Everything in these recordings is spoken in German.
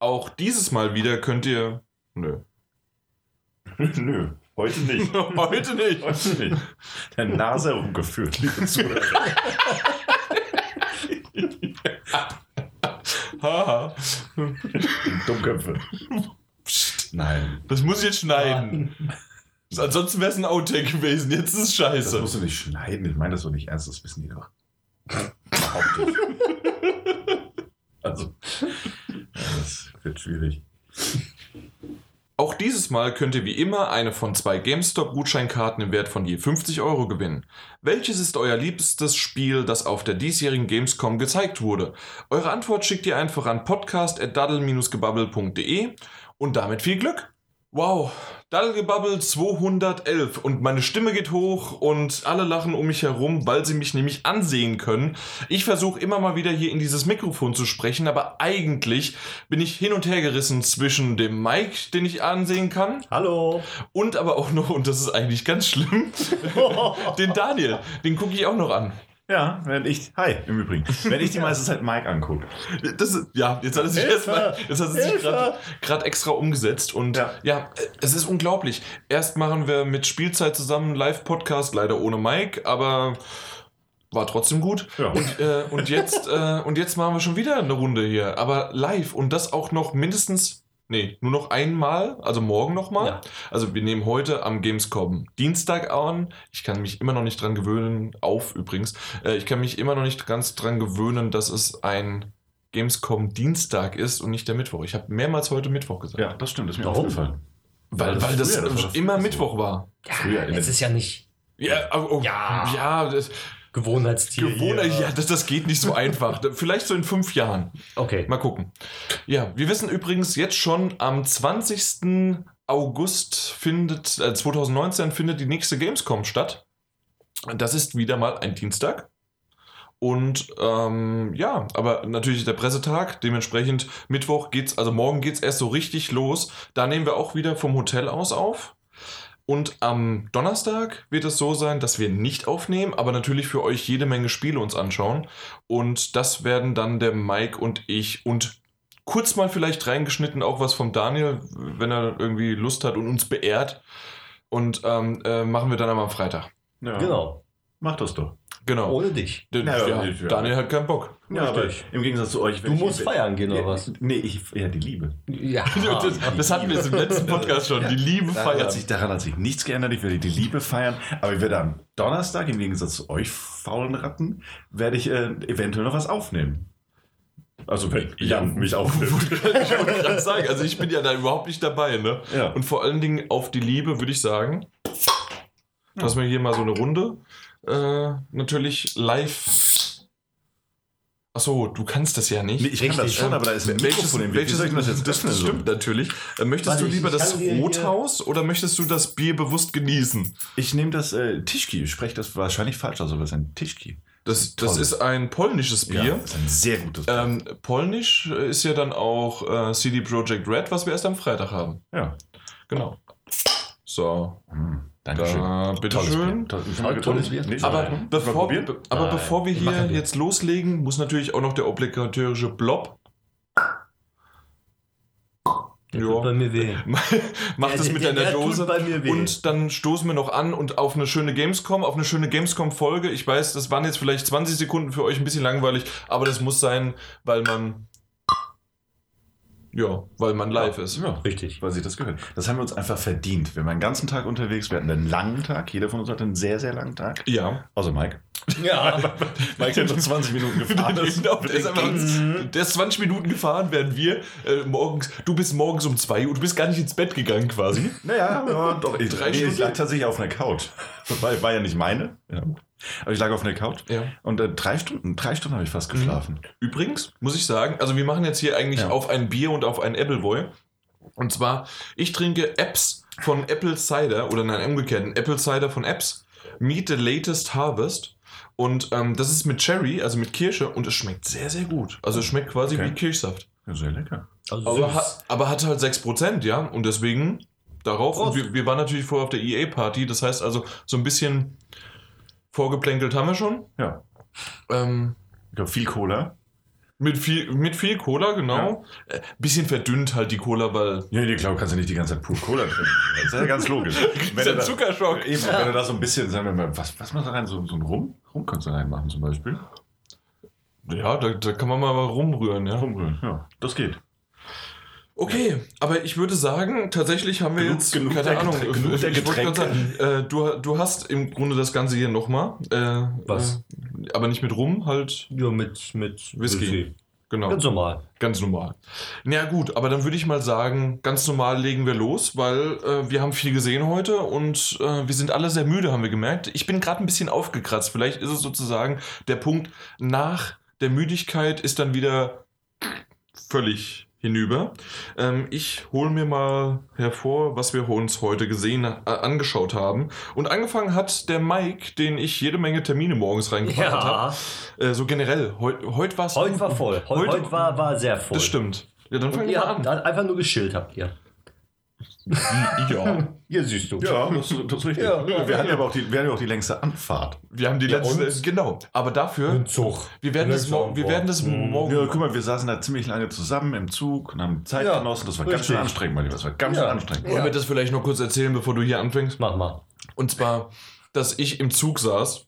Auch dieses Mal wieder könnt ihr. Nö. Nö, heute nicht. Heute nicht. Heute nicht. Der Nase herumgeführt, liebe Zuhörer. Haha. Dummköpfe. Psst, nein. Das muss ich jetzt schneiden. Ansonsten wäre es ein Outtake gewesen. Jetzt ist es Das scheiße. musst du nicht schneiden. Ich meine das so nicht ernst, das wissen die doch. Also, ja, das wird schwierig. Auch dieses Mal könnt ihr wie immer eine von zwei GameStop-Gutscheinkarten im Wert von je 50 Euro gewinnen. Welches ist euer liebstes Spiel, das auf der diesjährigen Gamescom gezeigt wurde? Eure Antwort schickt ihr einfach an podcast.daddle-gebabbel.de und damit viel Glück! Wow, Daddlegebabbel 211 und meine Stimme geht hoch und alle lachen um mich herum, weil sie mich nämlich ansehen können. Ich versuche immer mal wieder hier in dieses Mikrofon zu sprechen, aber eigentlich bin ich hin und her gerissen zwischen dem Mike, den ich ansehen kann, Hallo. und aber auch noch, und das ist eigentlich ganz schlimm, den Daniel. Den gucke ich auch noch an. Ja, während ich, hi, im Übrigen, wenn ich die meiste Zeit Mike angucke. Das ist, ja, jetzt hat er sich Hilfe! erstmal, jetzt hat er sich gerade extra umgesetzt und ja. Ja. es ist unglaublich. Erst machen wir mit Spielzeit zusammen einen Live-Podcast, leider ohne Mike, aber war trotzdem gut. Ja. Und, äh, und, jetzt, äh, und jetzt machen wir schon wieder eine Runde hier, aber live und das auch noch mindestens, nee, nur noch einmal, also morgen nochmal. Ja. Also wir nehmen heute am Gamescom Dienstag an. Ich kann mich immer noch nicht dran gewöhnen, auf übrigens, äh, ich kann mich immer noch nicht ganz dran gewöhnen, dass es ein Gamescom Dienstag ist und nicht der Mittwoch. Ich habe mehrmals heute Mittwoch gesagt. Ja, das stimmt, das ist mir aufgefallen. Weil, das weil das, früher, das immer früher. Mittwoch war. Früher in Es ist ja nicht Ja, aber- oh, Ja. ja, das, Gewohnheitstier. Gewohner, hier. ja, das, das geht nicht so einfach. Vielleicht so in fünf Jahren. Okay. Mal gucken. Ja, wir wissen übrigens jetzt schon, am 20. August findet, äh, 2019 findet die nächste Gamescom statt. Das ist wieder mal ein Dienstag. Und ähm, ja, aber natürlich der Pressetag, dementsprechend Mittwoch geht's, also morgen geht's erst so richtig los. Da nehmen wir auch wieder vom Hotel aus auf. Und am Donnerstag wird es so sein, dass wir nicht aufnehmen, aber natürlich für euch jede Menge Spiele uns anschauen. Und das werden dann der Mike und ich und kurz mal vielleicht reingeschnitten auch was vom Daniel, wenn er irgendwie Lust hat und uns beehrt. Und ähm, äh, machen wir dann am Freitag. Ja. Genau. Mach das doch. Genau. Ohne dich. Den- Ja, ja. Daniel hat keinen Bock. Ja, aber im Gegensatz zu euch. Du musst feiern gehen, oder ja, was? Nee, ich, ja, die Liebe. Ja. das, das hatten wir jetzt im letzten Podcast schon. Die Liebe Daran feiert. hat, sich, daran hat sich nichts geändert. Ich werde die Liebe feiern. Aber ich werde am Donnerstag, im Gegensatz zu euch faulen Ratten, werde ich äh, eventuell noch was aufnehmen. Also wenn Jan mich aufnimmt. ich wollte gerade sagen, also ich bin ja da überhaupt nicht dabei, ne? Ja. Und vor allen Dingen auf die Liebe würde ich sagen, dass wir hier mal so eine Runde äh, natürlich live. Achso, du kannst das ja nicht. Nee, ich kann das Richtig. schon, aber da ist ein welches, Mikrofon im Weg. Welches, soll ich denn das jetzt das öffnen? stimmt natürlich. Äh, Möchtest Warte, du lieber das Rothaus oder möchtest du das Bier bewusst genießen? Ich nehme das äh, Tischki. Ich spreche das wahrscheinlich falsch aus, aber es ist ein Tischki. Das, das ist ein polnisches Bier. Ja, das ist ein sehr gutes Bier. Ähm, Polnisch ist ja dann auch äh, CD Projekt Red, was wir erst am Freitag haben. ja. Genau. So, Hm, Dankeschön. da, bitteschön. Toll, Toll- tolles Bier. Nee, Aber, bevor, be aber Nein, bevor wir hier Bier. jetzt loslegen, muss natürlich auch noch der obligatorische Blob. Der Ja. bei mir weh. Mach Der- das mit der- deiner Dose. bei mir weh. Und dann stoßen wir noch an und auf eine schöne Gamescom, auf eine schöne Gamescom-Folge. Ich weiß, das waren jetzt vielleicht 20 Sekunden für euch ein bisschen langweilig, aber das muss sein, weil man. Ja, weil man live ist. Ja, Richtig. weil sich das gehört. Das haben wir uns einfach verdient. Wir waren den ganzen Tag unterwegs, wir hatten einen langen Tag. Jeder von uns hatte einen sehr, sehr langen Tag. Ja. Außer Mike. Ja. Mike hat nur 20 Minuten gefahren. Genau, der, ist einfach, der ist 20 Minuten gefahren, während wir äh, morgens, du bist morgens um 2 Uhr, du bist gar nicht ins Bett gegangen quasi. Naja, ja, doch. Ich, Drei nee, ich Stunden? lag tatsächlich auf einer Couch. War, war ja nicht meine. Ja. Aber ich lag auf einer Couch. Ja. Und äh, drei Stunden, drei Stunden habe ich fast geschlafen. Übrigens, muss ich sagen, also wir machen jetzt hier eigentlich Ja. auf ein Bier und auf ein Appleboy. Und zwar, ich trinke Apps von Apple Cider, oder nein, umgekehrt, Apple Cider von Apps. Meet the Latest Harvest. Und ähm, das ist mit Cherry, also mit Kirsche, und es schmeckt sehr, sehr gut. Also es schmeckt quasi Okay. wie Kirschsaft. Ja, sehr lecker. Also Aber, hat, aber hat halt 6%, ja. Und deswegen darauf. Und wir, wir waren natürlich vorher auf der EA-Party. Das heißt also, so ein bisschen vorgeplänkelt haben wir schon. Ja. Ähm, Ich glaube, viel Cola. Mit viel, mit viel Cola, genau. Äh, bisschen verdünnt halt die Cola, weil. Ja, nee, klar, kannst du nicht die ganze Zeit pur Cola trinken. Das ist ja ganz logisch. Wenn du da- Zuckerschock. Eben, wenn du da so ein bisschen, sagen wir mal, was, was machst du rein? So, so ein Rum? Rum kannst du reinmachen zum Beispiel. Ja, da, da kann man mal rumrühren, ja. Rumrühren, ja, das geht. Okay, aber ich würde sagen, tatsächlich haben wir Genug- jetzt, genug keine Ahnung, Getränke- genug der gerade sagen, äh, du, du hast im Grunde das Ganze hier nochmal. Äh, Was? Äh, aber nicht mit Rum, halt, Ja, mit, mit Whisky. genau. Ganz normal. Ganz normal. Na gut, aber dann würde ich mal sagen, ganz normal legen wir los, weil äh, wir haben viel gesehen heute und äh, wir sind alle sehr müde, haben wir gemerkt. Ich bin gerade ein bisschen aufgekratzt. Vielleicht ist es sozusagen der Punkt nach der Müdigkeit ist dann wieder völlig hinüber. Ähm, ich hole mir mal hervor, was wir uns heute gesehen, äh, angeschaut haben. Und angefangen hat der Mike, den ich jede Menge Termine morgens reingebracht habe. Ja, Äh, so generell. Heu, heute war es. heute war voll. Heu, Heute- heute, war, war sehr voll. Das stimmt. Ja, dann fangen wir an. dann einfach nur geschillt, habt ihr. Ja. Hier siehst du. Ja, das, das ist richtig. Ja, ja, wir, hatten ja. ja aber auch die, wir hatten ja auch die längste Anfahrt. Wir haben die Ja, letzte. und? Genau. Aber dafür. Zug. Wir werden das, wir werden das Mhm. morgen. Ja, guck mal, wir saßen da ziemlich lange zusammen im Zug und haben Zeit Ja, genossen. Das war ganz richtig. schön anstrengend, mein Lieber. Das war ganz Ja. schön anstrengend. Wollen wir das vielleicht noch kurz erzählen, bevor du hier anfängst? Mach mal. Und zwar, dass ich im Zug saß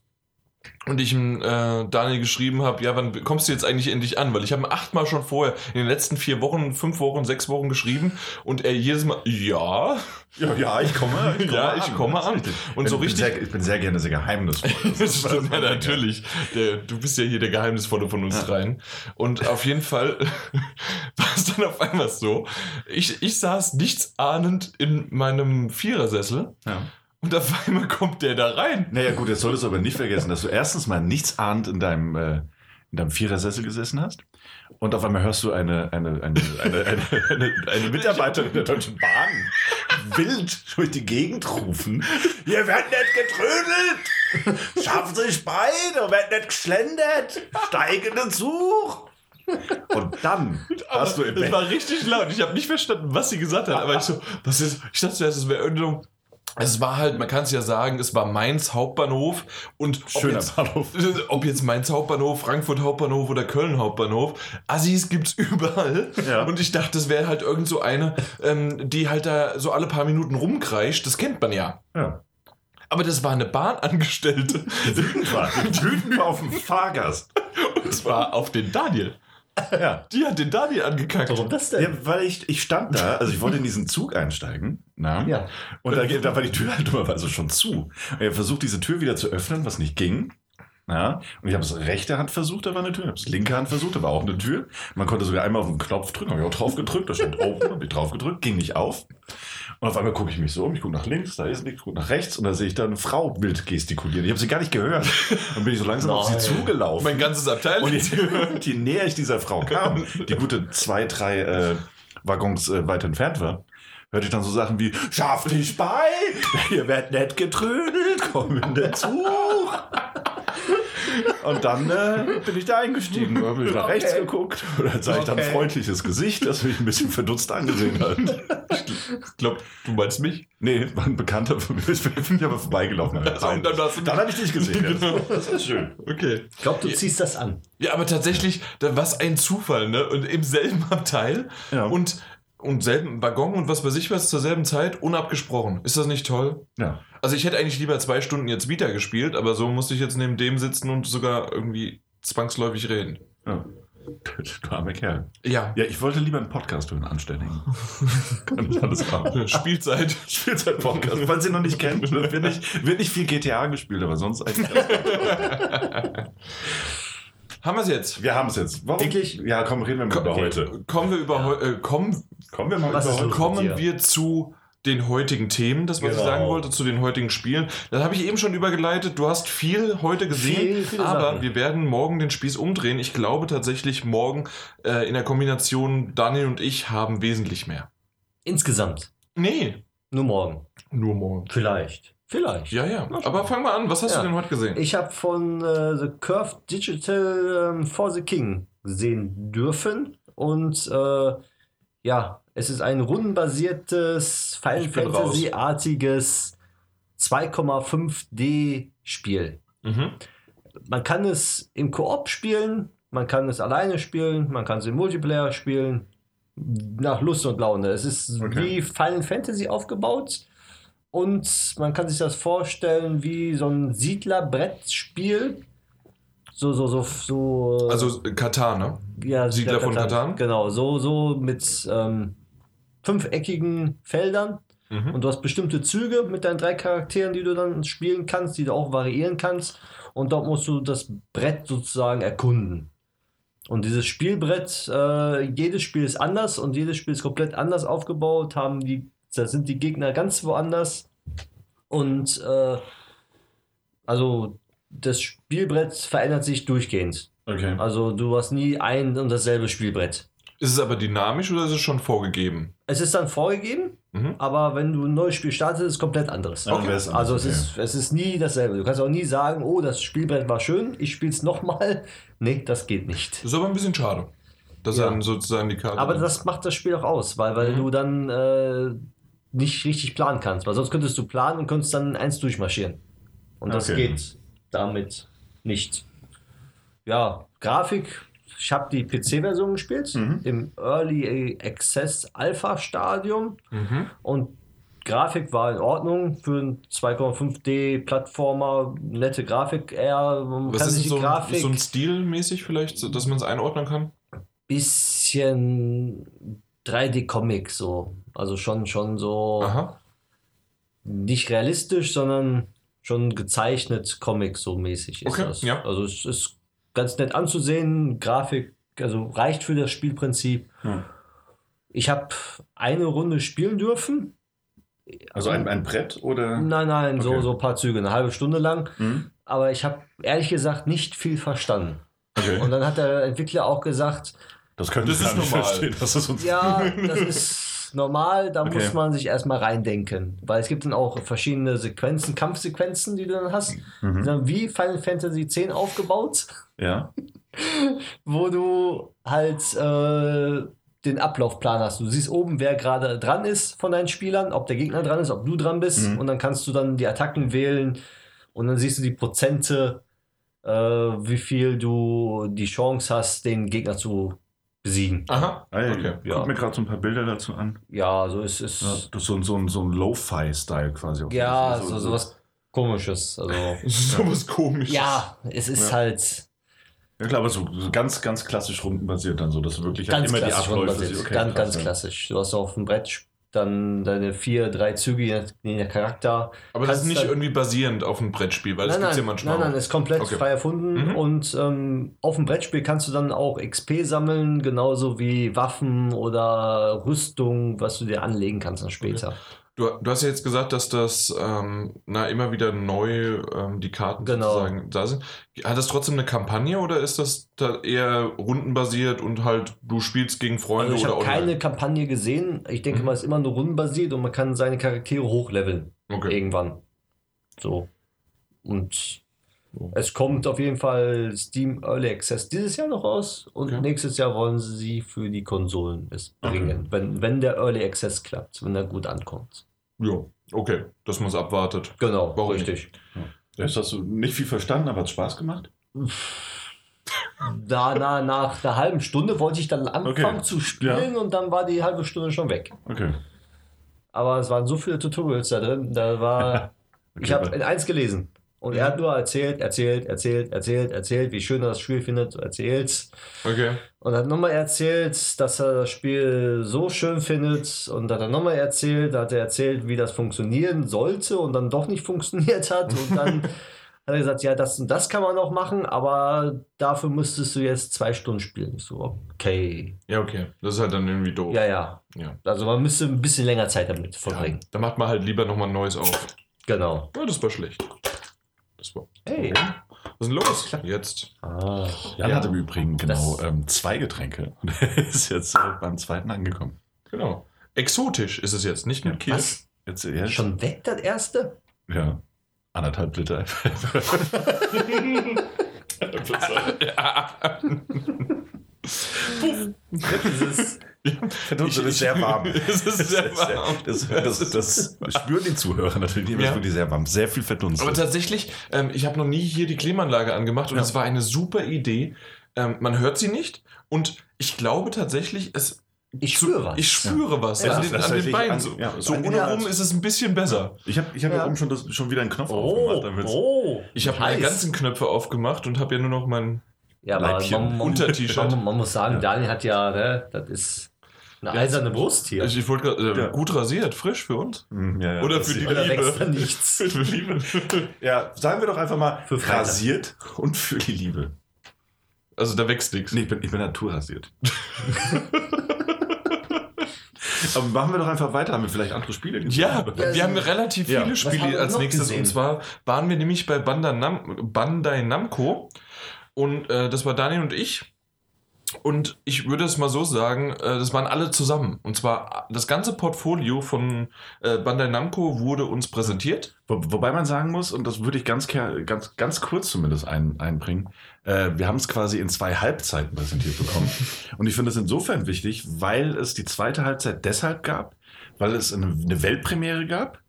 und ich ihm äh, Daniel geschrieben habe, ja, wann kommst du jetzt eigentlich endlich an? Weil ich habe ihm achtmal schon vorher in den letzten vier Wochen, fünf Wochen, sechs Wochen geschrieben und er jedes Mal, ja, Ja, ja, ich komme. Ich komme Ja, ich komme Das ist an. Und ich so bin richtig- Sehr, ich bin sehr gerne sehr geheimnisvoll. Das stimmt, ja, natürlich. Der, du bist ja hier der Geheimnisvolle von uns Ja. dreien. Und auf jeden Fall war es dann auf einmal so. Ich, ich saß nichtsahnend in meinem Vierersessel Ja. Und auf einmal kommt der da rein. Naja, gut, jetzt solltest du aber nicht vergessen, dass du erstens mal nichts ahnt in deinem, äh, in deinem Vierersessel gesessen hast. Und auf einmal hörst du eine, eine, eine, eine, eine, eine, eine Mitarbeiterin der Deutschen Bahn wild durch die Gegend rufen. Ihr werdet nicht getrödelt! Schaffen Sie sich beide, werdet nicht geschlendert! Steigen in den Zug! Und dann hast du im das Bett. war richtig laut. Ich habe nicht verstanden, was sie gesagt hat. Aber ich so, was ist? Ich dachte zuerst, es wäre irgendein. Es war halt, man kann es ja sagen, es war Mainz Hauptbahnhof und ob Schöner jetzt, Bahnhof. ob jetzt Mainz Hauptbahnhof, Frankfurt Hauptbahnhof oder Köln Hauptbahnhof, Assis gibt's überall. Ja. Und ich dachte, das wäre halt irgend so eine, ähm, die halt da so alle paar Minuten rumkreischt. Das kennt man ja. Ja. Aber das war eine Bahnangestellte. Wütend war. Wütend war auf den Fahrgast. Und zwar auf den Daniel. Ja. Die hat den Daniel angekackt. Warum das denn? Ja, weil ich, ich stand da, also ich wollte in diesen Zug einsteigen. Na? Ja. Und da, da war die Tür halt dummerweise schon zu. Und er versucht, diese Tür wieder zu öffnen, was nicht ging. Ja, und ich habe es rechte Hand versucht, da war eine Tür. Ich habe es linke Hand versucht, da war auch eine Tür. Man konnte sogar einmal auf den Knopf drücken, habe ich auch drauf gedrückt, da stand Open, habe ich drauf gedrückt, ging nicht auf. Und auf einmal gucke ich mich so um, ich gucke nach links, da ist nichts, ich gucke nach rechts und da sehe ich da eine Frau wild gestikulieren. Ich habe sie gar nicht gehört. Dann bin ich so langsam auf sie zugelaufen. Mein ganzes Abteil. Und je, je näher ich dieser Frau kam, die gute zwei, drei äh, Waggons äh, weit entfernt war, hörte ich dann so Sachen wie, schaff dich bei, ihr werdet nicht getrödelt, komm in den Zug. Und dann äh, bin ich da eingestiegen, habe ich nach rechts Okay. geguckt und dann sah ich dann ein Okay. freundliches Gesicht, das mich ein bisschen verdutzt angesehen hat. Ich glaube, du meinst mich? Nee, war ein Bekannter von mir, ich bin aber vorbeigelaufen. Also, und dann dann habe ich dich gesehen. Genau. Das ist schön. Okay. Ich glaube, du ziehst das an. Ja, aber tatsächlich, da, was ein Zufall, ne? Und im selben Abteil Ja. und, und selben Waggon und was weiß ich was zur selben Zeit, unabgesprochen. Ist das nicht toll? Ja. Also ich hätte eigentlich lieber zwei Stunden jetzt Vita gespielt, aber so musste ich jetzt neben dem sitzen und sogar irgendwie zwangsläufig reden. ja. Du armer Kerl. Ja. Ja, ich wollte lieber einen Podcast hören, anständigen. Kann ich alles haben. Spielzeit. Spielzeit-Podcast. Falls ihr noch nicht kennt, wird nicht, wird nicht viel GTA gespielt, aber sonst eigentlich. Haben wir es jetzt? Wir haben es jetzt. Warum? Wirklich? Ja, komm, reden wir mal über Okay. heute. Kommen wir über äh, kommen, Kommen wir mal Was über heute. kommen wir zu den heutigen Themen, das was ich Genau. sagen wollte, zu den heutigen Spielen. Das habe ich eben schon übergeleitet. Du hast viel heute gesehen, Viel, aber Sachen. wir werden morgen den Spieß umdrehen. Ich glaube tatsächlich, morgen äh, in der Kombination Daniel und ich haben wesentlich mehr. Insgesamt. Nee, Nur morgen. nur morgen. Vielleicht. Vielleicht. Ja, ja. Aber fang mal an. Was hast Ja. du denn heute gesehen? Ich habe von äh, The Curve Digital ähm, For the King sehen dürfen. Und äh, ja, es ist ein rundenbasiertes Final. Fantasy-artiges 2,5D-Spiel. Mhm. Man kann es im Koop spielen Man kann es alleine spielen, man kann es im Multiplayer spielen. Nach Lust und Laune. Es ist Okay. wie Final Fantasy aufgebaut. Und man kann sich das vorstellen wie so ein Siedlerbrettspiel. So, so, so, so. Also Katar, ne? ja, Siedler von Catan? Genau, so, so mit ähm, fünfeckigen Feldern. Mhm. Und du hast bestimmte Züge mit deinen drei Charakteren, die du dann spielen kannst, die du auch variieren kannst. Und dort musst du das Brett sozusagen erkunden. Und dieses Spielbrett, äh, jedes Spiel ist anders und jedes Spiel ist komplett anders aufgebaut. Haben die, da sind die Gegner ganz woanders. Und äh, also das Spielbrett verändert sich durchgehend. Okay. Also du hast nie ein und dasselbe Spielbrett. Ist es aber dynamisch oder ist es schon vorgegeben? Es ist dann vorgegeben, Mhm. aber wenn du ein neues Spiel startest, ist es komplett anderes. Wär's anders, Also es, okay. ist, es ist nie dasselbe. Du kannst auch nie sagen, oh, das Spielbrett war schön, ich spiele es nochmal. Nee, das geht nicht. Das ist aber ein bisschen schade. Dass Ja. dann sozusagen die Karte. Aber das macht das Spiel auch aus, weil, weil Mhm. du dann äh, nicht richtig planen kannst. Weil sonst könntest du planen und könntest dann eins durchmarschieren. Und das Okay. geht damit nicht. Ja, Grafik. Ich habe die PC-Version gespielt Mhm. im Early Access Alpha Stadium Mhm. und Grafik war in Ordnung für einen 2,5D Plattformer, nette Grafik eher. Man Was ist so, Grafik so ein Stilmäßig vielleicht, dass man es einordnen kann? bisschen 3D-Comic so. Also schon, schon so Aha. nicht realistisch, sondern schon gezeichnet Comic so mäßig ist Okay, das. ja. Also es ist ganz nett anzusehen, Grafik, also reicht für das Spielprinzip. Ja. Ich habe eine Runde spielen dürfen. Also ein, ein Brett oder? Nein, nein, so, Okay. so ein paar Züge, eine halbe Stunde lang. Hm? Aber ich habe ehrlich gesagt nicht viel verstanden. Okay. Und dann hat der Entwickler auch gesagt, das könnte ich nicht normal. verstehen. Das ist uns Ja, das ist normal, da Okay. muss man sich erstmal reindenken. Weil es gibt dann auch verschiedene Sequenzen, Kampfsequenzen, die du dann hast. Die Mhm. sind wie Final Fantasy X aufgebaut, Ja. wo du halt äh, den Ablaufplan hast. Du siehst oben, wer gerade dran ist von deinen Spielern, ob der Gegner dran ist, ob du dran bist. Mhm. Und dann kannst du dann die Attacken wählen und dann siehst du die Prozente, äh, wie viel du die Chance hast, den Gegner zu besiegen. Aha. Ah, ja, Okay. Guck Ja. mir gerade so ein paar Bilder dazu an. Ja, so ist es. Ja, das ist so, ein- so, ein- so ein Lo-Fi-Style quasi. Ja, so, so, sowas komisches. Also, ist sowas komisches. ja, es ist Ja. halt Ja klar, aber so, so ganz, ganz klassisch rundenbasiert dann so, dass du wirklich halt ganz immer die klassisch Abläufe. Okay, ganz, krass, ganz klassisch. Du hast auf dem Brett dann deine vier, drei Züge, je nach- je nach Charakter. Aber das ist nicht irgendwie basierend auf einem Brettspiel, weil das nein, gibt es ja nein, manchmal. nein, nein, ist komplett Okay. frei erfunden. Mhm. Und ähm, auf dem Brettspiel kannst du dann auch XP sammeln, genauso wie Waffen oder Rüstung, was du dir anlegen kannst dann später. Du, du hast ja jetzt gesagt, dass das ähm, na, immer wieder neu ähm, die Karten Genau. sozusagen da sind. Hat das trotzdem eine Kampagne oder ist das da eher rundenbasiert und halt du spielst gegen Freunde Also ich oder habe online? keine Kampagne gesehen. Ich denke Mhm. mal, es ist immer nur rundenbasiert und man kann seine Charaktere hochleveln. Okay. irgendwann. So. Und So. es kommt auf jeden Fall Steam Early Access dieses Jahr noch raus und Okay. nächstes Jahr wollen sie für die Konsolen es bringen, wenn, wenn der Early Access klappt, wenn er gut ankommt. Ja, okay, dass man es abwartet. Genau, Warum richtig. Jetzt hast du nicht viel verstanden, aber hat Spaß gemacht? Da, na, nach einer halben Stunde wollte ich dann anfangen Okay. zu spielen und dann war die halbe Stunde schon weg. Okay. Aber es waren so viele Tutorials da drin, da war. okay ich habe eins gelesen. Und er hat nur erzählt, erzählt, erzählt, erzählt, erzählt, wie schön er das Spiel findet, erzählt. Okay. Und hat nochmal erzählt, dass er das Spiel so schön findet. Und dann hat er nochmal erzählt, hat er erzählt, wie das funktionieren sollte und dann doch nicht funktioniert hat. Und dann hat er gesagt, ja, das und das kann man noch machen, aber dafür müsstest du jetzt zwei Stunden spielen. Ich so, okay. Ja, okay. Das ist halt dann irgendwie doof. Ja, ja. Ja. Also man müsste ein bisschen länger Zeit damit Ja, verbringen. da macht man halt lieber nochmal ein neues auf. Genau. Ja, das war schlecht. Das war. Hey. Was ist denn los? Jetzt. Ah, Jan ja. hat im Übrigen genau ähm, zwei Getränke und er ist jetzt äh, beim zweiten angekommen. Genau. Exotisch ist es jetzt, nicht mit Kiel. Was? Jetzt, ja, Schon weg, das erste? Ja. Anderthalb Liter. Dieses, Das ist sehr warm. Es ist sehr warm. Das, das, das, spüren die Zuhörer natürlich nicht, aber es Ja. ist wirklich sehr warm. Sehr viel Aber Verdunst. tatsächlich, ähm, ich habe noch nie hier die Klimaanlage angemacht und Ja. es war eine super Idee, Ähm, man hört sie nicht und ich glaube tatsächlich, es. Ich spüre was. Ich spüre was Ja, an, das den, an den Beinen. an- So, ja, so an den ohne Herzen. rum ist es ein bisschen besser. Ich habe ich hab ja. Ja. oben schon, das, schon wieder einen Knopf Oh, aufgemacht. oh. Ich habe meine ganzen Knöpfe aufgemacht und habe ja nur noch mein. Ja, aber Leibchen. man, man, Unter-T-Shirt. Man, man muss sagen, Ja. Daniel hat ja, ne, das ist eine Ja, eiserne Brust hier. Ich, ich wollte gerade. Äh, Ja. Gut rasiert, frisch für uns. Hm, ja, ja, Oder für die Oder Liebe. wächst da nichts. Für Liebe. Ja, sagen wir doch einfach mal Für Freitag. rasiert und für die Liebe. Also da wächst nichts. Nee, ich bin, ich bin naturrasiert. Aber machen wir doch einfach weiter. Haben wir vielleicht andere Spiele gesehen? Ja, wir haben relativ Ja. viele Spiele als nächstes. gesehen? Und zwar waren wir nämlich bei Bandai, Nam Bandai Namco. Und äh, das war Daniel und ich. Und ich würde es mal so sagen, äh, das waren alle zusammen. Und zwar das ganze Portfolio von äh, Bandai Namco wurde uns präsentiert. Wo, wobei man sagen muss, und das würde ich ganz, ganz, ganz kurz zumindest ein, einbringen, äh, wir haben es quasi in zwei Halbzeiten präsentiert bekommen. und ich finde es insofern wichtig, weil es die zweite Halbzeit deshalb gab, weil es eine, eine Weltpremiere gab.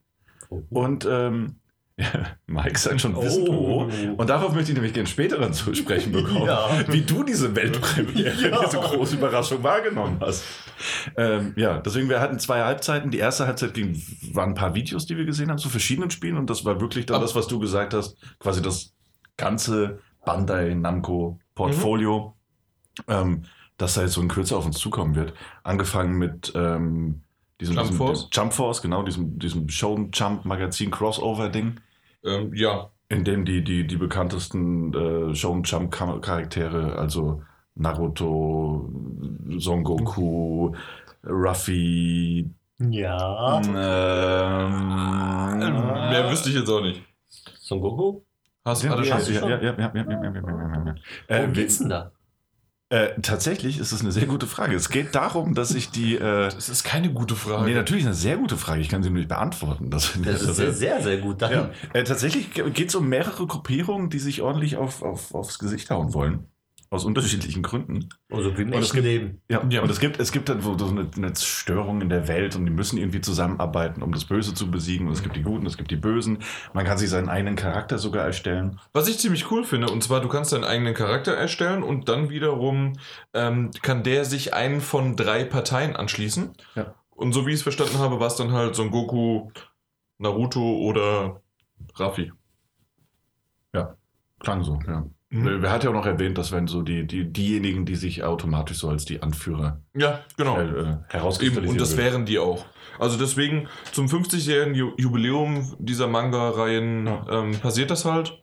Und ähm, Mike sagt schon wissen Oh. Und darauf möchte ich nämlich gerne später zu sprechen bekommen, Ja. wie du diese Weltpremiere, Ja. diese große Überraschung wahrgenommen hast. Ähm, ja, deswegen, wir hatten zwei Halbzeiten. Die erste Halbzeit ging, waren ein paar Videos, die wir gesehen haben zu verschiedenen Spielen und das war wirklich dann das, was du gesagt hast, quasi das ganze Bandai Namco Portfolio, ähm, das da jetzt so in Kürze auf uns zukommen wird. Angefangen mit ähm, diesem, Jump diesem Force? Jump Force, genau, diesem, diesem Show Jump Magazin Crossover Ding Ähm, ja, in dem die, die, die bekanntesten äh, Shonen Jump Char- Charaktere, also Naruto, Son Goku, Ruffy, Ja. ähm, mehr wüsste ich jetzt auch nicht. Son Goku? Hast ja, alle ja, schon? ja, ja, ja, ja, ja, ja, ja, ja, ja, ja. Äh, Worum geht's denn da? Äh, tatsächlich ist es eine sehr gute Frage. Es geht darum, dass ich die. Äh, Das ist keine gute Frage. nee, natürlich eine sehr gute Frage. Ich kann sie nur nicht beantworten. Das, Das ist sehr, sehr, sehr gut. Dann. Ja, äh, tatsächlich geht es um mehrere Gruppierungen, die sich ordentlich auf, auf, aufs Gesicht hauen wollen. Aus unterschiedlichen Gründen. Also wie im Und es echten gibt- Leben. Ja, Ja. und es gibt, es gibt dann so so eine, eine Störung in der Welt und die müssen irgendwie zusammenarbeiten, um das Böse zu besiegen. Und es gibt die Guten, es gibt die Bösen. Man kann sich seinen eigenen Charakter sogar erstellen. Was ich ziemlich cool finde, und zwar, du kannst deinen eigenen Charakter erstellen und dann wiederum ähm, kann der sich einen von drei Parteien anschließen. Ja. Und so wie ich es verstanden habe, war es dann halt Son Goku, Naruto oder Raffi. Klang so, ja. Mhm. Wer hat ja auch noch erwähnt, dass wenn so die, die, diejenigen, die sich automatisch so als die Anführer Ja, genau. äh, äh, herauskristallisieren. und das würden. wären die auch. Also deswegen zum 50-jährigen Ju- Jubiläum dieser Manga-Reihen Ja. ähm, passiert das halt.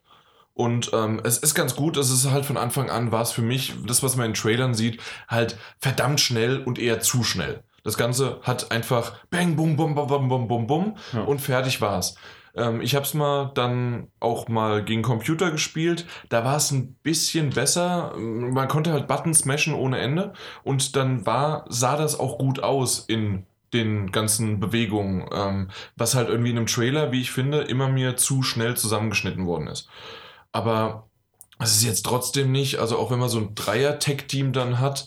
Und ähm, es ist ganz gut, es ist halt von Anfang an war es für mich, das, was man in Trailern sieht, halt verdammt schnell und eher zu schnell. Das Ganze hat einfach bang, bum, bum, bum, bum, bum, bum, bum Ja. und fertig war's. Ähm, ich habe es mal dann auch mal gegen Computer gespielt. Da war es ein bisschen besser. Man konnte halt Button smashen ohne Ende. Und dann war, sah das auch gut aus in den ganzen Bewegungen, ähm, was halt irgendwie in einem Trailer, wie ich finde, immer mir zu schnell zusammengeschnitten worden ist. Aber es ist jetzt trotzdem nicht, also auch wenn man so ein Dreier-Tech-Team dann hat,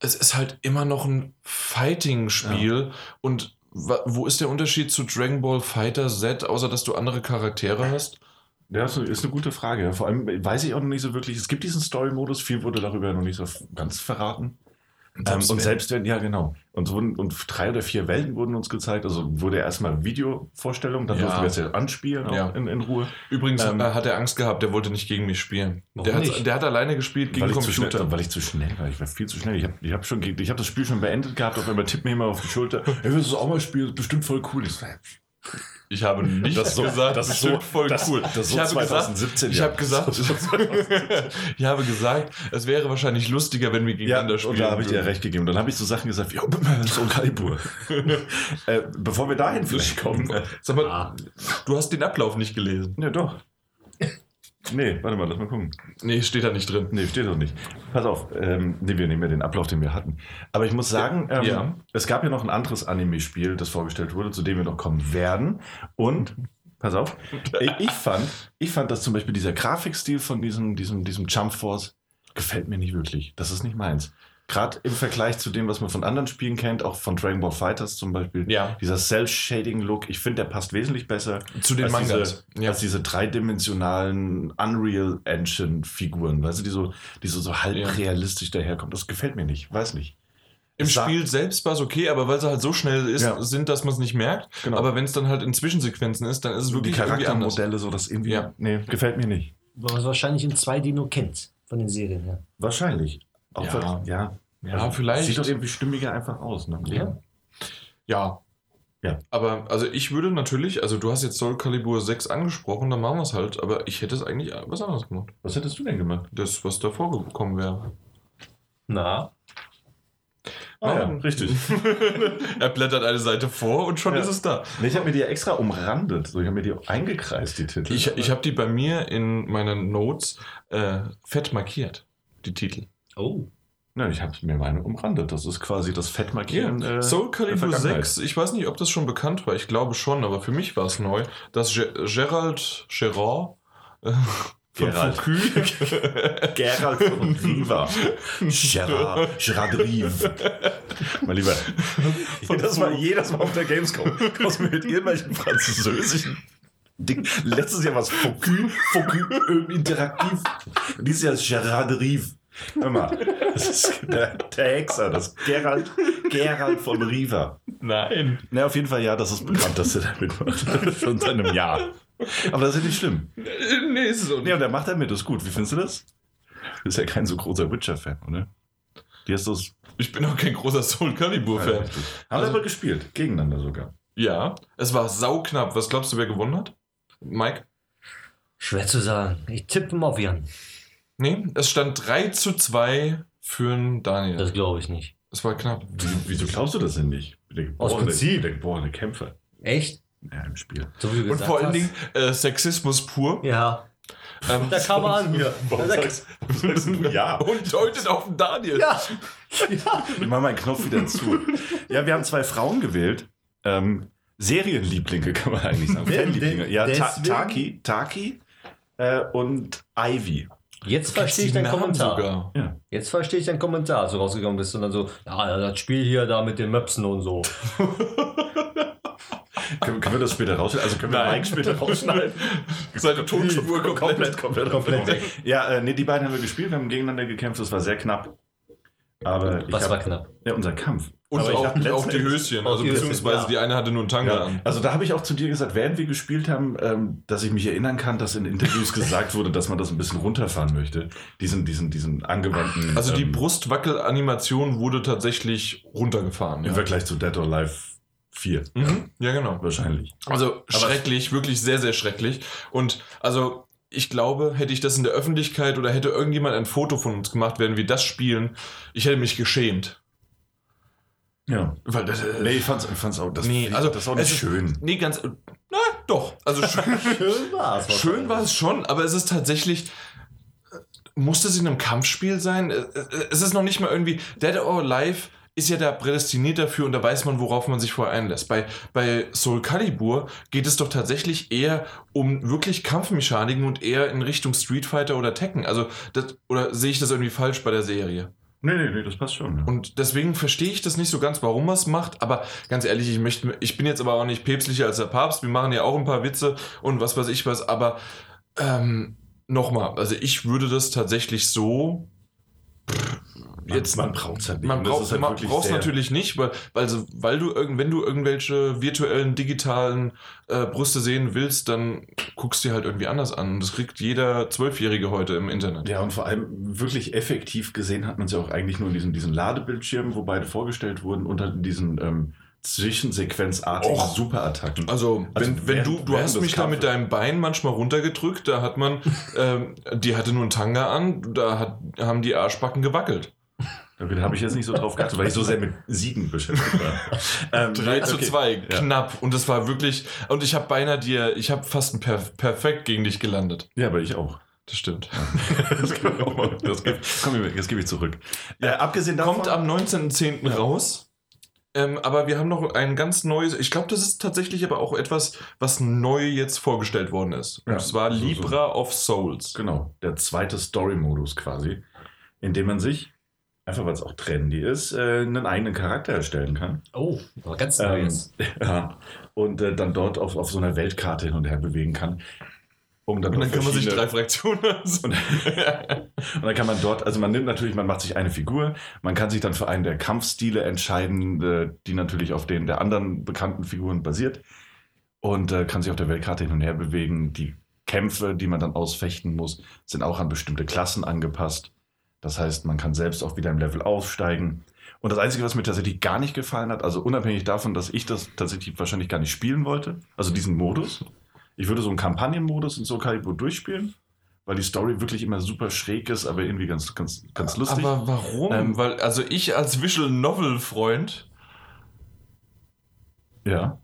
es ist halt immer noch ein Fighting-Spiel und wa- wo ist der Unterschied zu Dragon Ball Fighter Z, außer dass du andere Charaktere hast? Ja, das ist eine gute Frage. Vor allem weiß ich auch noch nicht so wirklich. Es gibt diesen Story-Modus, viel wurde darüber noch nicht so ganz verraten. Ähm, und selbst wenn, ja genau. Und, wurden- und drei oder vier Welten wurden uns gezeigt. Also wurde erstmal Videovorstellung, dann Ja. durften wir es ja anspielen Ja. in, in Ruhe. Übrigens ähm, äh, hat er Angst gehabt, der wollte nicht gegen mich spielen. Der hat, der hat alleine gespielt gegen Weil ich, zu Computer. schnell, weil ich zu schnell war. Ich war viel zu schnell. Ich habe ich hab schon, ich hab das Spiel schon beendet gehabt. Auf einmal tippt mir jemand auf die Schulter. Hey, willst du das auch mal spielen? Das ist bestimmt voll cool. Ich so, Ich habe nicht Das so- gesagt, das ist so- voll das- cool. das ist so ich habe 2017, gesagt, ich ja. habe gesagt, Das ist so 2017. ich habe gesagt, es wäre wahrscheinlich lustiger, wenn wir Ja, gegeneinander spielen. und da habe ich dir recht gegeben. Dann habe ich so Sachen gesagt wie, oh, so Calibur. äh, bevor wir dahin vielleicht kommen. Sag mal, Ah. du hast den Ablauf nicht gelesen. ja, doch. Nee, warte mal, lass mal gucken. Nee, steht da nicht drin. Nee, steht doch nicht. Pass auf, ähm, nee, wir nehmen ja den Ablauf, den wir hatten. Aber ich muss sagen, ähm, Ja. es gab ja noch ein anderes Anime-Spiel, das vorgestellt wurde, zu dem wir noch kommen werden. Und, pass auf, ich, ich, fand, ich fand, dass zum Beispiel dieser Grafikstil von diesem, diesem, diesem Jump Force gefällt mir nicht wirklich. Das ist nicht meins. Gerade im Vergleich zu dem, was man von anderen Spielen kennt, auch von Dragon Ball Fighters zum Beispiel. Ja. Dieser Cell-Shading-Look, ich finde, der passt wesentlich besser Zu den als Mangas. Diese, Ja. als diese dreidimensionalen Unreal Engine-Figuren, weißt du, die so, die so, so halb Ja. realistisch daherkommen. Das gefällt mir nicht, weiß nicht. Im Spiel selbst war es okay, aber weil sie halt so schnell ist, Ja. sind, dass man es nicht merkt. Genau. Aber wenn es dann halt in Zwischensequenzen ist, dann ist es die wirklich irgendwie anders. Charaktermodelle, so das irgendwie. Ja. Nee, gefällt mir nicht. Was wahrscheinlich in 2D nur kennt von den Serien. Ja. Wahrscheinlich. Auch Ja. ja. Ja, Also, vielleicht. Sieht doch irgendwie stimmiger einfach aus. Ne? Ja. Ja. Ja. Aber also ich würde natürlich, also du hast jetzt Soul Calibur 6 angesprochen, dann machen wir es halt, aber ich hätte es eigentlich was anderes gemacht. Was hättest du denn gemacht? Das, was davor gekommen wäre. Na, Ah, ja, richtig. er blättert eine Seite vor und schon Ja. ist es da. Nee, ich habe mir die ja extra umrandet. So, ich habe mir die eingekreist, die Titel. Ich, ich habe die bei mir in meinen Notes äh, fett markiert, die Titel. oh. Nein, ich habe mir meine umrandet. Das ist quasi das Fettmarkieren. äh, Soul Calibur Vergangenheit. 6, ich weiß nicht, ob das schon bekannt war, ich glaube schon, aber für mich war es neu, dass Ge Gerald Gerard äh, von Gerald. Gerald von Riva. Gerard, Gerard Rive. Mein Lieber, jedes Mal, jedes Mal auf der Gamescom kommst mit irgendwelchen französischen Ding. Letztes Jahr war es Focus, Focus interaktiv. Und dieses Jahr ist Gerard Rive. Hör mal, das ist der, der Hexer, das ist Gerald, Gerald von Riva. Nein. Na, auf jeden Fall, ja, das ist bekannt, dass er damit macht. Schon seit einem Jahr. Aber das ist ja nicht schlimm. Nee, ist es auch Nee, nicht. und der macht damit, das ist gut. Wie findest du das? Du bist ja kein so großer Witcher-Fan, oder? Wie hast du das? Ich bin auch kein großer Soul Calibur-Fan. Haben Also- wir aber gespielt, gegeneinander sogar. Ja, es war sauknapp. Was glaubst du, wer gewonnen hat? Mike? Schwer zu sagen. Ich tippe mal auf Jan. Nee, es stand 3 zu 2 für den Daniel. Das glaube ich nicht. Es war knapp. Wie, wieso glaubst du das denn nicht? Der Aus geborene- Prinzip. Der geborene Kämpfer Echt? ja, im Spiel. So Und vor allen hast. Dingen äh, Sexismus pur. Ja. Ähm, Da kam er an. Ja. Warum Da- sagst, warum sagst du ja? und deutet auf den Daniel. ja. ja. Ich mach meinen Knopf wieder zu. Ja, wir haben zwei Frauen gewählt. Ähm, Serienlieblinge kann man eigentlich sagen. Fanlieblinge. Ja, Ta Taki, Taki äh, und Ivy. Jetzt verstehe ich deinen Kommentar. Ja. Jetzt verstehe ich deinen Kommentar, als du rausgegangen bist und dann so, ja, das Spiel hier da mit den Möpsen und so. Können, können wir das später rausschneiden? Also können wir Nein. Mike später rausschneiden? Seine Tonspur komplett. komplett, komplett, Komplett weg. Ja, äh, nee, die beiden haben wir gespielt, wir haben gegeneinander gekämpft, das war sehr knapp. Aber ich Was hab, war knapp? Ja, unser Kampf. Und Aber ich auch, letzten auch die Endes- Höschen. Also die Höschen, beziehungsweise ja. die eine hatte nur einen Tanga Ja, an. also da habe ich auch zu dir gesagt, während wir gespielt haben, ähm, dass ich mich erinnern kann, dass in Interviews gesagt wurde, dass man das ein bisschen runterfahren möchte. Diesen, diesen, diesen angewandten. Also die ähm, Brustwackel-Animation wurde tatsächlich runtergefahren. Im Ja, Vergleich zu Dead or Alive 4 mhm. ja genau. wahrscheinlich. Also schrecklich, wirklich sehr, sehr schrecklich. Und also ich glaube, hätte ich das in der Öffentlichkeit oder hätte irgendjemand ein Foto von uns gemacht, während wir das spielen, ich hätte mich geschämt. Ja. Weil das, äh, Nee, ich fand's, ich fand's auch, das, Nee, also das ist auch nicht es ist- schön. nee, ganz. Na, doch. Also schön, Schön war es. schön war es schon, aber es ist tatsächlich. äh, Muss es in einem Kampfspiel sein? Äh, äh, Es ist noch nicht mal irgendwie. Dead or Alive ist ja da prädestiniert dafür und da weiß man, worauf man sich vorher einlässt. Bei, bei Soul Calibur geht es doch tatsächlich eher um wirklich Kampfmechaniken und eher in Richtung Street Fighter oder Tekken. Also, das, oder sehe ich das irgendwie falsch bei der Serie? Nee, nee, nee, das passt schon. Ja. Und deswegen verstehe ich das nicht so ganz, warum er es macht. Aber ganz ehrlich, ich möchte, ich bin jetzt aber auch nicht päpstlicher als der Papst. Wir machen ja auch ein paar Witze und was weiß ich was. Aber ähm, nochmal, also ich würde das tatsächlich so. Jetzt, man braucht es halt nicht. Man braucht ist halt man natürlich nicht, weil, weil, so, weil du irgend, wenn du irgendwelche virtuellen, digitalen äh, Brüste sehen willst, dann guckst du dir halt irgendwie anders an. Das kriegt jeder Zwölfjährige heute im Internet. Ja, und vor allem wirklich effektiv gesehen hat man es ja auch eigentlich nur in diesen, diesen Ladebildschirmen, wo beide vorgestellt wurden, unter diesen ähm, zwischensequenzartigen Och. Superattacken. Also, Also wenn, wenn du, du hast mich da mit deinem Bein manchmal runtergedrückt, da hat man, ähm, die hatte nur einen Tanga an, da hat, haben die Arschbacken gewackelt. Okay, da habe ich jetzt nicht so drauf geachtet, weil ich so sehr mit Siegen beschäftigt war. ähm, 3 zu okay. 2, Ja. knapp. Und das war wirklich, und ich habe beinahe dir, ich habe fast ein Perf perfekt gegen dich gelandet. Ja, aber ich auch. Das stimmt. Das, kann ich auch mal- das, gebe- komm, jetzt gebe ich zurück. Äh, abgesehen davon, Kommt am 19.10. Ja. raus. Ähm, aber wir haben noch ein ganz neues, ich glaube, das ist tatsächlich aber auch etwas, was neu jetzt vorgestellt worden ist. Und Ja, zwar so- so. Libra of Souls. genau, der zweite Story-Modus quasi, in dem man sich einfach weil es auch trendy ist, äh, einen eigenen Charakter erstellen kann. Oh, ganz Ähm, Neues. ja, und äh, dann dort auf, auf so einer Weltkarte hin und her bewegen kann. Um dann Und dann kann man sich drei Fraktionen. Und, und dann kann man dort, also man nimmt natürlich, man macht sich eine Figur, man kann sich dann für einen der Kampfstile entscheiden, äh, die natürlich auf den der anderen bekannten Figuren basiert und äh, kann sich auf der Weltkarte hin und her bewegen. Die Kämpfe, die man dann ausfechten muss, sind auch an bestimmte Klassen angepasst. Das heißt, man kann selbst auch wieder im Level aufsteigen. Und das Einzige, was mir tatsächlich gar nicht gefallen hat, also unabhängig davon, dass ich das tatsächlich wahrscheinlich gar nicht spielen wollte, also diesen Modus, ich würde so einen Kampagnenmodus in Soul Calibur durchspielen, weil die Story wirklich immer super schräg ist, aber irgendwie ganz, ganz, ganz lustig. Aber warum? Ähm, Weil, also ich als Visual Novel-Freund, ja.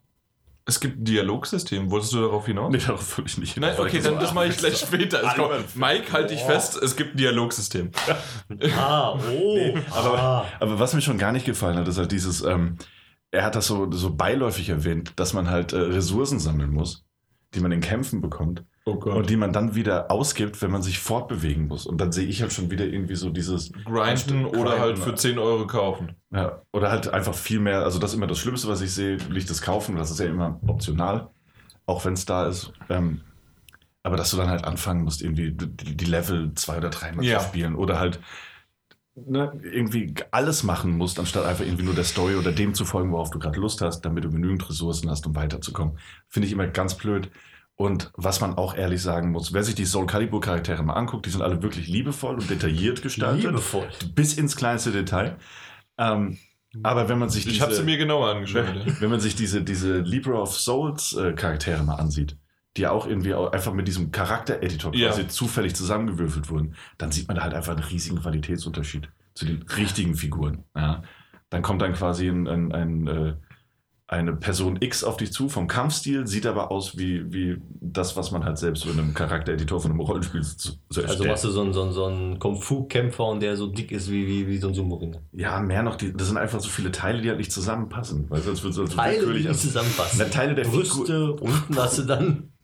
Es gibt ein Dialogsystem. Wolltest du darauf hinaus? Nee, darauf würde ich nicht. Nein, okay, dann das mache ich gleich später. Es kommt, Albern. Mike, halt dich fest, es gibt ein Dialogsystem. Ah, oh. aber- ah. Aber was mir schon gar nicht gefallen hat, ist halt dieses, ähm, er hat das so, so beiläufig erwähnt, dass man halt äh, Ressourcen sammeln muss, die man in Kämpfen bekommt Oh und die man dann wieder ausgibt, wenn man sich fortbewegen muss. Und dann sehe ich halt schon wieder irgendwie so dieses, Grinden oder Grinden. halt für 10 Euro kaufen. ja, oder halt einfach viel mehr, also das ist immer das Schlimmste, was ich sehe, Licht das Kaufen, das ist ja immer optional, auch wenn es da ist. Ähm, aber dass du dann halt anfangen musst, irgendwie die, die Level zwei oder dreimal Ja. zu spielen oder halt ne, irgendwie alles machen musst, anstatt einfach irgendwie nur der Story oder dem zu folgen, worauf du gerade Lust hast, damit du genügend Ressourcen hast, um weiterzukommen. Finde ich immer ganz blöd. Und was man auch ehrlich sagen muss, wer sich die Soul Calibur Charaktere mal anguckt, die sind alle wirklich liebevoll und detailliert gestaltet. Liebevoll. Bis ins kleinste Detail. Ähm, aber wenn man sich Ich habe sie diese- mir genauer angeschaut. ja. wenn, wenn man sich diese, diese Libra of Souls äh, Charaktere mal ansieht, die ja auch irgendwie auch einfach mit diesem Charaktereditor Ja. quasi zufällig zusammengewürfelt wurden, dann sieht man da halt einfach einen riesigen Qualitätsunterschied zu den richtigen Figuren. Ja. Dann kommt dann quasi ein, ein, ein, äh, eine Person X auf dich zu vom Kampfstil, sieht aber aus wie, wie das, was man halt selbst so in einem Charaktereditor von einem Rollenspiel so, so Also erstellt. machst du so einen, so einen, so einen Kung-Fu-Kämpfer und der so dick ist wie, wie, wie so ein Sumo-Ringer. ja, mehr noch, die, das sind einfach so viele Teile, die halt nicht zusammenpassen. Weil sonst wird so Teile, die willkürlich nicht zusammenpassen. Na, Teile der Figur. Brüste, unten hast du dann.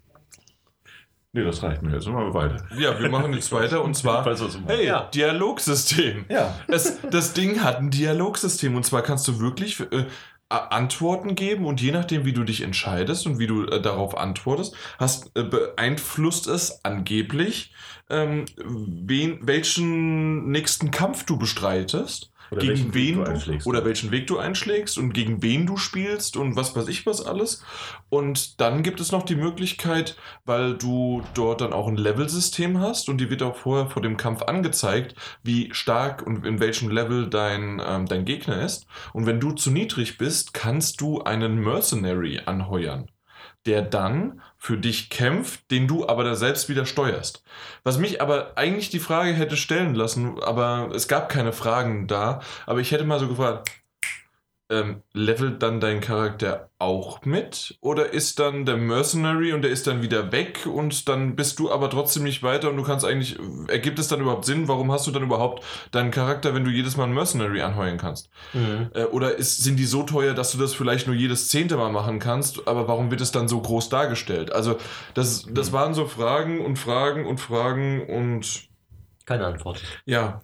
Nee, das reicht mir. Jetzt machen wir weiter. Ja, wir machen jetzt weiter und zwar. Hey, Ja. Dialogsystem. Ja. Das, das Ding hat ein Dialogsystem und zwar kannst du wirklich äh, Antworten geben und je nachdem, wie du dich entscheidest und wie du äh, darauf antwortest, hast, äh, beeinflusst es angeblich, ähm, wen, welchen nächsten Kampf du bestreitest. Oder gegen wen du du, einschlägst. oder welchen Weg du einschlägst und gegen wen du spielst und was weiß ich was alles. Und dann gibt es noch die Möglichkeit, weil du dort dann auch ein Level-System hast und die wird auch vorher vor dem Kampf angezeigt, wie stark und in welchem Level dein, ähm, dein Gegner ist. Und wenn du zu niedrig bist, kannst du einen Mercenary anheuern, der dann für dich kämpft, den du aber da selbst wieder steuerst. Was mich aber eigentlich die Frage hätte stellen lassen, aber es gab keine Fragen da, aber ich hätte mal so gefragt, ähm, levelt dann dein Charakter auch mit? Oder ist dann der Mercenary und der ist dann wieder weg und dann bist du aber trotzdem nicht weiter und du kannst eigentlich, ergibt es dann überhaupt Sinn? Warum hast du dann überhaupt deinen Charakter, wenn du jedes Mal einen Mercenary anheuern kannst? Äh, oder ist, sind die so teuer, dass du das vielleicht nur jedes zehnte Mal machen kannst, aber warum wird es dann so groß dargestellt? Also, das, das waren so Fragen und Fragen und Fragen und Keine Antwort. ja.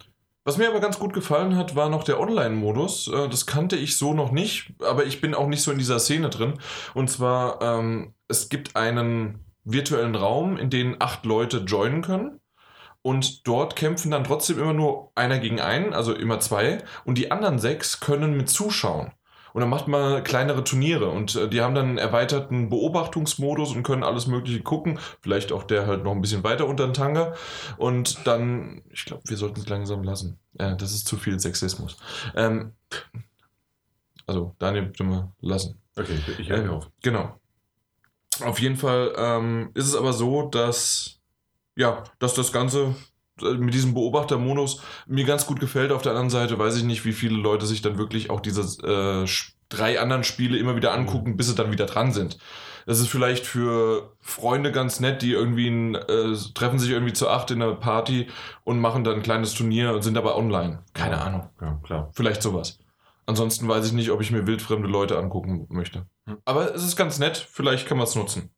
Was mir aber ganz gut gefallen hat, war noch der Online-Modus. Äh, Das kannte ich so noch nicht, aber ich bin auch nicht so in dieser Szene drin. Und zwar, ähm, es gibt einen virtuellen Raum, in den acht Leute joinen können. Und dort kämpfen dann trotzdem immer nur einer gegen einen, also immer zwei. Und die anderen sechs können mit zuschauen. Und dann macht man kleinere Turniere und äh, die haben dann einen erweiterten Beobachtungsmodus und können alles Mögliche gucken. Vielleicht auch der halt noch ein bisschen weiter unter den Tanga. Und dann, ich glaube, wir sollten es langsam lassen. Äh, das ist zu viel Sexismus. Ähm, also, Daniel, bitte mal lassen. Okay, ich höre Ähm, auf. Genau. Auf jeden Fall ähm, ist es aber so, dass, ja, dass das Ganze äh, mit diesem Beobachtermodus mir ganz gut gefällt. Auf der anderen Seite weiß ich nicht, wie viele Leute sich dann wirklich auch diese äh, drei anderen Spiele immer wieder angucken, bis sie dann wieder dran sind. Das ist vielleicht für Freunde ganz nett, die irgendwie ein, äh, treffen sich irgendwie zu acht in einer Party und machen dann ein kleines Turnier und sind aber online. Keine Ahnung. Ja, klar. Vielleicht sowas. Ansonsten weiß ich nicht, ob ich mir wildfremde Leute angucken möchte. Hm. Aber es ist ganz nett, vielleicht kann man es nutzen.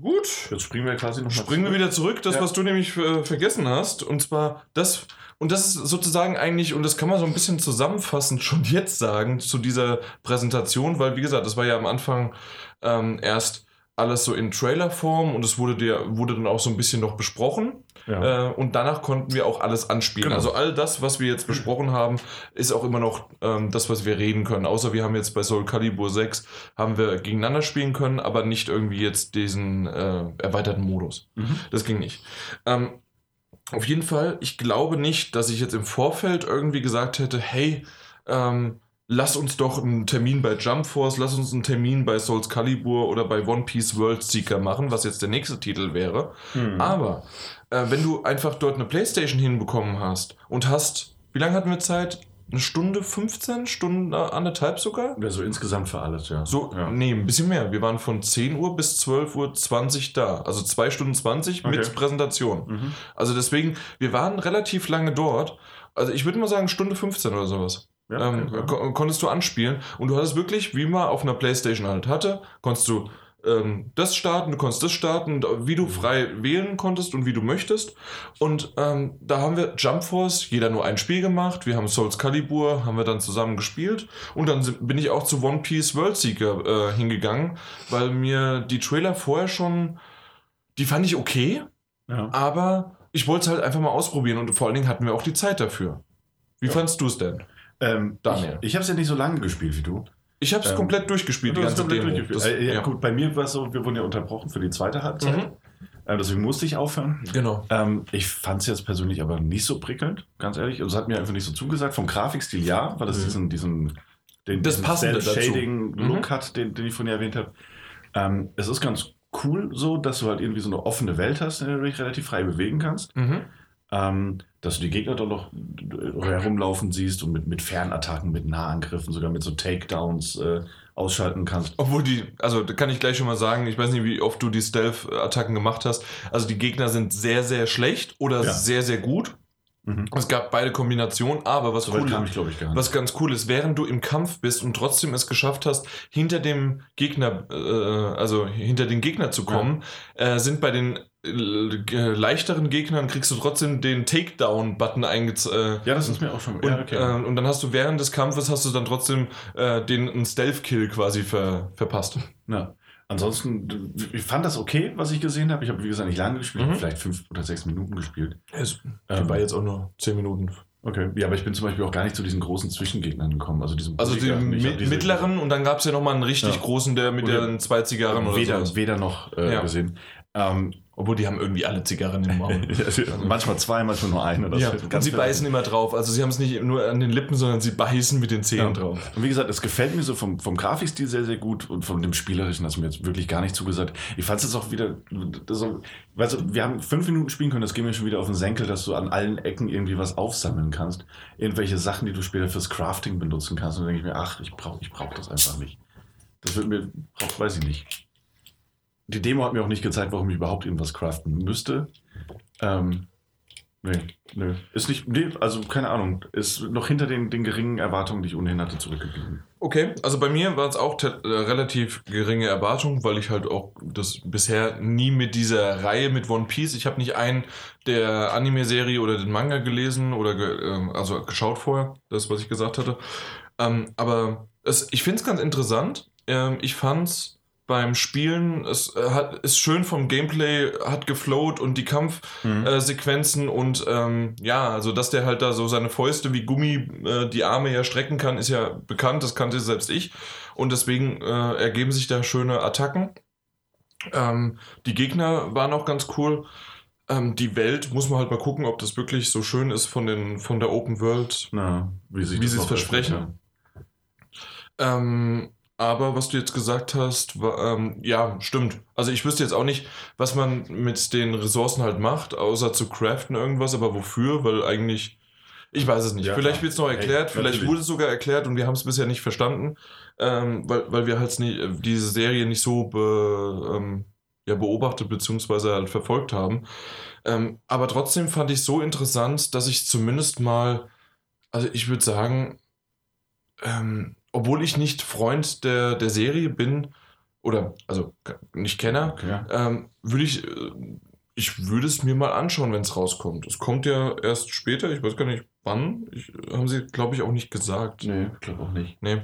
Gut. Jetzt springen wir quasi noch Springen wir wieder zurück, das, Ja. was du nämlich äh, vergessen hast. Und zwar das, und das ist sozusagen eigentlich, und das kann man so ein bisschen zusammenfassend schon jetzt sagen zu dieser Präsentation, weil wie gesagt, das war ja am Anfang ähm, erst alles so in Trailerform und es wurde, dir, wurde dann auch so ein bisschen noch besprochen. Ja. Äh, und danach konnten wir auch alles anspielen. Genau. Also all das, was wir jetzt besprochen haben, ist auch immer noch ähm, das, was wir reden können. Außer wir haben jetzt bei Soul Calibur 6 haben wir gegeneinander spielen können, aber nicht irgendwie jetzt diesen äh, erweiterten Modus. Mhm. Das ging nicht. Ähm, auf jeden Fall, ich glaube nicht, dass ich jetzt im Vorfeld irgendwie gesagt hätte, hey, ähm, lass uns doch einen Termin bei Jump Force, lass uns einen Termin bei Souls Calibur oder bei One Piece World Seeker machen, was jetzt der nächste Titel wäre. Mhm. Aber äh, wenn du einfach dort eine Playstation hinbekommen hast und hast, wie lange hatten wir Zeit? Eine Stunde 15? Stunde anderthalb sogar? Ja, so insgesamt für alles, ja. So, ja. nee, ein bisschen mehr. Wir waren von 10 Uhr bis 12 Uhr 20 da. Also 2 Stunden 20 Okay. mit Präsentation. Mhm. Also deswegen, wir waren relativ lange dort. Also ich würde mal sagen Stunde 15 oder sowas. Ja, ähm, kon konntest du anspielen. Und du hattest wirklich, wie man auf einer Playstation halt hatte, konntest du ähm, das starten, du konntest das starten, wie du frei wählen konntest und wie du möchtest. Und ähm, da haben wir Jump Force, jeder nur ein Spiel gemacht. Wir haben Souls Calibur, haben wir dann zusammen gespielt. Und dann bin ich auch zu One Piece World Seeker äh, hingegangen, weil mir die Trailer vorher schon, die fand ich okay, ja. aber ich wollte es halt einfach mal ausprobieren und vor allen Dingen hatten wir auch die Zeit dafür. Wie Ja. fandst du es denn? Ähm, Daniel. Ich, ich habe es ja nicht so lange gespielt wie du. Ich habe es Ähm, komplett durchgespielt, die ganze komplett Demo. durchgespielt. Das, äh, ja, ja. Gut, bei mir war es so, wir wurden ja unterbrochen für die zweite Halbzeit. Mhm. Äh, deswegen musste ich aufhören. Genau. Ähm, ich fand es jetzt persönlich aber nicht so prickelnd, ganz ehrlich. Also, Es hat mir einfach nicht so zugesagt. Vom Grafikstil ja, weil es Mhm. diesen, diesen, den, Das diesen. Cell-Shading-Look Mhm. hat, den, den ich vorhin erwähnt habe. Ähm, es ist ganz cool so, dass du halt irgendwie so eine offene Welt hast, in der du dich relativ frei bewegen kannst. Mhm. Ähm, dass du die Gegner doch noch herumlaufen siehst und mit, mit Fernattacken, mit Nahangriffen, sogar mit so Takedowns äh, ausschalten kannst. Obwohl die, also da kann ich gleich schon mal sagen, ich weiß nicht, wie oft du die Stealth-Attacken gemacht hast. Also die Gegner sind sehr, sehr schlecht oder Ja. sehr, sehr gut. Mhm. Es gab beide Kombinationen, aber was cool kam ich, ich. Was ganz cool ist, während du im Kampf bist und trotzdem es geschafft hast, hinter dem Gegner, äh, also hinter den Gegner zu kommen, äh, sind bei den äh, leichteren Gegnern kriegst du trotzdem den Takedown-Button eingezogen. Äh, ja, das ist mir auch schon. und, ja, okay. äh, und dann hast du während des Kampfes hast du dann trotzdem äh, den Stealth-Kill quasi ver, verpasst. Ja. Ansonsten, ich fand das okay, was ich gesehen habe. Ich habe, wie gesagt, nicht lange gespielt, Mhm. vielleicht fünf oder sechs Minuten gespielt. Es Ähm, war jetzt auch nur 10 Minuten. Okay. Ja, aber ich bin zum Beispiel auch gar nicht zu diesen großen Zwischengegnern gekommen. Also, diesem Also den mittleren und dann gab es ja nochmal einen richtig Ja. großen, der mit den zwei Zigarren oder weder, sowas. weder noch äh, Ja. gesehen. Ähm, Obwohl die haben irgendwie alle Zigarren im Maul. manchmal zwei, manchmal nur eine. Das ja, wird und ganz sie beißen immer drauf. Also sie haben es nicht nur an den Lippen, sondern sie beißen mit den Zähnen Ja. drauf. Und wie gesagt, es gefällt mir so vom, vom Grafikstil sehr, sehr gut und von dem Spielerischen hast du mir jetzt wirklich gar nicht zugesagt. Ich fand es jetzt auch wieder, das so, weißt du, wir haben fünf Minuten spielen können, das geht mir schon wieder auf den Senkel, dass du an allen Ecken irgendwie was aufsammeln kannst. Irgendwelche Sachen, die du später fürs Crafting benutzen kannst. Und dann denke ich mir, ach, ich brauche ich brauch das einfach nicht. Das wird mir, brauch, weiß ich nicht. Die Demo hat mir auch nicht gezeigt, warum ich überhaupt irgendwas craften müsste. Ähm, nee, nee. Ist nicht, nee, also keine Ahnung. Ist noch hinter den, den geringen Erwartungen, die ich ohnehin hatte, zurückgeblieben. Okay, also bei mir war es auch äh, relativ geringe Erwartung, weil ich halt auch das bisher nie mit dieser Reihe mit One Piece, ich habe nicht einen der Anime-Serie oder den Manga gelesen oder ge, ähm, also geschaut vorher, das was ich gesagt hatte. Ähm, aber es, ich finde es ganz interessant. Ähm, ich fand es beim Spielen, es äh, hat, ist schön vom Gameplay, hat geflowt und die Kampfsequenzen äh, Sequenzen und ähm, ja, also dass der halt da so seine Fäuste wie Gummi äh, die Arme ja strecken kann, ist ja bekannt, das kannte selbst ich und deswegen äh, ergeben sich da schöne Attacken. Ähm, die Gegner waren auch ganz cool. Ähm, die Welt muss man halt mal gucken, ob das wirklich so schön ist von, den, von der Open World, Na, wie, sie es versprechen. öffnet, Ähm, aber was du jetzt gesagt hast, war, ähm, ja, stimmt. Also ich wüsste jetzt auch nicht, was man mit den Ressourcen halt macht, außer zu craften irgendwas, aber wofür, weil eigentlich, ich weiß es nicht. Ja, vielleicht wird es noch erklärt, Ey, vielleicht wurde es sogar erklärt und wir haben es bisher nicht verstanden, ähm, weil, weil wir halt nie, diese Serie nicht so be, ähm, ja, beobachtet bzw. halt verfolgt haben. Ähm, aber trotzdem fand ich so interessant, dass ich zumindest mal, also ich würde sagen, ähm, obwohl ich nicht Freund der, der Serie bin oder also nicht Kenner, Okay, ähm, würde ich, äh, ich würde es mir mal anschauen, wenn es rauskommt. Es kommt ja erst später, ich weiß gar nicht wann. Ich, haben sie, glaube ich, auch nicht gesagt. Nee, ich glaube auch nicht. Nee.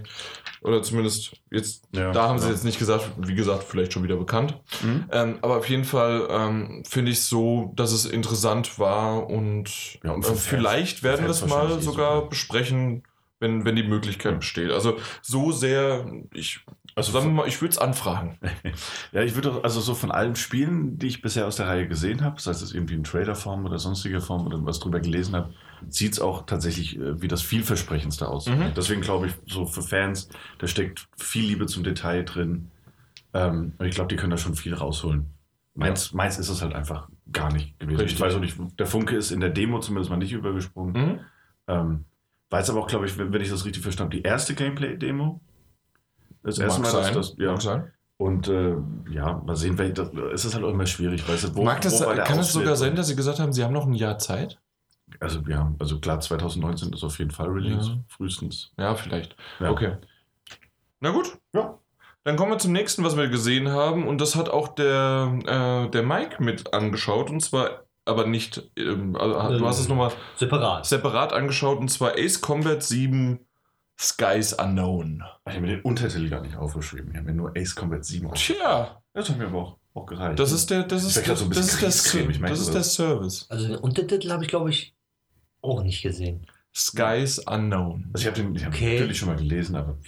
Oder zumindest jetzt, Ja, da haben sie ja. jetzt nicht gesagt, wie gesagt, vielleicht schon wieder bekannt. Mhm. Ähm, aber auf jeden Fall ähm, finde ich es so, dass es interessant war und, Ja, und äh, vielleicht werden wir es mal eh sogar besprechen, wenn, wenn die Möglichkeit besteht. Also so sehr, ich, Also sagen wir mal, ich würde es anfragen. Ja, ich würde also so von allen Spielen, die ich bisher aus der Reihe gesehen habe, sei es irgendwie in Trailerform oder sonstiger Form oder was drüber gelesen habe, sieht es auch tatsächlich äh, wie das vielversprechendste aus. Mhm. Deswegen glaube ich, so für Fans, da steckt viel Liebe zum Detail drin. Ähm, und ich glaube, die können da schon viel rausholen. Meins, meins ist es halt einfach gar nicht gewesen. Richtig. Ich weiß auch nicht, der Funke ist in der Demo zumindest mal nicht übergesprungen. Mhm. Ähm, war jetzt aber auch, glaube ich, wenn ich das richtig verstanden habe, die erste Gameplay-Demo. Das erste Mag Mal, dass sein. das, ja, Mag sein. und äh, ja, mal sehen, weil das, es ist halt auch immer schwierig, weißt du, wo, Mag das, kann es sogar sein, dass sie gesagt haben, sie haben noch ein Jahr Zeit? Also ja, also klar, 2019 ist auf jeden Fall Release, Ja. frühestens. Ja, vielleicht. Ja. Okay. Na gut. Ja. Dann kommen wir zum nächsten, was wir gesehen haben. Und das hat auch der, äh, der Mike mit angeschaut. Und zwar aber nicht, ähm, also, du hast es nochmal Separat. separat angeschaut. Und zwar Ace Combat 7 Skies Unknown. Ich habe mir den Untertitel gar nicht aufgeschrieben. Ich habe mir nur Ace Combat 7 aufgeschrieben. Tja, Das hat mir aber auch, auch gereicht. das ist der, das Ich ist, grad so das ist, der, griesgrämig, Ser- merkst das ist der das? Service. Also den Untertitel habe ich, glaube ich, auch nicht gesehen. Skies Unknown. Also ich habe den ich hab Okay. natürlich schon mal gelesen, aber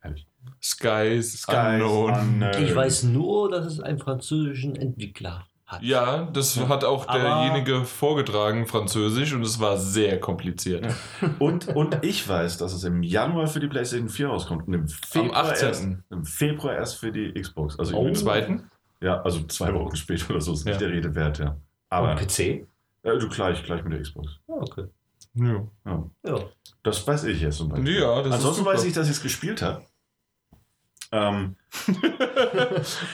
herrlich. Skies, Skies Unknown. Unknown. Ich weiß nur, dass es einen französischen Entwickler hat. Ja, das hat auch Aber- derjenige vorgetragen, Französisch, und es war sehr kompliziert. Und, und ich weiß, dass es im Januar für die PlayStation 4 rauskommt und im Februar, 18.. Erst, im Februar erst für die Xbox. Also Oh. Im zweiten? Ja, also zwei Wochen später oder so ist nicht Ja. der Rede wert, ja. Und Aber PC? äh, du gleich, gleich mit der Xbox. Ah, okay. Ja. Ja. Ja. Das weiß ich jetzt zum Beispiel. Ja, Ansonsten weiß ich, dass ich es gespielt habe. Ähm,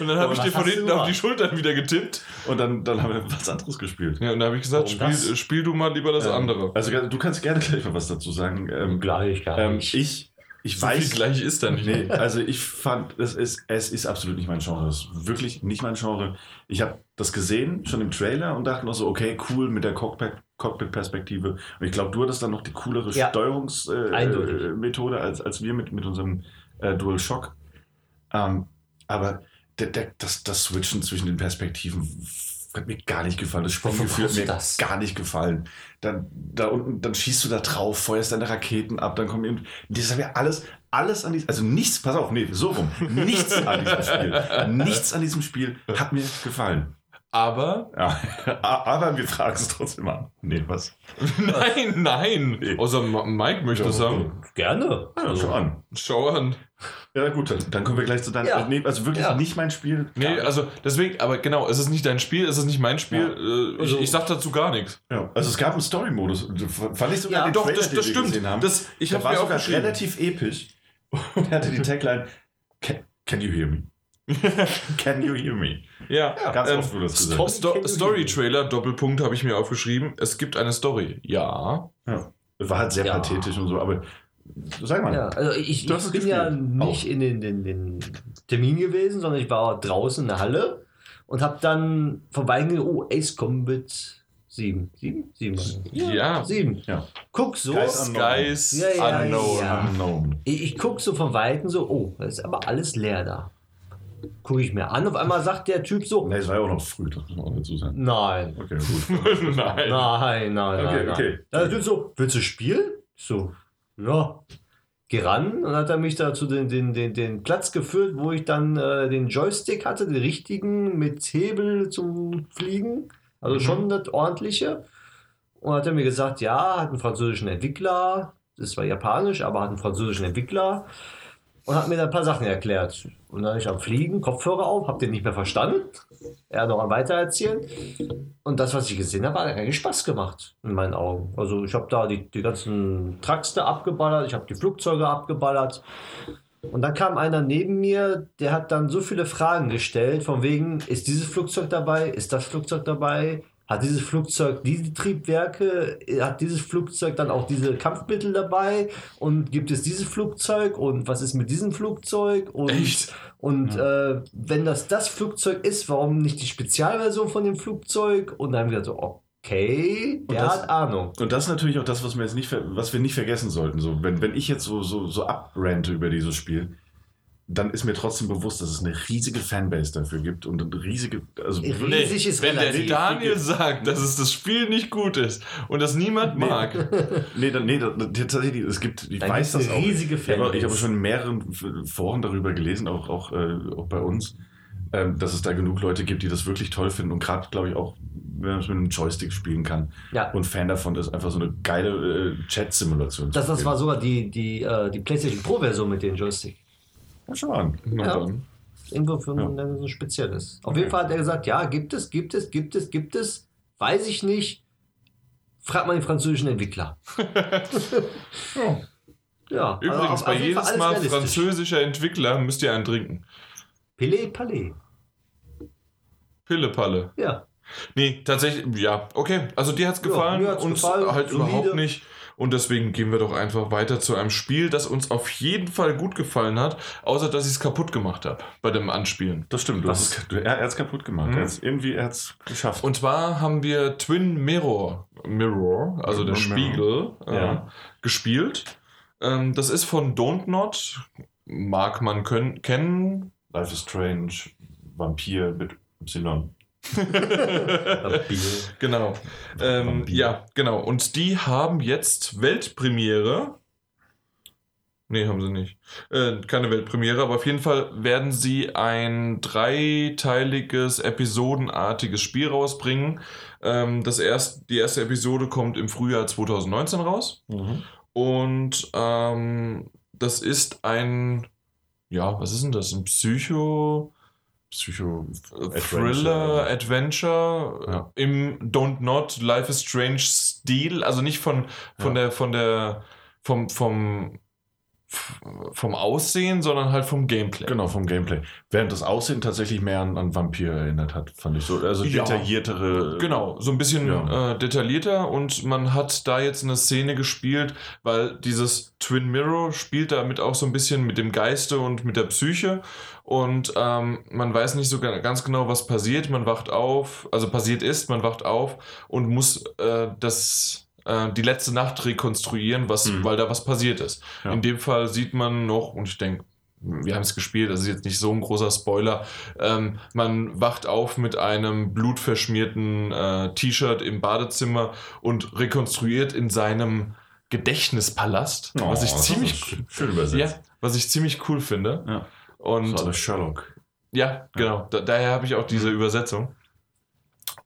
Und dann habe ich dir von hinten auf die Schultern wieder getippt. und dann, dann haben wir was anderes gespielt. Ja, und dann habe ich gesagt, Warum spiel, das? spiel du mal lieber das Ähm, andere. Also du kannst gerne gleich mal was dazu sagen. Ähm, Gleich, gar ähm, nicht. ich, ich So viel weiß, gleich ist da nicht. Nee, also ich fand, es ist, es ist absolut nicht mein Genre. Es ist wirklich nicht mein Genre. Ich habe das gesehen, schon im Trailer und dachte noch so, okay, cool mit der Cockpit- Cockpit-Perspektive. Und ich glaube, du hattest dann noch die coolere Ja, Steuerungsmethode äh, als, als wir mit, mit unserem äh, Dual Shock. Ähm, aber der, der, das, das Switchen zwischen den Perspektiven hat mir gar nicht gefallen. Das Sprunggefühl hat mir das? gar nicht gefallen. Dann, da unten, dann schießt du da drauf, feuerst deine Raketen ab, dann kommen eben. Das mir alles, alles an diesem, also nichts, pass auf, nee, so rum. Nichts an diesem Spiel. Nichts an diesem Spiel hat mir gefallen. Aber, Ja, aber wir fragen es trotzdem an. Nee, was? nein, nein. Nee. Außer Mike möchte Ja, sagen, Gerne. Ja, schau an. schau an. Ja, gut, dann, dann kommen wir gleich zu deinem. Ja. Nee, also wirklich Ja. nicht mein Spiel. Nee, also deswegen, aber genau, es ist nicht dein Spiel, es ist nicht mein Spiel. Äh, Also- ich, ich sag dazu gar nichts. ja. also es gab einen Story-Modus. Fand ich sogar Ja, den Doch, Trailer, das, das stimmt. gesehen haben. Das, ich der habe war mir sogar relativ episch und hatte die Tagline: can, can you hear me? can you hear me? Ja, Ganz ähm, oft wurde das gesagt. Sto Can you Story hear Trailer, Doppelpunkt habe ich mir aufgeschrieben. Es gibt eine Story. Ja. Ja. War halt sehr Ja. pathetisch und so, aber sag mal. Ja, also ich, ich bin ja gespielt. nicht in den, den, den Termin gewesen, sondern ich war draußen in der Halle und habe dann vorbeigegangen, oh, Ace Combat 7. 7? 7. Ja. 7. Ja. Guck so. Skies Skies Ja, ja, Unknown. ja. Unknown. Ich, ich guck so von Weitem so, oh, das ist aber alles leer da. Gucke ich mir an, auf einmal sagt der Typ so, Nee, es war ja auch noch früh, das muss man auch dazu sagen. nein, Okay, gut. Nein. nein, nein, Okay, nein, nein. okay. Da der Typ so, willst du spielen? So, ja. Geh ran und hat er mich da zu den, den, den, den Platz geführt, wo ich dann äh, den Joystick hatte, den richtigen mit Hebel zum Fliegen. Also Mhm. schon das ordentliche. Und hat er mir gesagt, ja, hat einen französischen Entwickler. Das war japanisch, aber hat einen französischen Entwickler. Und hat mir da ein paar Sachen erklärt. Und dann ich am Fliegen, Kopfhörer auf, hab den nicht mehr verstanden. Er noch am Weitererzählen. Und das, was ich gesehen habe, hat eigentlich Spaß gemacht, in meinen Augen. Also ich habe da die, die ganzen Trucks da abgeballert, ich habe die Flugzeuge abgeballert. Und dann kam einer neben mir, der hat dann so viele Fragen gestellt, von wegen, ist dieses Flugzeug dabei, ist das Flugzeug dabei, Hat dieses Flugzeug diese Triebwerke? Hat dieses Flugzeug dann auch diese Kampfmittel dabei? Und gibt es dieses Flugzeug? Und was ist mit diesem Flugzeug? Und, Echt? Und äh, wenn das das Flugzeug ist, warum nicht die Spezialversion von dem Flugzeug? Und dann haben wir so, okay, der das- hat Ahnung. Und das ist natürlich auch das, was wir jetzt nicht, ver- was wir nicht vergessen sollten. So, wenn, wenn ich jetzt so, so, so abrante über dieses Spiel, dann ist mir trotzdem bewusst, dass es eine riesige Fanbase dafür gibt und eine riesige, also Riesig wirklich- ist wenn der. Daniel sagt, dass es das Spiel nicht gut ist und das niemand mag, Nee, da- nee, da- da- tatsächlich, es gibt, ich Dann weiß das eine auch. riesige ich habe, ich habe Fanbase. schon in mehreren Foren darüber gelesen, auch, auch, äh, auch bei uns, ähm, dass es da genug Leute gibt, die das wirklich toll finden und gerade, glaube ich, auch, wenn man es mit einem Joystick spielen kann Ja. und Fan davon ist, einfach so eine geile äh, Chat-Simulation Das, das war sogar die, die, äh, die PlayStation Pro-Version mit dem Joystick. Ja, schon an. na Ja. dann. Irgendwo für Ja. ein so spezielles. Auf Okay. jeden Fall hat er gesagt, ja, gibt es, gibt es, gibt es, gibt es. Weiß ich nicht. Frag mal den französischen Entwickler. Ja. Ja, also Übrigens, auf- bei auf Fall jedes Mal französischer Entwickler müsst ihr einen trinken. Pelé, Palais. Pillepalle. Ja. Nee, tatsächlich, ja, okay. Also dir hat's Ja, gefallen, mir hat's uns gefallen, halt solide. überhaupt nicht. Und deswegen gehen wir doch einfach weiter zu einem Spiel, das uns auf jeden Fall gut gefallen hat, außer dass ich es kaputt gemacht habe bei dem Anspielen. Das stimmt, du hast du, er, hat es kaputt gemacht. Mhm. Er hat's irgendwie, er hat es geschafft. Und zwar haben wir Twin Mirror, Mirror, also der Mirror. Spiegel, äh, Ja. gespielt. Ähm, das ist von Don't Not, mag man können, kennen. Life is Strange, Vampir mit Y. Genau. Ähm, ja, genau. Und die haben jetzt Weltpremiere. Nee, haben sie nicht. Äh, keine Weltpremiere, aber auf jeden Fall werden sie ein dreiteiliges, episodenartiges Spiel rausbringen. Ähm, das erst, die erste Episode kommt im Frühjahr 2019 raus. Und ähm, das ist ein, ja, was ist denn das? Ein Psycho, Psycho. Thriller, Adventure Ja. im Don't Not Life is Strange Stil, also nicht von, von Ja. der, von der, vom, vom, vom Aussehen, sondern halt vom Gameplay. Genau, vom Gameplay. Während das Aussehen tatsächlich mehr an, an Vampir erinnert hat, fand ich so. Also Ja. detailliertere. Genau, so ein bisschen Ja. äh, detaillierter und man hat da jetzt eine Szene gespielt, weil dieses Twin Mirror spielt damit auch so ein bisschen mit dem Geiste und mit der Psyche und ähm, man weiß nicht so ga- ganz genau, was passiert. Man wacht auf, also passiert ist, man wacht auf und muss äh, das äh, die letzte Nacht rekonstruieren, was, Mhm. weil da was passiert ist. Ja. In dem Fall sieht man noch, und ich denke, wir haben es gespielt, das ist jetzt nicht so ein großer Spoiler. Ähm, man wacht auf mit einem blutverschmierten äh, T-Shirt im Badezimmer und rekonstruiert in seinem Gedächtnispalast, Oh, was ich ziemlich schön- übersetzt. ja, was ich ziemlich cool finde. Ja. Und Sherlock. ja, genau. Da, daher habe ich auch Mhm. diese Übersetzung.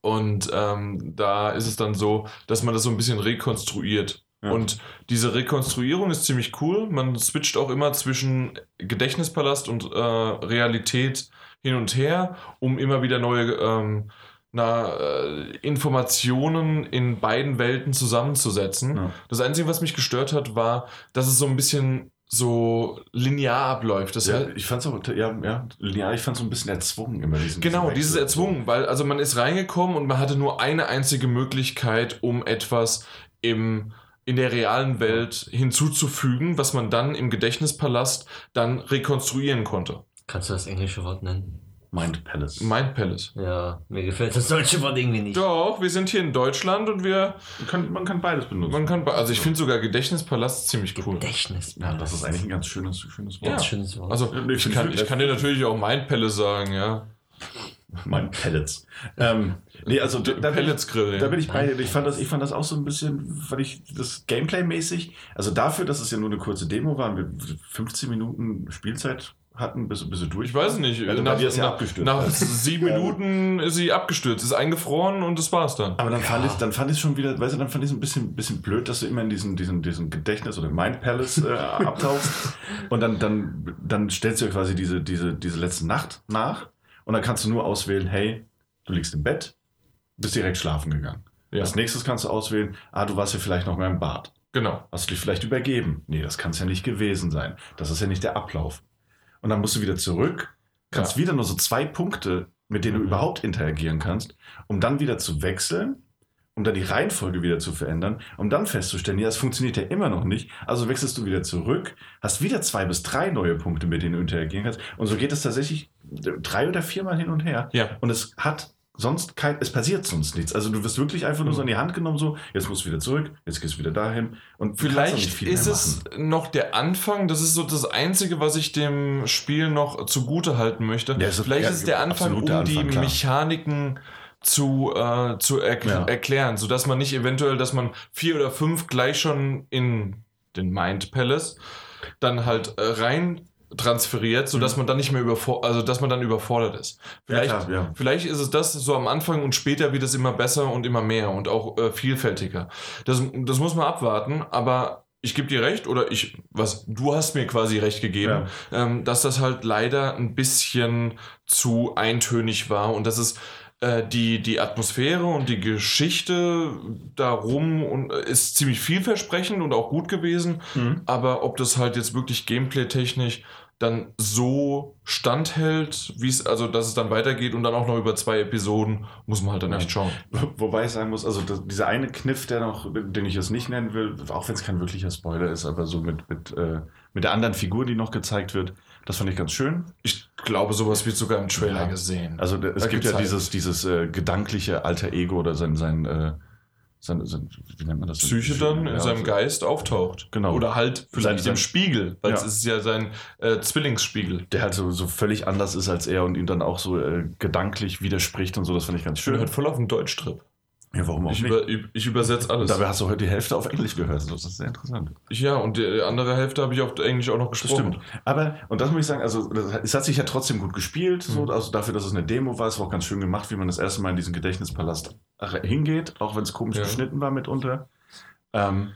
Und ähm, da ist es dann so, dass man das so ein bisschen rekonstruiert. Ja. Und diese Rekonstruierung ist ziemlich cool. Man switcht auch immer zwischen Gedächtnispalast und äh, Realität hin und her, um immer wieder neue ähm, na, äh, Informationen in beiden Welten zusammenzusetzen. Ja. Das Einzige, was mich gestört hat, war, dass es so ein bisschen so linear abläuft. Das Ja, heißt, ich fand's auch, ja, ja, linear, ich fand's so ein bisschen erzwungen immer diesen Genau, diesen dieses erzwungen, weil also man ist reingekommen und man hatte nur eine einzige Möglichkeit, um etwas im, in der realen Welt hinzuzufügen, was man dann im Gedächtnispalast dann rekonstruieren konnte. Kannst du das englische Wort nennen? Mind Palace. Mind Palace. Ja, mir gefällt das deutsche Wort irgendwie nicht. Doch, wir sind hier in Deutschland und wir, Man kann, man kann beides benutzen. man kann, also ich finde sogar Gedächtnispalast ziemlich cool. Gedächtnis. ja, das ist eigentlich ein ganz schönes, schönes Wort. Ganz Ja. schönes Wort. Also ich kann, ich- kann dir natürlich auch Mind Palace sagen, ja. Mind Pellets. ähm, nee, also da, da bin ich, Pelletsgrill, da ja. bin ich bei dir. Ich fand das, ich fand das auch so ein bisschen, weil ich das Gameplay-mäßig, also dafür, dass es ja nur eine kurze Demo war, wir 15 Minuten Spielzeit hatten, bis, bis sie durch Ich weiß nicht, Ja, nach, ist ja nach, abgestürzt. nach sieben Minuten ist sie abgestürzt, ist eingefroren und das war's dann. Aber dann fand ich, dann fand ich schon wieder, weißt du, dann fand ich es ein bisschen, bisschen blöd, dass du immer in diesen, diesen, diesen Gedächtnis oder Mind Palace äh, abtauchst. Und dann, dann, dann stellst du ja quasi diese, diese, diese letzte Nacht nach. Und dann kannst du nur auswählen, hey, du liegst im Bett, bist direkt schlafen gegangen. Ja, Als nächstes kannst du auswählen, ah, du warst ja vielleicht noch mal im Bad. genau. Hast du dich vielleicht übergeben? Nee, das kann es ja nicht gewesen sein. Das ist ja nicht der Ablauf. Und dann musst du wieder zurück, kannst Ja. wieder nur so zwei Punkte mit denen du Mhm. überhaupt interagieren kannst, um dann wieder zu wechseln, um dann die Reihenfolge wieder zu verändern, um dann festzustellen, ja, es funktioniert ja immer noch nicht. Also wechselst du wieder zurück, hast wieder zwei bis drei neue Punkte, mit denen du interagieren kannst. Und so geht es tatsächlich drei oder viermal hin und her. Ja. Und es hat sonst kein, es passiert sonst nichts. Also du wirst wirklich einfach nur so in die Hand genommen, so, jetzt musst du wieder zurück, jetzt gehst du wieder dahin. Und Vielleicht viel ist es noch der Anfang. Das ist so das Einzige, was ich dem Spiel noch zugute halten möchte. Ja, ist- Vielleicht ja, ist es der Anfang, um der die Anfang, klar. Mechaniken zu, äh, zu erk Ja. erklären, sodass man nicht eventuell, dass man vier oder fünf gleich schon in den Mind Palace dann halt äh, rein transferiert, sodass man dann nicht mehr überfordert, also dass man dann überfordert ist. Vielleicht, Mhm. Ja, klar, ja. vielleicht ist es das so am Anfang und später wird es immer besser und immer mehr und auch äh, vielfältiger. Das, das muss man abwarten, aber ich gebe dir recht, oder ich, was, du hast mir quasi recht gegeben, ähm, dass das halt leider ein bisschen zu eintönig war und dass es äh, die, die Atmosphäre und die Geschichte darum und, äh, ist ziemlich vielversprechend und auch gut gewesen. Mhm. Aber ob das halt jetzt wirklich gameplay-technisch dann so standhält, wie es, also dass es dann weitergeht und dann auch noch über zwei Episoden, muss man halt dann Ja. echt schauen. Wobei ich sagen muss, also das, dieser eine Kniff, der noch, den ich jetzt nicht nennen will, auch wenn es kein wirklicher Spoiler ist, aber so mit, mit, äh, mit der anderen Figur, die noch gezeigt wird, das fand ich ganz schön. Ich glaube, sowas wird sogar im Trailer Ja. gesehen. Also es Da gibt ja gezeigt. dieses, dieses äh, gedankliche alter Ego oder sein, sein, äh, sein, sein wie nennt man das? Psyche dann in Ja, seinem so- Geist auftaucht. Genau. Oder halt vielleicht Sein- im Spiegel, weil es Ja. ist ja sein äh, Zwillingsspiegel. Der halt so, so völlig anders ist als er und ihm dann auch so äh, gedanklich widerspricht und so, das fand ich ganz schön. halt voll auf dem Deutschtrip. Ja, warum auch Ich, nicht? über, ich übersetze alles. Dabei hast du heute die Hälfte auf Englisch gehört, das ist sehr interessant. ja, und die andere Hälfte habe ich auf Englisch auch noch Das gesprochen. stimmt. Aber, und das muss ich sagen, also das, es hat sich ja trotzdem gut gespielt, so, Mhm. also dafür, dass es eine Demo war, es war auch ganz schön gemacht, wie man das erste Mal in diesen Gedächtnispalast hingeht, auch wenn es komisch Ja. geschnitten war mitunter. Ähm,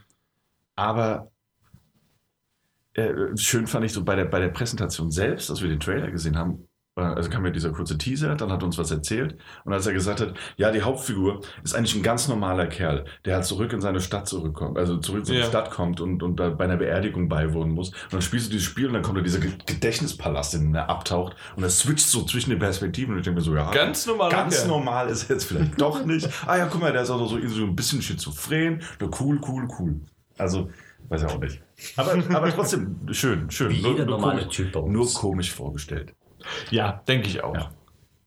aber äh, schön fand ich so bei der, bei der Präsentation selbst, als wir den Trailer gesehen haben, also kam ja dieser kurze Teaser, dann hat er uns was erzählt und als er gesagt hat, ja, die Hauptfigur ist eigentlich ein ganz normaler Kerl, der halt zurück in seine Stadt zurückkommt, also zurück in seine Ja. Stadt kommt und, und da bei einer Beerdigung beiwohnen muss. Und dann spielst du dieses Spiel und dann kommt da dieser Ge- Gedächtnispalast, in den er abtaucht und er switcht so zwischen den Perspektiven und ich denke mir so, ja, Ganz normal. ganz normal ist er jetzt vielleicht doch nicht. Ah ja, guck mal, der ist auch so, so ein bisschen schizophren. Na, cool, cool, cool. Also, weiß ich auch nicht. Aber, aber trotzdem, schön, schön. Wie Nur- jeder nur normale komisch- Typ bei uns. Nur komisch vorgestellt. Ja, denke ich auch. Ja.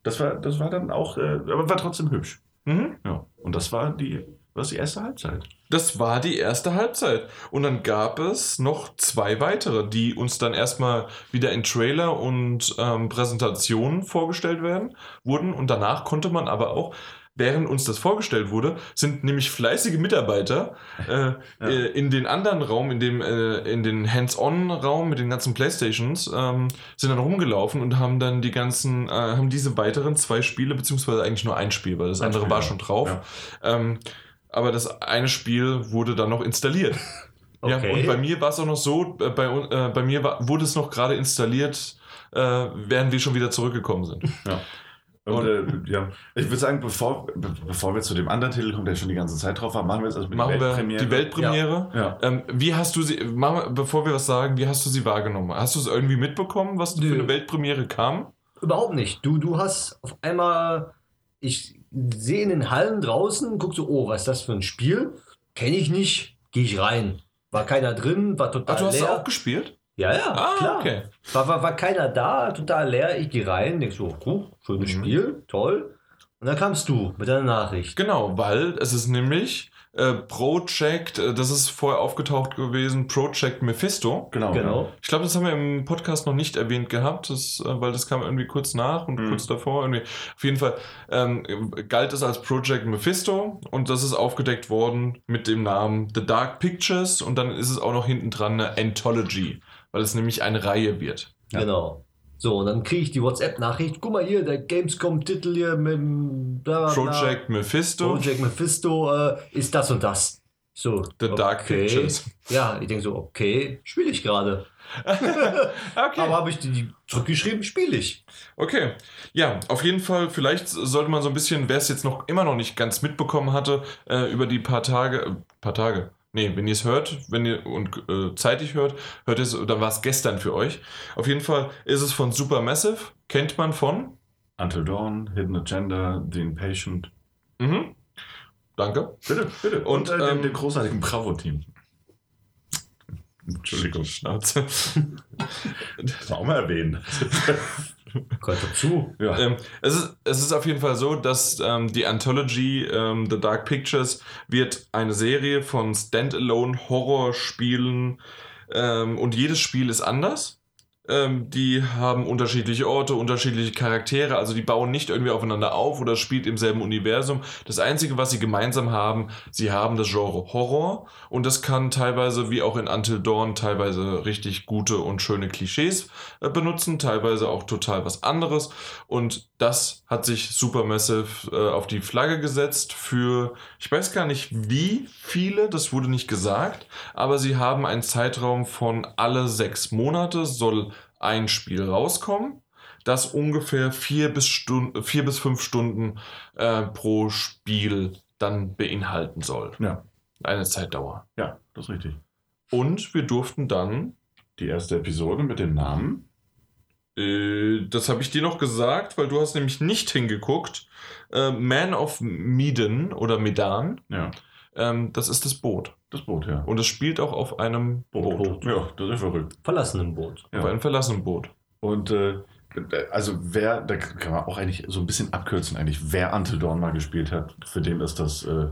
Das war, das war dann auch, äh, aber war trotzdem hübsch. Mhm. Ja. Und das war die, was die erste Halbzeit. Das war die erste Halbzeit. Und dann gab es noch zwei weitere, die uns dann erstmal wieder in Trailer und ähm, Präsentationen vorgestellt werden, wurden. Und danach konnte man aber auch, während uns das vorgestellt wurde, sind nämlich fleißige Mitarbeiter äh, äh, in den anderen Raum, in dem, äh, in den Hands-on-Raum mit den ganzen Playstations, ähm, sind dann rumgelaufen und haben dann die ganzen, äh, haben diese weiteren zwei Spiele, beziehungsweise eigentlich nur ein Spiel, weil das Ein andere Spiel, war ja. schon drauf. Ja. Ähm, aber das eine Spiel wurde dann noch installiert. Ja, Okay. und bei mir war es auch noch so, äh, bei, äh, bei mir war, wurde es noch gerade installiert, äh, während wir schon wieder zurückgekommen sind. Und, Und- äh, ja, ich würde sagen, bevor, be bevor wir zu dem anderen Titel kommen, der schon die ganze Zeit drauf war, machen wir jetzt erstmal Machen wir die Weltpremiere. Ja. Ähm, wie hast du sie, machen wir, bevor wir was sagen, wie hast du sie wahrgenommen? Hast du es irgendwie mitbekommen, was für Nö. eine Weltpremiere kam? Überhaupt nicht. Du, du hast auf einmal, ich sehe in den Hallen draußen, guck so, oh, was ist das für ein Spiel? Kenne ich nicht, gehe ich rein. War keiner drin, war total Ach, du hast leer. auch gespielt? Ja, ja, Ah, klar. okay. War, war, war keiner da, total leer. Ich gehe rein, denk so, oh, schönes Mhm. Spiel, toll. Und dann kamst du mit deiner Nachricht. Genau, weil es ist nämlich äh, Project, äh, das ist vorher aufgetaucht gewesen, Project Mephisto. Genau. Genau. Ich glaube, das haben wir im Podcast noch nicht erwähnt gehabt, das, äh, weil das kam irgendwie kurz nach und Mhm. kurz davor. Irgendwie. Auf jeden Fall ähm, galt es als Project Mephisto und das ist aufgedeckt worden mit dem Namen The Dark Pictures und dann ist es auch noch hinten dran eine Anthology, weil es nämlich eine Reihe wird. Ja. Genau. So, und dann kriege ich die WhatsApp-Nachricht. Guck mal hier, der Gamescom-Titel hier mit dem bla, bla, bla. Project Mephisto, Project Mephisto äh, ist das und das. So. The Dark Pictures. Ja, ich denke so, okay, spiele ich gerade. Okay. Aber habe ich die, die zurückgeschrieben, spiele ich. Okay, ja, auf jeden Fall, vielleicht sollte man so ein bisschen, wer es jetzt noch immer noch nicht ganz mitbekommen hatte, äh, über die paar Tage, äh, paar Tage, nee, wenn ihr es hört, wenn ihr und äh, zeitig hört, hört es, dann war es gestern für euch. Auf jeden Fall ist es von Supermassive, kennt man von, Until Dawn, Hidden Agenda, The Impatient. Mhm. Danke. Bitte, bitte. Und, Und, äh, ähm, dem, dem großartigen Bravo-Team. Entschuldigung. Schnauze. Das auch mal erwähnen. Gehört dazu. ja. ähm, es, ist, es ist auf jeden Fall so, dass ähm, die Anthology ähm, The Dark Pictures wird eine Serie von Standalone-Horrorspielen ähm, und jedes Spiel ist anders. Ähm, die haben unterschiedliche Orte, unterschiedliche Charaktere, also die bauen nicht irgendwie aufeinander auf oder spielt im selben Universum. Das Einzige, was sie gemeinsam haben, sie haben das Genre Horror und das kann teilweise, wie auch in Until Dawn, teilweise richtig gute und schöne Klischees äh, benutzen, teilweise auch total was anderes. Und das hat sich Supermassive äh, auf die Flagge gesetzt für, ich weiß gar nicht wie viele, das wurde nicht gesagt, aber sie haben einen Zeitraum von alle sechs Monate soll ein Spiel rauskommen, das ungefähr vier bis, Stund vier bis fünf Stunden äh, pro Spiel dann beinhalten soll. ja. Eine Zeitdauer. Ja, das ist richtig. Und wir durften dann Die erste Episode mit dem Namen. Äh, das habe ich dir noch gesagt, weil du hast nämlich nicht hingeguckt. Äh, Man of Medan oder Medan, Ja, ähm, das ist das Boot. das Boot, ja. Und es spielt auch auf einem Boot. Boot. Ja, das ist verrückt. Verlassenen Boot. Auf Ja. einem verlassenen Boot. Und äh, also wer, da kann man auch eigentlich so ein bisschen abkürzen, eigentlich, wer Until Dawn mal gespielt hat, für den ist das, äh,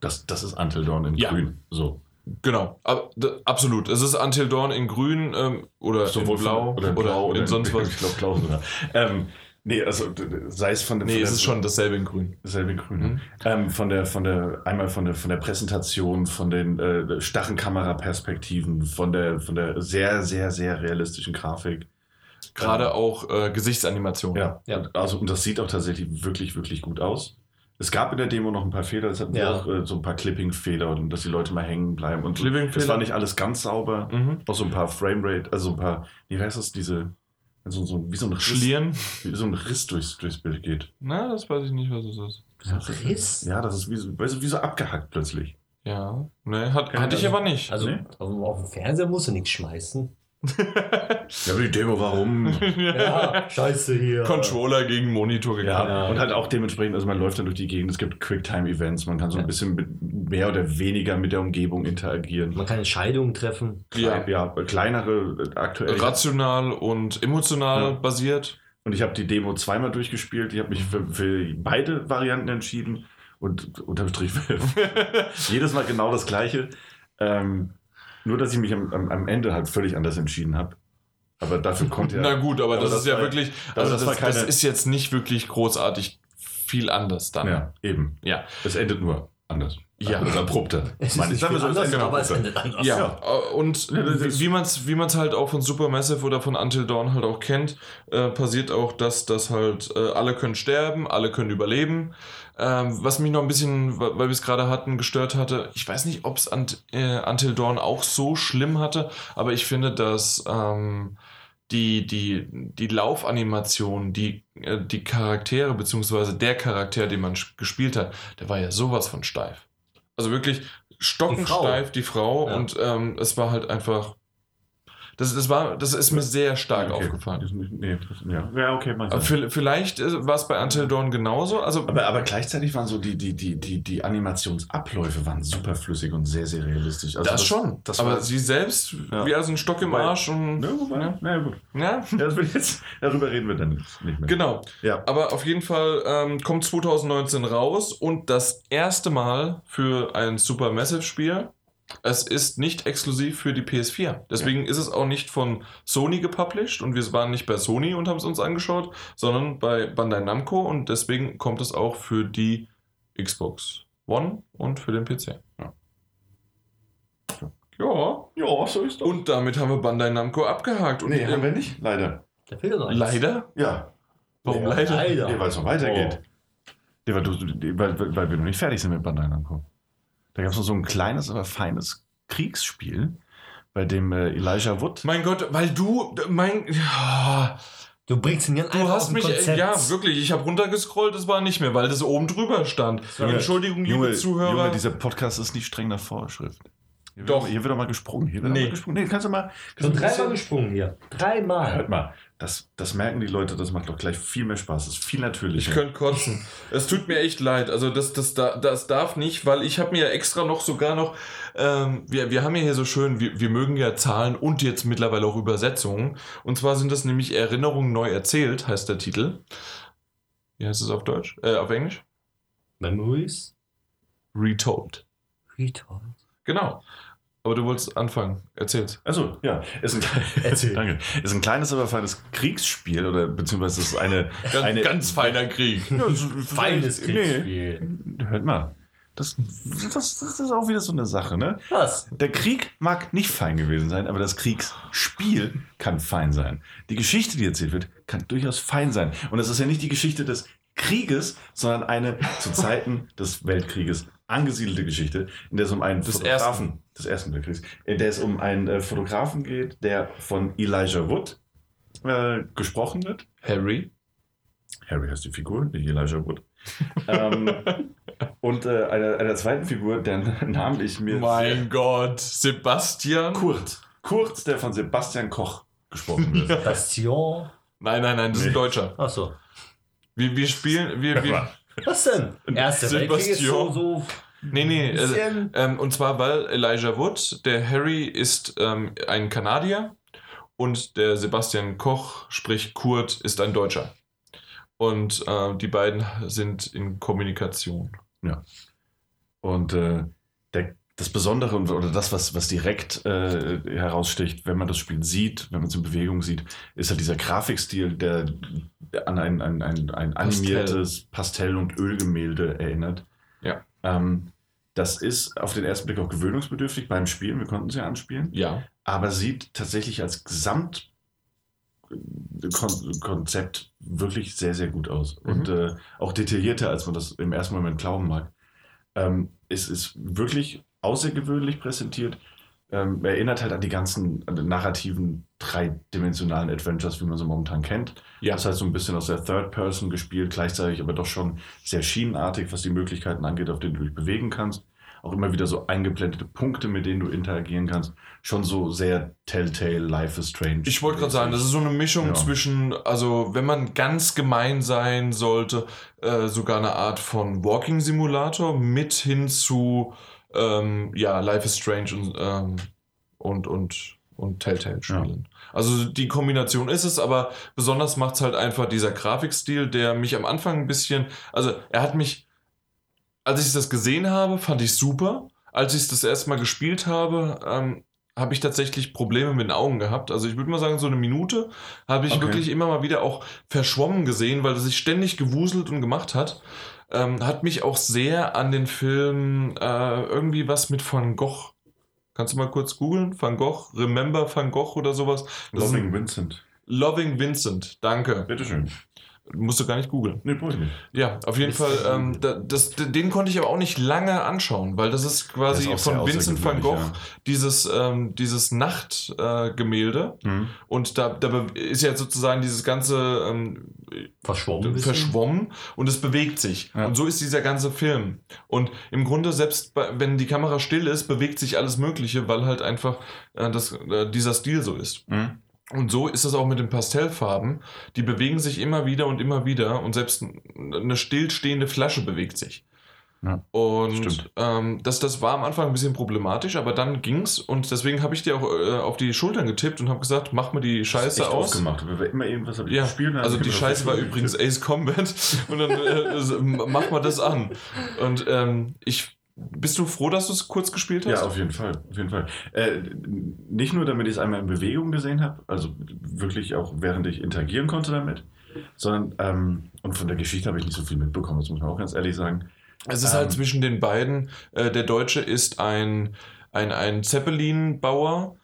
das, das ist Until Dawn in Ja. grün. So. Genau, ab, absolut. Es ist Until Dawn in grün ähm, oder Sowohl in blau von, oder, oder, blau oder in sonst was. Ich glaube blau sogar. ähm, nee, also sei es von der Nee, von es der- ist schon dasselbe in grün. Selbe Grün. Mhm. Ähm, von der, von der, einmal von der, von der Präsentation, von den äh, starren Kameraperspektiven, von der, von der sehr, sehr, sehr realistischen Grafik. Gerade auch äh, Gesichtsanimation. Ja, Ja. Und, also, und das sieht auch tatsächlich wirklich, wirklich gut aus. Es gab in der Demo noch ein paar Fehler, es hatten wir Ja. auch äh, so ein paar Clipping-Fehler und dass die Leute mal hängen bleiben. Und es war nicht alles ganz sauber. Mhm. Auch so ein paar Framerate, also ein paar, wie heißt das, diese, so, so, wie so ein Riss, Schlieren? wie so ein Riss durchs, durchs Bild geht. Na, das weiß ich nicht, was es ist. Riss? Ja, das ist wie so, weißt du, wie so abgehackt plötzlich. Ja. Nee, hat, hatte ich Ahnung. aber nicht. Also Nee. auf, auf dem Fernseher musst du nichts schmeißen. Ja, aber die Demo, warum? Ja, scheiße hier. Controller gegen Monitor Ja, gegangen. und halt auch dementsprechend, also man läuft dann durch die Gegend, es gibt Quicktime-Events, man kann so ein Ja. bisschen mit, mehr oder weniger mit der Umgebung interagieren. Man kann Entscheidungen treffen. Ja. ja kleinere äh, aktuell. Rational und emotional Ja. basiert. Und ich habe die Demo zweimal durchgespielt. Ich habe mich für, für beide Varianten entschieden und unterm Strich jedes Mal genau das Gleiche. Ähm, nur, dass ich mich am, am, Ende halt völlig anders entschieden habe. Aber dafür konnte er. Na gut, aber, Aber das, das ist ja war- wirklich, also das das, war das, keine- ist jetzt nicht wirklich großartig viel anders dann. Ja, eben. Ja. Es endet nur anders. Ja. Das ist abrupter. Es ist ich. So, es anders, endet aber es endet anders. Ja, äh, und Ja, das ist- wie man es wie man's halt auch von Supermassive oder von Until Dawn halt auch kennt, äh, passiert auch, dass das halt äh, alle können sterben, alle können überleben. Ähm, was mich noch ein bisschen, weil wir es gerade hatten, gestört hatte, ich weiß nicht, ob es Unt, äh, Until Dawn auch so schlimm hatte, aber ich finde, dass ähm, die, die, die Laufanimation, die, äh, die Charaktere, beziehungsweise der Charakter, den man gespielt hat, der war ja sowas von steif. Also wirklich stockensteif, die Frau, Ja. und ähm, es war halt einfach. Das, das, war, das ist mir sehr stark Okay. aufgefallen. Das Nee, das, ja. ja, okay, mal Aber sein. vi- Vielleicht äh, war es bei Until Dawn genauso. Also, Aber, aber gleichzeitig waren so die, die, die, die, die Animationsabläufe waren super flüssig und sehr, sehr realistisch. Also das, schon. Das aber sie selbst, Ja. wie also ein Stock im Arsch und. ne, wobei, Ja. na ja, gut. Ja, das will jetzt, darüber reden wir dann nicht mehr. genau. Ja. Aber auf jeden Fall ähm, kommt 2019 raus und das erste Mal für ein Supermassive-Spiel. Es ist nicht exklusiv für die PS4. Deswegen ist es auch nicht von Sony gepublished und wir waren nicht bei Sony und haben es uns angeschaut, sondern bei Bandai Namco und deswegen kommt es auch für die Xbox One und für den PC. Ja. Ja. Ja, so ist Und damit haben wir Bandai Namco abgehakt. Und Nee, haben wir nicht, leider. Da fehlt noch eins. leider? Ja. Warum Ja, leider? leider. Nee, weil es noch weitergeht. Nee, weil, du, weil weil wir noch nicht fertig sind mit Bandai Namco. Da gab es noch so ein kleines, aber feines Kriegsspiel, bei dem äh, Elijah Wood. Mein Gott, weil du, mein, ja, Du bringst ihn jetzt du einfach hast mich, äh, Konzept. ja, wirklich, ich habe runtergescrollt, das war nicht mehr, weil das oben drüber stand. Junge, Entschuldigung, liebe Junge, Zuhörer. Junge, dieser Podcast ist nicht streng nach Vorschrift. Hier Doch. Wird, hier wird doch mal gesprungen. Hier wird Nee. mal gesprungen. Nee, kannst du mal. So kannst du ein dreimal gesprungen hier. Dreimal. Hört mal, das, das merken die Leute, das macht doch gleich viel mehr Spaß. Das ist viel natürlicher. Ich könnte kotzen. Es tut mir echt leid. Also das, das, da- das darf nicht, weil ich habe mir ja extra noch sogar noch, ähm, wir, wir haben ja hier so schön, wir, wir mögen ja Zahlen und jetzt mittlerweile auch Übersetzungen. Und zwar sind das nämlich Erinnerungen neu erzählt, heißt der Titel. Wie heißt es auf Deutsch? Äh, auf Englisch? Memories? Retold. Retold. Genau. Aber du wolltest anfangen. Erzähl's. Also ja, ist ein, Erzähl. danke. Ist ein kleines, aber feines Kriegsspiel oder beziehungsweise ist eine, Ganz, eine ganz feiner Krieg. Ja, Feines nee, Kriegsspiel. hört mal. Das, das, das ist auch wieder so eine Sache, ne? Was? Der Krieg mag nicht fein gewesen sein, aber das Kriegsspiel kann fein sein. Die Geschichte, die erzählt wird, kann durchaus fein sein. Und es ist ja nicht die Geschichte des Krieges, sondern eine zu Zeiten des Weltkrieges angesiedelte Geschichte, in der es um einen Des Fotografen des Ersten Weltkriegs, in der es um einen äh, Fotografen geht, der von Elijah Wood äh, gesprochen wird. Harry. Harry heißt die Figur, nicht Elijah Wood. ähm, und äh, einer, einer zweiten Figur, deren Namen ich mir Mein Gott. Sebastian. Kurt. Kurt, der von Sebastian Koch gesprochen wird. Bastion. Nein, nein, nein, das ist ein. Deutscher. Achso. Wir, wir spielen, wir, wir, Was denn? Erster Weltkrieg ist so, Sebastian. so nee, nee, ein also, bisschen Ähm, und zwar, weil Elijah Wood, der Harry ist ähm, ein Kanadier und der Sebastian Koch, sprich Kurt, ist ein Deutscher. Und äh, die beiden sind in Kommunikation. Und äh, das Besondere oder das, was, was direkt äh, heraussticht, wenn man das Spiel sieht, wenn man es in Bewegung sieht, ist halt dieser Grafikstil, der an ein, ein, ein, ein Pastell. animiertes Pastell- und Ölgemälde erinnert. Ja. Ähm, das ist auf den ersten Blick auch gewöhnungsbedürftig beim Spielen. Wir konnten es ja anspielen. Ja. aber sieht tatsächlich als Gesamt Kon Konzept wirklich sehr, sehr gut aus. Mhm. Und äh, auch detaillierter, als man das im ersten Moment glauben mag. Ähm, es ist wirklich außergewöhnlich präsentiert. Ähm, erinnert halt an die ganzen an narrativen, dreidimensionalen Adventures, wie man sie momentan kennt. Ja. Das heißt, so ein bisschen aus der Third Person gespielt, gleichzeitig aber doch schon sehr schienenartig, was die Möglichkeiten angeht, auf denen du dich bewegen kannst. Auch immer wieder so eingeblendete Punkte, mit denen du interagieren kannst. Schon so sehr Telltale, Life is Strange. Ich wollte gerade sagen, das ist so eine Mischung Ja. zwischen, also wenn man ganz gemein sein sollte, äh, sogar eine Art von Walking Simulator mit hin zu, ähm, ja, Life is Strange und, ähm, und, und, und Telltale spielen. Also die Kombination ist es, aber besonders macht es halt einfach dieser Grafikstil, der mich am Anfang ein bisschen, also er hat mich, als ich das gesehen habe, fand ich super. Als ich es das erste Mal gespielt habe, ähm, habe ich tatsächlich Probleme mit den Augen gehabt. Also ich würde mal sagen, so eine Minute habe ich Okay. wirklich immer mal wieder auch verschwommen gesehen, weil es sich ständig gewuselt und gemacht hat. Ähm, hat mich auch sehr an den Film äh, irgendwie was mit Van Gogh. Kannst du mal kurz googeln? Van Gogh, Remember Van Gogh oder sowas? Das Loving Vincent. Loving Vincent, danke. Bitteschön. Musst du gar nicht googeln. Nee, brauch ich nicht. Ja, auf jeden. Fall. Ähm, da, das, den konnte ich aber auch nicht lange anschauen, weil das ist quasi ist von Vincent van Gogh außergewöhnlich, dieses, ähm, dieses Nachtgemälde. Äh. Mhm. und da, da ist ja sozusagen dieses ganze ähm, verschwommen. verschwommen und es bewegt sich. Ja. Und so ist dieser ganze Film. Und im Grunde, selbst bei, wenn die Kamera still ist, bewegt sich alles Mögliche, weil halt einfach äh, das, äh, dieser Stil so ist. Mhm. Und so ist es auch mit den Pastellfarben. Die bewegen sich immer wieder und immer wieder und selbst eine stillstehende Flasche bewegt sich. Ja, und stimmt. ähm, das, das war am Anfang ein bisschen problematisch, aber dann ging's und deswegen habe ich dir auch äh, auf die Schultern getippt und habe gesagt, mach mir die Scheiße aus. wir immer irgendwas habe ich Ja, gespielt. also die Scheiße war übrigens Ace Combat und dann äh, mach mal das an. Und ähm, ich bist du froh, dass du es kurz gespielt hast? Ja, auf jeden Fall, auf jeden Fall. Äh, nicht nur, damit ich es einmal in Bewegung gesehen habe, also wirklich auch während ich interagieren konnte damit, sondern ähm, und von der Geschichte habe ich nicht so viel mitbekommen, das muss man auch ganz ehrlich sagen. Es ist halt Ähm. zwischen den beiden. Äh, der Deutsche ist ein, ein, ein Zeppelin-Bauer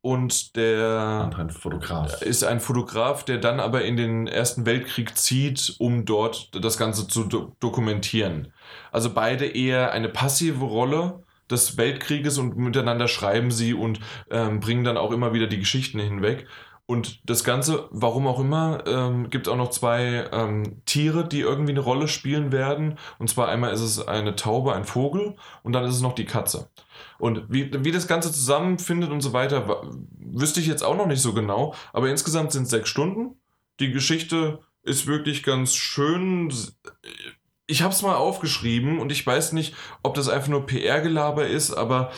und der Andere ein Fotograf. ist ein Fotograf, der dann aber in den Ersten Weltkrieg zieht, um dort das Ganze zu do dokumentieren. Also beide eher eine passive Rolle des Weltkrieges und miteinander schreiben sie und ähm, bringen dann auch immer wieder die Geschichten hinweg. Und das Ganze, warum auch immer, ähm, gibt auch noch zwei ähm, Tiere, die irgendwie eine Rolle spielen werden. Und zwar einmal ist es eine Taube, ein Vogel und dann ist es noch die Katze. Und wie, wie das Ganze zusammenfindet und so weiter, wüsste ich jetzt auch noch nicht so genau. Aber insgesamt sind es sechs Stunden. Die Geschichte ist wirklich ganz schön. Ich habe es mal aufgeschrieben und ich weiß nicht, ob das einfach nur PR-Gelaber ist, aber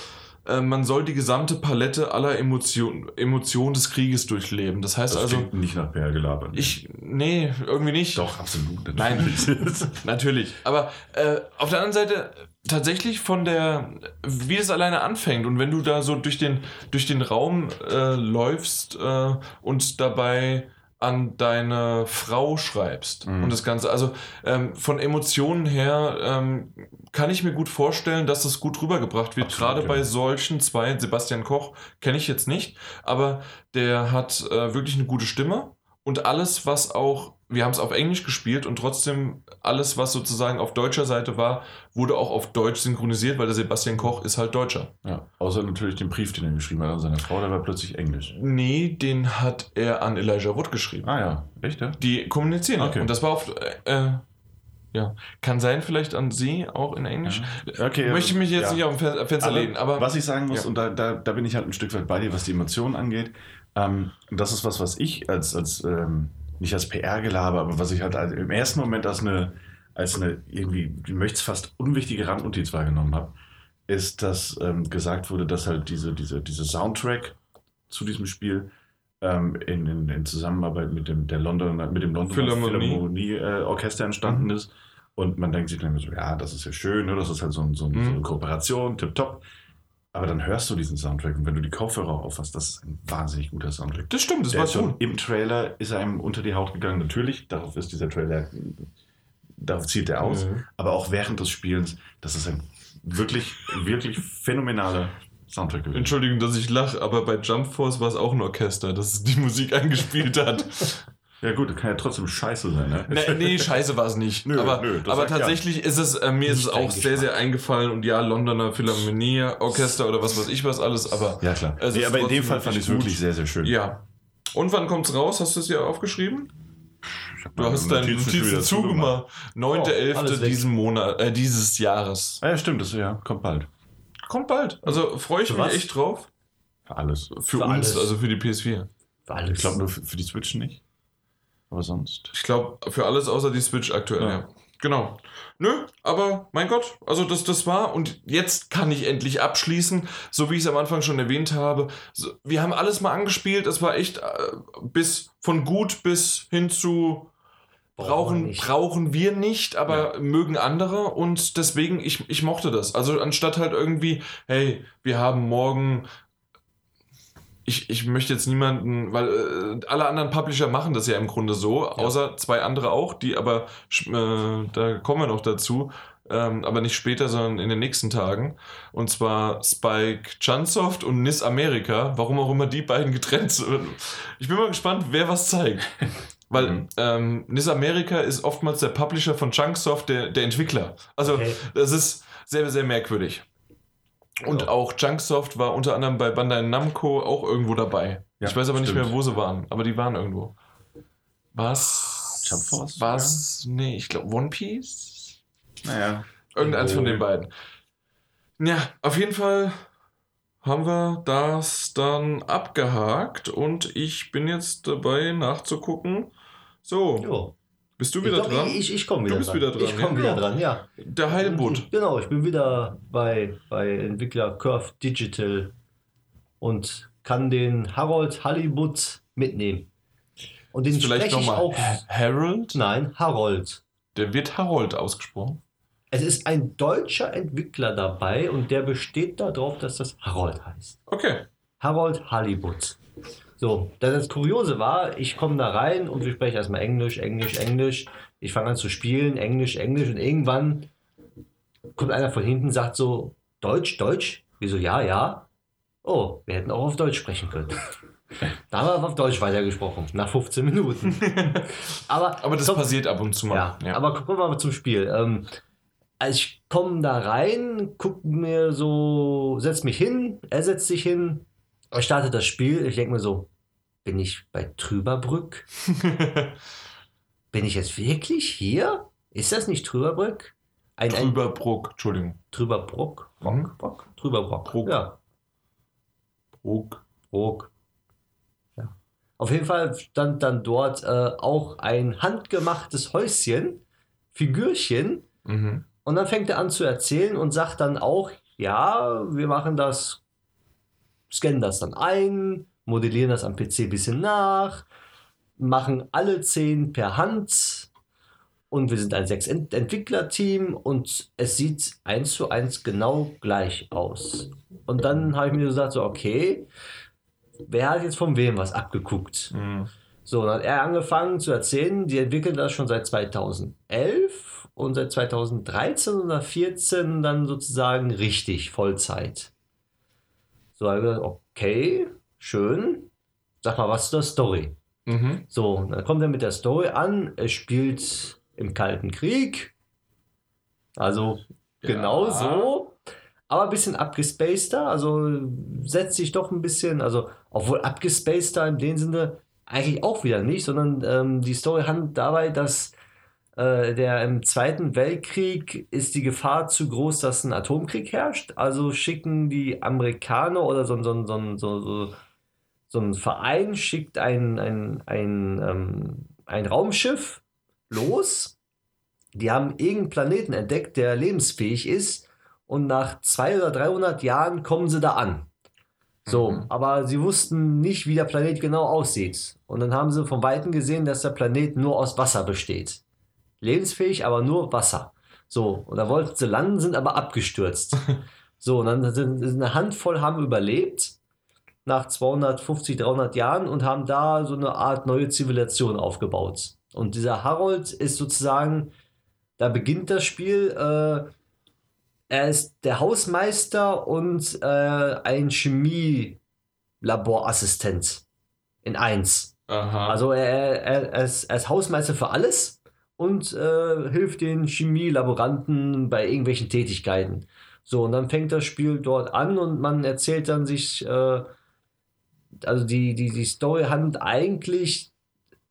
äh, man soll die gesamte Palette aller Emotionen Emotionen des Krieges durchleben. Das heißt Das also, klingt nicht nach PR gelabert. ich, nee, irgendwie nicht. Doch, absolut. Nein. Natürlich. Aber äh, auf der anderen Seite tatsächlich von der, wie es alleine anfängt und wenn du da so durch den, durch den Raum äh, läufst äh, und dabei an deine Frau schreibst Mhm. und das Ganze. Also ähm, von Emotionen her ähm, kann ich mir gut vorstellen, dass das gut rübergebracht wird. Absolut, Gerade ja. bei solchen zwei, Sebastian Koch kenne ich jetzt nicht, aber der hat äh, wirklich eine gute Stimme und alles, was auch, wir haben es auf Englisch gespielt und trotzdem alles, was sozusagen auf deutscher Seite war, wurde auch auf Deutsch synchronisiert, weil der Sebastian Koch ist halt Deutscher. ja, außer natürlich den Brief, den er geschrieben hat an seine Frau, der war plötzlich Englisch. Nee, den hat er an Elijah Wood geschrieben. Ah ja, echt, ja? Die kommunizieren. Okay. Und das war auf. Äh, äh, ja, kann sein, vielleicht an Sie auch in Englisch. Okay, Möchte ich mich jetzt ja. nicht auf dem Fe- Fenster lehnen, aber. was ich sagen muss, Ja. und da, da, da bin ich halt ein Stück weit bei dir, was die Emotionen angeht, ähm, und das ist was, was ich als, als ähm, nicht als PR-Gelaber, aber was ich halt im ersten Moment als eine, als eine irgendwie, ich möchte es fast unwichtige Randnotiz wahrgenommen habe, ist, dass ähm, gesagt wurde, dass halt diese, diese, diese Soundtrack zu diesem Spiel ähm, in, in, in Zusammenarbeit mit dem, der Londoner, mit dem Londoner Philharmonie. Philharmonie-Orchester entstanden Mhm. ist. Und man denkt sich dann so, ja, das ist ja schön, ne? das ist halt so, ein, so, ein, so eine Mhm. Kooperation, tipptopp. Aber dann hörst du diesen Soundtrack und wenn du die Kopfhörer aufhast, das ist ein wahnsinnig guter Soundtrack. das stimmt, das Der war schon. im Trailer ist er einem unter die Haut gegangen. Natürlich, darauf ist dieser Trailer, darauf zielt er aus. Mhm. Aber auch während des Spielens, das ist ein wirklich, wirklich phänomenaler Soundtrack gewesen. Entschuldigung, dass ich lache, aber bei Jump Force war es auch ein Orchester, das die Musik eingespielt hat. Ja gut, kann ja trotzdem scheiße sein, ne? nee, nee, scheiße war es nicht. Nö, aber nö, aber sagt ja. tatsächlich ist es, äh, mir ist es auch sehr, sehr eingefallen und ja, Londoner Philharmonie, Orchester oder was weiß ich was alles, aber Ja, klar. Es nee, aber in dem Fall fand ich es wirklich sehr, sehr schön. ja. Und wann kommt's raus? Hast du es ja aufgeschrieben? Du hast deine Notizen zugemacht. Oh, alles 9.11. weg. diesen Monat, äh, dieses Jahres. Ah, ja, stimmt, das ja, kommt bald. Kommt bald. Also freue ich Für mich was? echt drauf. Für alles. Für, Für uns, alles. also für die PS4. Für alles. Ich glaube nur für, für die Switch nicht. Aber sonst. Ich glaube, für alles außer die Switch aktuell, ja. Ja. Genau. Nö, aber mein Gott, also das, das war und jetzt kann ich endlich abschließen, so wie ich es am Anfang schon erwähnt habe. Wir haben alles mal angespielt, es war echt äh, bis von gut bis hin zu brauchen, brauchen wir nicht, aber mögen andere und deswegen, ich, ich mochte das. Also anstatt halt irgendwie, hey, wir haben morgen. Ich, ich möchte jetzt niemanden, weil äh, alle anderen Publisher machen das ja im Grunde so, außer zwei andere auch, die aber, äh, da kommen wir noch dazu, ähm, aber nicht später, sondern in den nächsten Tagen. Und zwar Spike Chunsoft und Nis America, warum auch immer die beiden getrennt sind. Ich bin mal gespannt, wer was zeigt. Weil Mhm. ähm, Nis America ist oftmals der Publisher von Chunksoft, der, der Entwickler. Also Okay. das ist sehr, sehr merkwürdig. Und Ja. auch Chunksoft war unter anderem bei Bandai Namco auch irgendwo dabei. Ja, ich weiß aber nicht stimmt. mehr, wo sie waren, aber die waren irgendwo. Was? Jump Force Was? Nee, ich glaube One Piece? Naja. Irgendeins von den beiden. Ja, auf jeden Fall haben wir das dann abgehakt und ich bin jetzt dabei nachzugucken. So, Jo. Bist du Ich, wieder glaub, dran? ich, ich komme Du wieder bist dran. wieder dran, Ich komme ja. wieder dran, ja. Der Heilbutt. Genau, ich bin wieder bei, bei Entwickler Curve Digital und kann den Harold Halibut mitnehmen. Und den vielleicht spreche ich nochmal auch. Harold? Nein, Harold. Der wird Harold ausgesprochen. Es ist ein deutscher Entwickler dabei und der besteht darauf, dass das Harold heißt. Okay. Harold Halibut. So, das, das Kuriose war, ich komme da rein und wir sprechen erstmal Englisch, Englisch, Englisch. Ich fange an zu spielen, Englisch, Englisch und irgendwann kommt einer von hinten, sagt so, Deutsch, Deutsch? Wieso, ja, ja. Oh, wir hätten auch auf Deutsch sprechen können. Da haben wir auf Deutsch weitergesprochen, nach 15 Minuten. Aber, Aber das komm- passiert ab und zu mal. ja, aber gucken wir mal zum Spiel. Ähm, also ich komme da rein, guck mir so, setz mich hin, er setzt sich hin, er startet das Spiel. Ich denke mir so, bin ich bei Trüberbrück? bin ich jetzt wirklich hier? Ist das nicht Trüberbrück? Ein, Trüberbruck, Entschuldigung. Trüberbruck? Mhm. Brock? Trüberbrock. Bruck. Ja, Bruck. Bruck. Ja. Auf jeden Fall stand dann dort äh, auch ein handgemachtes Häuschen, Figürchen, Mhm. Und dann fängt er an zu erzählen und sagt dann auch, ja, wir machen das, scannen das dann ein, modellieren das am PC ein bisschen nach, machen alle zehn per Hand und wir sind ein sechs Ent Entwicklerteam und es sieht eins zu eins genau gleich aus. Und dann habe ich mir gesagt, so, okay, wer hat jetzt von wem was abgeguckt? Mhm. So, dann hat er angefangen zu erzählen, die entwickeln das schon seit 2011 und seit 2013 oder 2014 dann sozusagen richtig, Vollzeit. Gesagt, okay, schön. Sag mal, was ist der Story? Mhm. So, dann kommt er mit der Story an. Es spielt im Kalten Krieg. Also genau Ja. so. Aber ein bisschen abgespaceder. Also setzt sich doch ein bisschen, also obwohl abgespaceder in dem Sinne eigentlich auch wieder nicht, sondern ähm, die Story handelt dabei, dass äh, der im Zweiten Weltkrieg ist die Gefahr zu groß, dass ein Atomkrieg herrscht. Also schicken die Amerikaner oder so, so, so, so, so, so ein Verein schickt ein, ein, ein, ähm, ein Raumschiff los. Die haben irgendeinen Planeten entdeckt, der lebensfähig ist. Und nach 200 oder 300 Jahren kommen sie da an. So, Mhm. aber sie wussten nicht, wie der Planet genau aussieht. Und dann haben sie von Weitem gesehen, dass der Planet nur aus Wasser besteht. Lebensfähig, aber nur Wasser. So, und da wollten sie landen, sind aber abgestürzt. so, und dann sind sind eine Handvoll haben überlebt nach 250, 300 Jahren und haben da so eine Art neue Zivilisation aufgebaut. Und dieser Harold ist sozusagen, da beginnt das Spiel, äh, er ist der Hausmeister und äh, ein Chemielaborassistent in eins. Aha. Also er, er, er, ist, er ist Hausmeister für alles und äh, hilft den Chemielaboranten bei irgendwelchen Tätigkeiten. So, und dann fängt das Spiel dort an und man erzählt dann sich, äh, also die, die, die Story handelt eigentlich,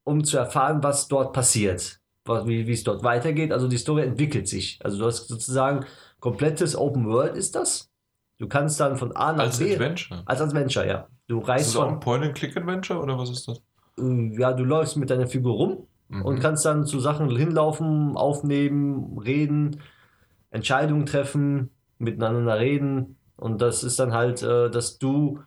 um zu erfahren, was dort passiert, was, wie, wie es dort weitergeht. Also die Story entwickelt sich. Also du hast sozusagen komplettes Open World ist das. Du kannst dann von A nach Als B. Adventure. Als Adventure, ja. Du Ist reist das auch ein Point-and-Click-Adventure oder was ist das? äh, ja, du läufst mit deiner Figur rum Mhm. und kannst dann zu Sachen hinlaufen, aufnehmen, reden, Entscheidungen treffen, miteinander reden. Und das ist dann halt, äh, dass du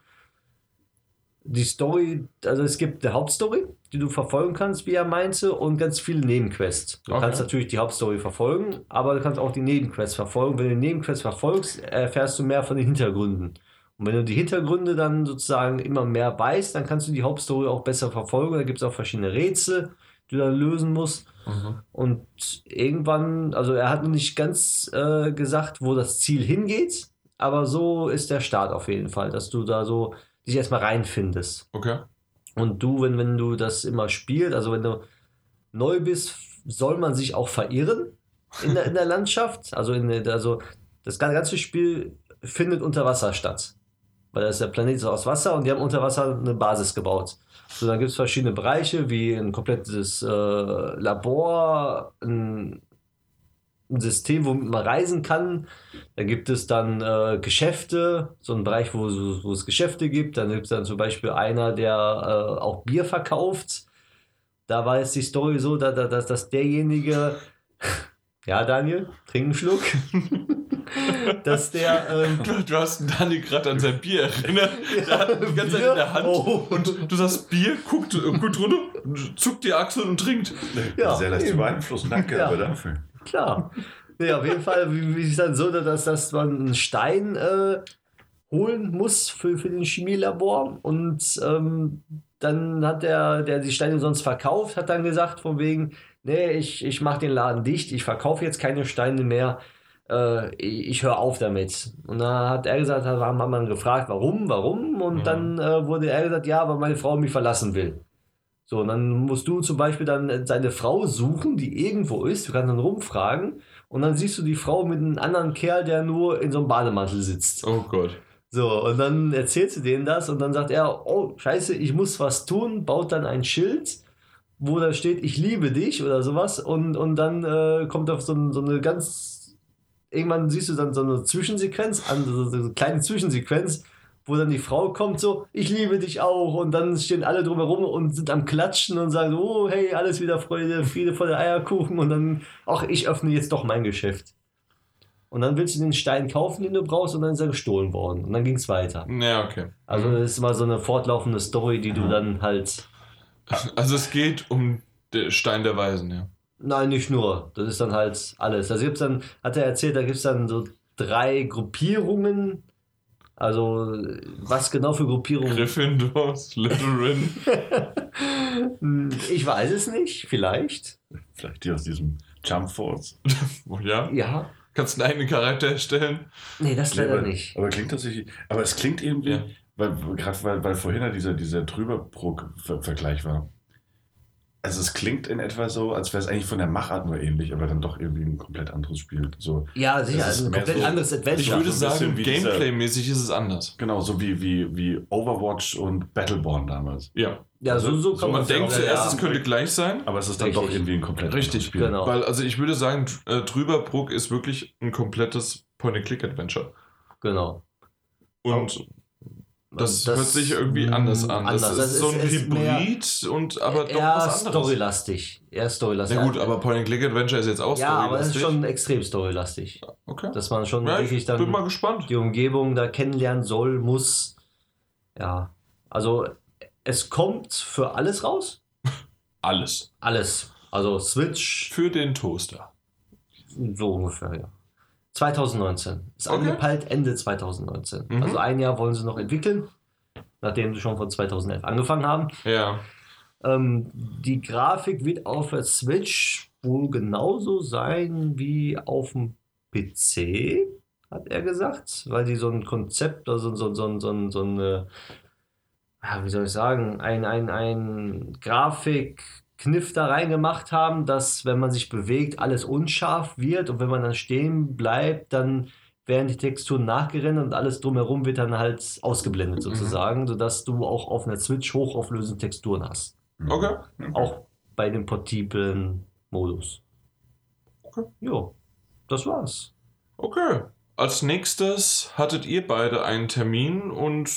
die Story, also es gibt eine Hauptstory, die du verfolgen kannst, wie er meinte, und ganz viele Nebenquests. Du Okay. kannst natürlich die Hauptstory verfolgen, aber du kannst auch die Nebenquests verfolgen. Wenn du die Nebenquests verfolgst, erfährst du mehr von den Hintergründen. Und wenn du die Hintergründe dann sozusagen immer mehr weißt, dann kannst du die Hauptstory auch besser verfolgen. Da gibt es auch verschiedene Rätsel, die du dann lösen musst. Mhm. Und irgendwann, also er hat noch nicht ganz äh, gesagt, wo das Ziel hingeht, aber so ist der Start auf jeden Fall, dass du da so dich erstmal reinfindest. Okay. Und du, wenn, wenn du das immer spielst, also wenn du neu bist, soll man sich auch verirren in der, in der Landschaft. Also, in also das ganze Spiel findet unter Wasser statt. Weil das der Planet ist aus Wasser und die haben unter Wasser eine Basis gebaut. So, dann gibt es verschiedene Bereiche, wie ein komplettes äh, Labor, ein, ein System, womit man reisen kann. Da gibt es dann äh, Geschäfte, so ein Bereich, wo, wo es Geschäfte gibt. Dann gibt es dann zum Beispiel einer, der äh, auch Bier verkauft. Da war jetzt die Story so, dass, dass, dass derjenige, ja Daniel, trink einen Schluck, dass der ähm, Du, du hast Dani gerade an sein Bier erinnert. Der hat die ganze Zeit in der Hand. Oh. Und du sagst Bier, guckt, äh, guckt runter, zuckt die Achseln und trinkt. Ja, Sehr leicht zu beeinflussen. Danke Ja. aber dafür. Klar. Nee, auf jeden Fall, wie, wie ist dann so, dass, dass man einen Stein äh, holen muss für, für den Chemielabor und ähm, dann hat der, der die Steine sonst verkauft, hat dann gesagt von wegen, nee, ich, ich mache den Laden dicht, ich verkaufe jetzt keine Steine mehr, äh, ich, ich höre auf damit. Und dann hat er gesagt, hat, haben man gefragt, warum, warum und Mhm. dann äh, wurde er gesagt, ja, weil meine Frau mich verlassen will. So, und dann musst du zum Beispiel dann seine Frau suchen, die irgendwo ist. Du kannst dann rumfragen und dann siehst du die Frau mit einem anderen Kerl, der nur in so einem Bademantel sitzt. Oh Gott. So, und dann erzählt sie denen das und dann sagt er, oh, scheiße, ich muss was tun, baut dann ein Schild, wo da steht, ich liebe dich oder sowas und, und dann äh, kommt auf so, ein- so eine ganz, irgendwann siehst du dann so eine Zwischensequenz, an, so, eine kleine Zwischensequenz, wo dann die Frau kommt so, ich liebe dich auch und dann stehen alle drumherum und sind am Klatschen und sagen, oh, hey, alles wieder Freude, Friede voller Eierkuchen und dann, ach, ich öffne jetzt doch mein Geschäft. Und dann willst du den Stein kaufen, den du brauchst, und dann ist er gestohlen worden. Und dann ging es weiter. Ja, okay. Also das ist immer so eine fortlaufende Story, die du dann halt. Also es geht um den Stein der Weisen, ja. Nein, nicht nur. Das ist dann halt alles. Also gibt's dann, hat er erzählt, da gibt es dann so drei Gruppierungen. Also, was genau für Gruppierungen? Gryffindor, Slytherin. Ich weiß es nicht, vielleicht. Vielleicht die aus diesem Jump Force. Oh, ja. Ja. Kannst einen eigenen Charakter erstellen. Nee, das leider nicht. Aber klingt tatsächlich. Aber es klingt irgendwie, Ja. Weil gerade weil, weil vorhin ja dieser, dieser Trüberbrook-Vergleich war. Also es klingt in etwa so, als wäre es eigentlich von der Machart nur ähnlich, aber dann doch irgendwie ein komplett anderes Spiel. So, Ja, sicher, also ein komplett so- anderes Adventure. Ich würde so sagen, Gameplay-mäßig ist es anders. genau, so wie, wie, wie Overwatch und Battleborn damals. Ja. ja, so, so kann Man man's denkt zuerst, ja. es könnte gleich sein. Aber es ist dann Richtig. doch irgendwie ein komplett Richtig, anderes Spiel. genau. Weil, also ich würde sagen, äh, Trüberbrook ist wirklich ein komplettes Point-and-Click-Adventure. Genau. Und das, Das- hört sich irgendwie anders an. Das anders. ist Das so ein ist- ist Hybrid und aber doch eher was anderes. storylastig. Eher storylastig. Ja gut, aber Point-and-Click-Adventure ist jetzt auch Ja, aber es ist storylastig. schon extrem storylastig. Okay. Dass man schon Ja, wirklich ich bin dann mal gespannt. die Umgebung da kennenlernen soll, muss. Ja, also es kommt für alles raus. Alles. Alles. Also Switch, Für den Toaster. so ungefähr, ja. 2019. Ist Okay. angepeilt Ende 2019. Mhm. Also ein Jahr wollen sie noch entwickeln, nachdem sie schon von 2011 angefangen haben. Ja. Ähm, die Grafik wird auf der Switch wohl genauso sein wie auf dem PC, hat er gesagt, weil die so ein Konzept, also so, so, so, so, so eine, ja, wie soll ich sagen, ein, ein, ein Grafikkniff da reingemacht haben, dass wenn man sich bewegt, alles unscharf wird und wenn man dann stehen bleibt, dann werden die Texturen nachgerendert und alles drumherum wird dann halt ausgeblendet sozusagen, sodass du auch auf einer Switch hochauflösende Texturen hast. Okay. Auch bei dem portiblen Modus. Okay. Jo, das war's. Okay. Als nächstes hattet ihr beide einen Termin und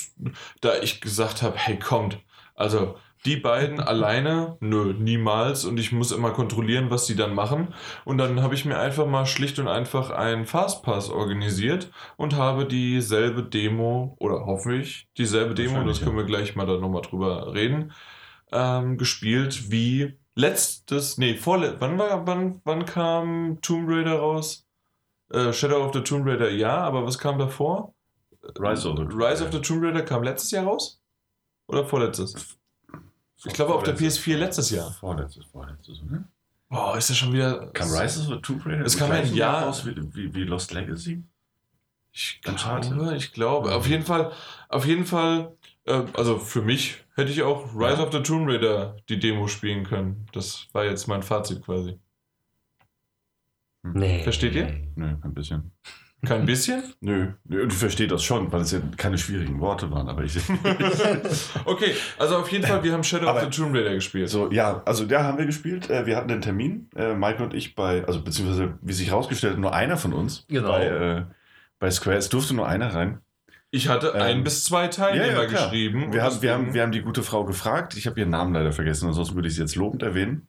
da ich gesagt habe, hey, kommt, also die beiden alleine, nö, niemals und ich muss immer kontrollieren, was sie dann machen und dann habe ich mir einfach mal schlicht und einfach einen Fastpass organisiert und habe dieselbe Demo oder hoffe ich dieselbe Demo, das können wir gleich mal da nochmal drüber reden, ähm, gespielt wie letztes, nee, vorle wann war, wann, wann kam Tomb Raider raus? Äh, Shadow of the Tomb Raider ja, aber was kam davor? Rise of the Tomb Rise of Raider. the Tomb Raider kam letztes Jahr raus? Oder vorletztes? Ich glaube auf der PS4 letztes Jahr. Vorletztes, vorletztes, oder? Boah, ist das schon wieder. Kam Rise of the Tomb Raider? Es kam ein Jahr- raus wie, wie, wie Lost Legacy? Ich glaube, ich glaube. Auf jeden Fall, auf jeden Fall, äh, also für mich hätte ich auch Rise Ja. of the Tomb Raider die Demo spielen können. Das war jetzt mein Fazit quasi. Nee. Versteht ihr? Nö, ein bisschen. Kein bisschen? Nö, nö, du verstehst das schon, weil es ja keine schwierigen Worte waren, aber ich. Okay, also auf jeden Fall, wir haben Shadow Aber- of the Tomb Raider gespielt. so, ja, also da haben wir gespielt. Äh, Wir hatten den Termin, äh, Mike und ich bei, also beziehungsweise, wie sich herausgestellt, nur einer von uns Genau. bei, äh, bei Square. Es durfte nur einer rein. Ich hatte Ähm, ein bis zwei Teilnehmer ja, ja, geschrieben. Wir haben, wir, haben, wir haben die gute Frau gefragt. Ich habe ihren Namen leider vergessen, ansonsten würde ich sie jetzt lobend erwähnen.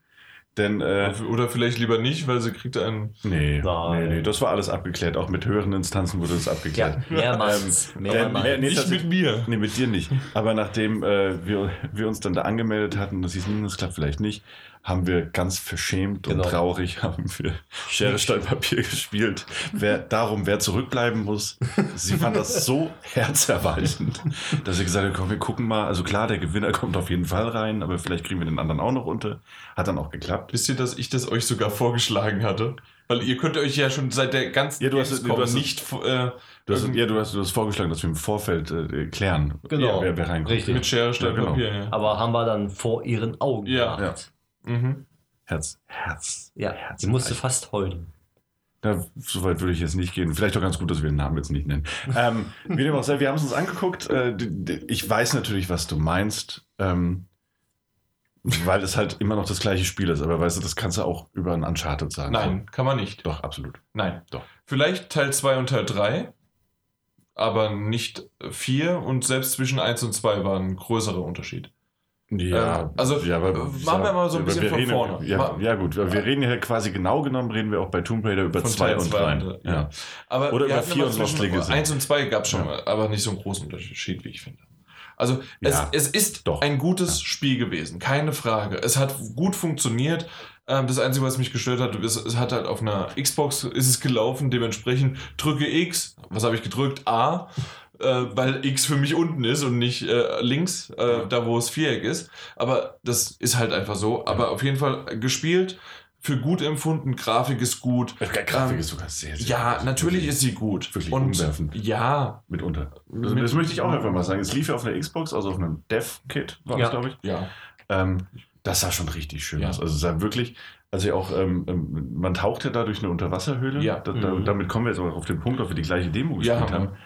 Denn, äh, Oder vielleicht lieber nicht, weil sie kriegt einen. nee, Nein. nee, nee, das war alles abgeklärt. Auch mit höheren Instanzen wurde das abgeklärt. Ja, mehrmals. Ähm, mehrmals. äh, nee, nicht das- mit mir. Nee, mit dir nicht. Aber nachdem äh, wir, wir uns dann da angemeldet hatten, das hieß, hm, das klappt vielleicht nicht, haben wir ganz verschämt Genau. und traurig haben wir Schere, Stein, Papier gespielt. Wer, darum, wer zurückbleiben muss. Sie fand das so herzerweichend, dass sie gesagt hat, komm, wir gucken mal. Also klar, der Gewinner kommt auf jeden Fall rein, aber vielleicht kriegen wir den anderen auch noch unter. Hat dann auch geklappt. Wisst ihr, dass ich das euch sogar vorgeschlagen hatte? Weil ihr könnt euch ja schon seit der ganzen Ja, du hast- Gamescom du hast- nicht äh, Du hast, ja, du hast, du hast vorgeschlagen, dass wir im Vorfeld äh, klären, Genau. wer, wer reinkommt. Richtig. mit Schere, Stein, Ja, genau. Papier. Ja. Aber haben wir dann vor ihren Augen Ja. gemacht. Mhm. Herz, Herz. Ja, sie musste fast heulen. Ja, so weit würde ich jetzt nicht gehen. Vielleicht auch ganz gut, dass wir den Namen jetzt nicht nennen. Ähm, wie dem auch sei, wir haben es uns angeguckt. Äh, ich weiß natürlich, was du meinst, ähm, weil es halt immer noch das gleiche Spiel ist. Aber weißt du, das kannst du auch über ein Uncharted sagen. Nein, kann man nicht. Doch, absolut. Nein. Doch. Vielleicht Teil 2 und Teil 3, aber nicht 4 und selbst zwischen 1 und 2 war ein größerer Unterschied. Ja, Ähm, also, ja, aber, äh, machen wir mal so ein bisschen von reden, vorne. Ja, ja, gut. Wir reden ja quasi genau genommen, reden wir auch bei Tomb Raider über Von 2 Teil und zwei 3. und drei, ja. Aber Oder über hatten vier immer und Lost Legacy. 1 und 2 gab es schon Ja. mal, aber nicht so einen großen Unterschied, wie ich finde. Also es, Ja, es ist doch. ein gutes Spiel gewesen, keine Frage. Es hat gut funktioniert. Ähm, Das Einzige, was mich gestört hat, ist, es hat halt auf einer Xbox ist es gelaufen, dementsprechend drücke X, was habe ich gedrückt? A, äh, weil X für mich unten ist und nicht äh, links, äh, da wo es Viereck ist. Aber das ist halt einfach so. Aber auf jeden Fall gespielt, für gut empfunden, Grafik ist gut. Grafik Ähm, ist sogar sehr, sehr Ja, gut. natürlich Wirklich ist sie gut. wirklich und umwerfend. ja, Mitunter. Das, Mit- das möchte ich auch einfach mal sagen. Es lief ja auf einer Xbox, also auf einem Dev-Kit, war Ja. das, glaube ich. ja. Ähm, das sah schon richtig schön Ja. aus. Also es sah wirklich, also ja auch, ähm, ähm, man taucht ja da durch eine Unterwasserhöhle. Ja. Da, da, Mhm. Damit kommen wir jetzt auch auf den Punkt, ob wir die gleiche Demo Ja, gespielt haben haben.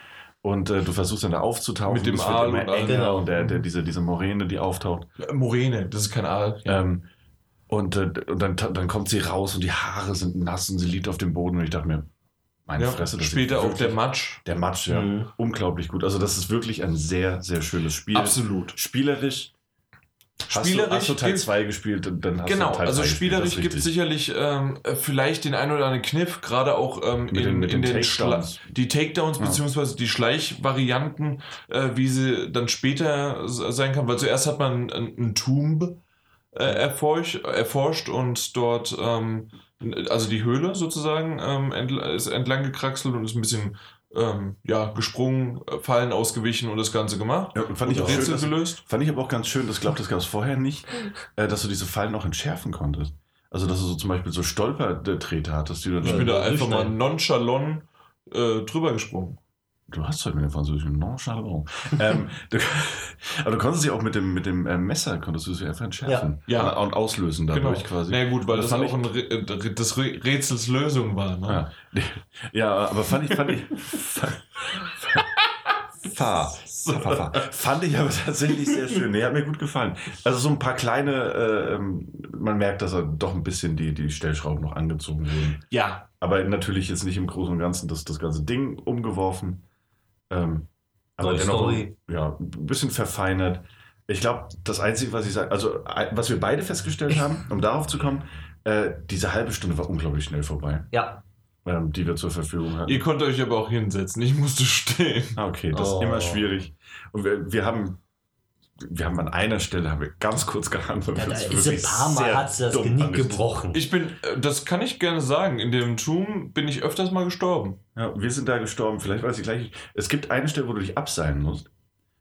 Und äh, du versuchst dann da aufzutauchen. Mit dem Aal immer und enger Genau. und der, der, diese, diese Moräne, die auftaucht. Moräne, das ist kein Aal. Ja. Ähm, und äh, und dann, dann kommt sie raus und die Haare sind nass und sie liegt auf dem Boden und ich dachte mir, meine Ja, Fresse, das Später auch der Matsch. Der Matsch, ja. Mhm. Unglaublich gut. Also das ist wirklich ein sehr, sehr schönes Spiel. Absolut. Spielerisch. Hast Spielerisch du, hast du Teil gibt- 2 gespielt, dann dann hast Genau, du Teil also 3 spielerisch gibt es sicherlich ähm, äh, vielleicht den einen oder anderen Kniff, gerade auch ähm, in, den- in den den Takedowns. Die Takedowns Ja. beziehungsweise die Schleichvarianten, äh, wie sie dann später sein kann, weil zuerst hat man ein, ein Tomb äh, erforscht, erforscht und dort ähm, also die Höhle sozusagen ähm, entl ist entlang gekraxelt und ist ein bisschen ähm, ja, gesprungen, äh, Fallen ausgewichen und das Ganze gemacht. Ja, und fand, ich auch schön, Rätsel dass, gelöst. fand ich aber auch ganz schön, das glaube das gab es vorher nicht, äh, dass du diese Fallen auch entschärfen konntest. Also dass du so zum Beispiel so Stolpertreter hattest, die du Ich bin da einfach mal nonchalant äh, drüber gesprungen. Du hast halt mit dem französischen Nonchalant. ähm, du, aber du konntest sie auch mit dem, mit dem äh, Messer, konntest du sie einfach entschärfen. Ja. Ja. Und auslösen dadurch quasi. Na ja, gut, weil Das das, auch ein äh, des Rä- Rätsels Lösung war. Ne? Ja. ja, aber fand ich, fand ich, fand, fahr, fahr, fahr, fand ich aber tatsächlich sehr schön. Nee, hat mir gut gefallen. Also so ein paar kleine, äh, ähm, man merkt, dass er doch ein bisschen die, die Stellschrauben noch angezogen wurden. Ja. Aber natürlich jetzt nicht im Großen und Ganzen das, das ganze Ding umgeworfen. Ähm, aber Toy dennoch Story. ja, ein bisschen verfeinert. Ich glaube, das Einzige, was ich sage, also äh, was wir beide festgestellt haben, um darauf zu kommen, äh, diese halbe Stunde war unglaublich schnell vorbei, Ja. ähm, die wir zur Verfügung hatten. Ihr konntet euch aber auch hinsetzen. Ich musste stehen. Ah, okay, das Oh. ist immer schwierig. Und wir, wir haben, wir haben an einer Stelle haben wir ganz kurz gehandelt. ja da Das ist ein paar Mal hat sie das Genick gebrochen. Ich bin, äh, das kann ich gerne sagen, in dem Tomb bin ich öfters mal gestorben. Ja, wir sind da gestorben. Vielleicht weiß ich gleich. Es gibt eine Stelle, wo du dich abseilen musst.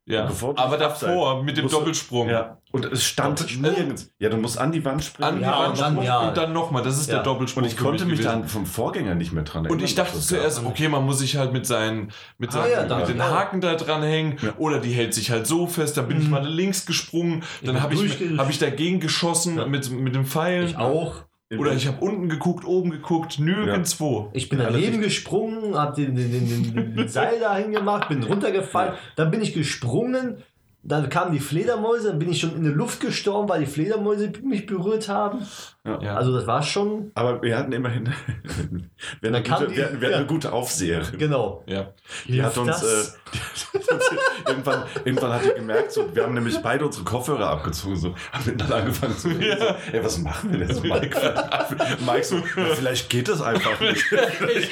Ja. Aber davor mit dem musst du- Doppelsprung. Ja. Und es stand Doppelsprung? nirgends. Ja, du musst an die Wand springen. An die Ja, Wand und dann, ja. und dann nochmal. Das ist Ja. der Doppelsprung. Und ich konnte mich gewesen. dann vom Vorgänger nicht mehr dran erinnern. Und ich dachte zuerst, okay, man muss sich halt mit seinen, mit Ah, seinen, mit den ja. Haken da dran hängen Ja. oder die hält sich halt so fest, dann bin ich Mhm. mal links gesprungen, dann habe ich, hab ich dagegen geschossen Ja. mit, mit dem Pfeilen. Ich auch. Oder ich habe unten geguckt, oben geguckt, nirgendwo. Ich bin Ja, daneben gesprungen, hab den, den, den, den, den Seil dahin gemacht, bin runtergefallen, dann bin ich gesprungen, dann kamen die Fledermäuse, dann bin ich schon in der Luft gestorben, weil die Fledermäuse mich berührt haben. Ja. Also das war schon, Aber wir hatten immerhin wir hatten eine, gute, die- wir hatten, wir hatten ja. eine gute Aufseherin. genau. ja. Die hat uns, äh, die hat uns irgendwann, irgendwann hat die gemerkt, so, wir haben nämlich beide unsere Kopfhörer abgezogen, so, haben dann angefangen zu reden, so, ey, was machen wir denn so, Mike? Mike so, ja, vielleicht geht das einfach nicht. vielleicht,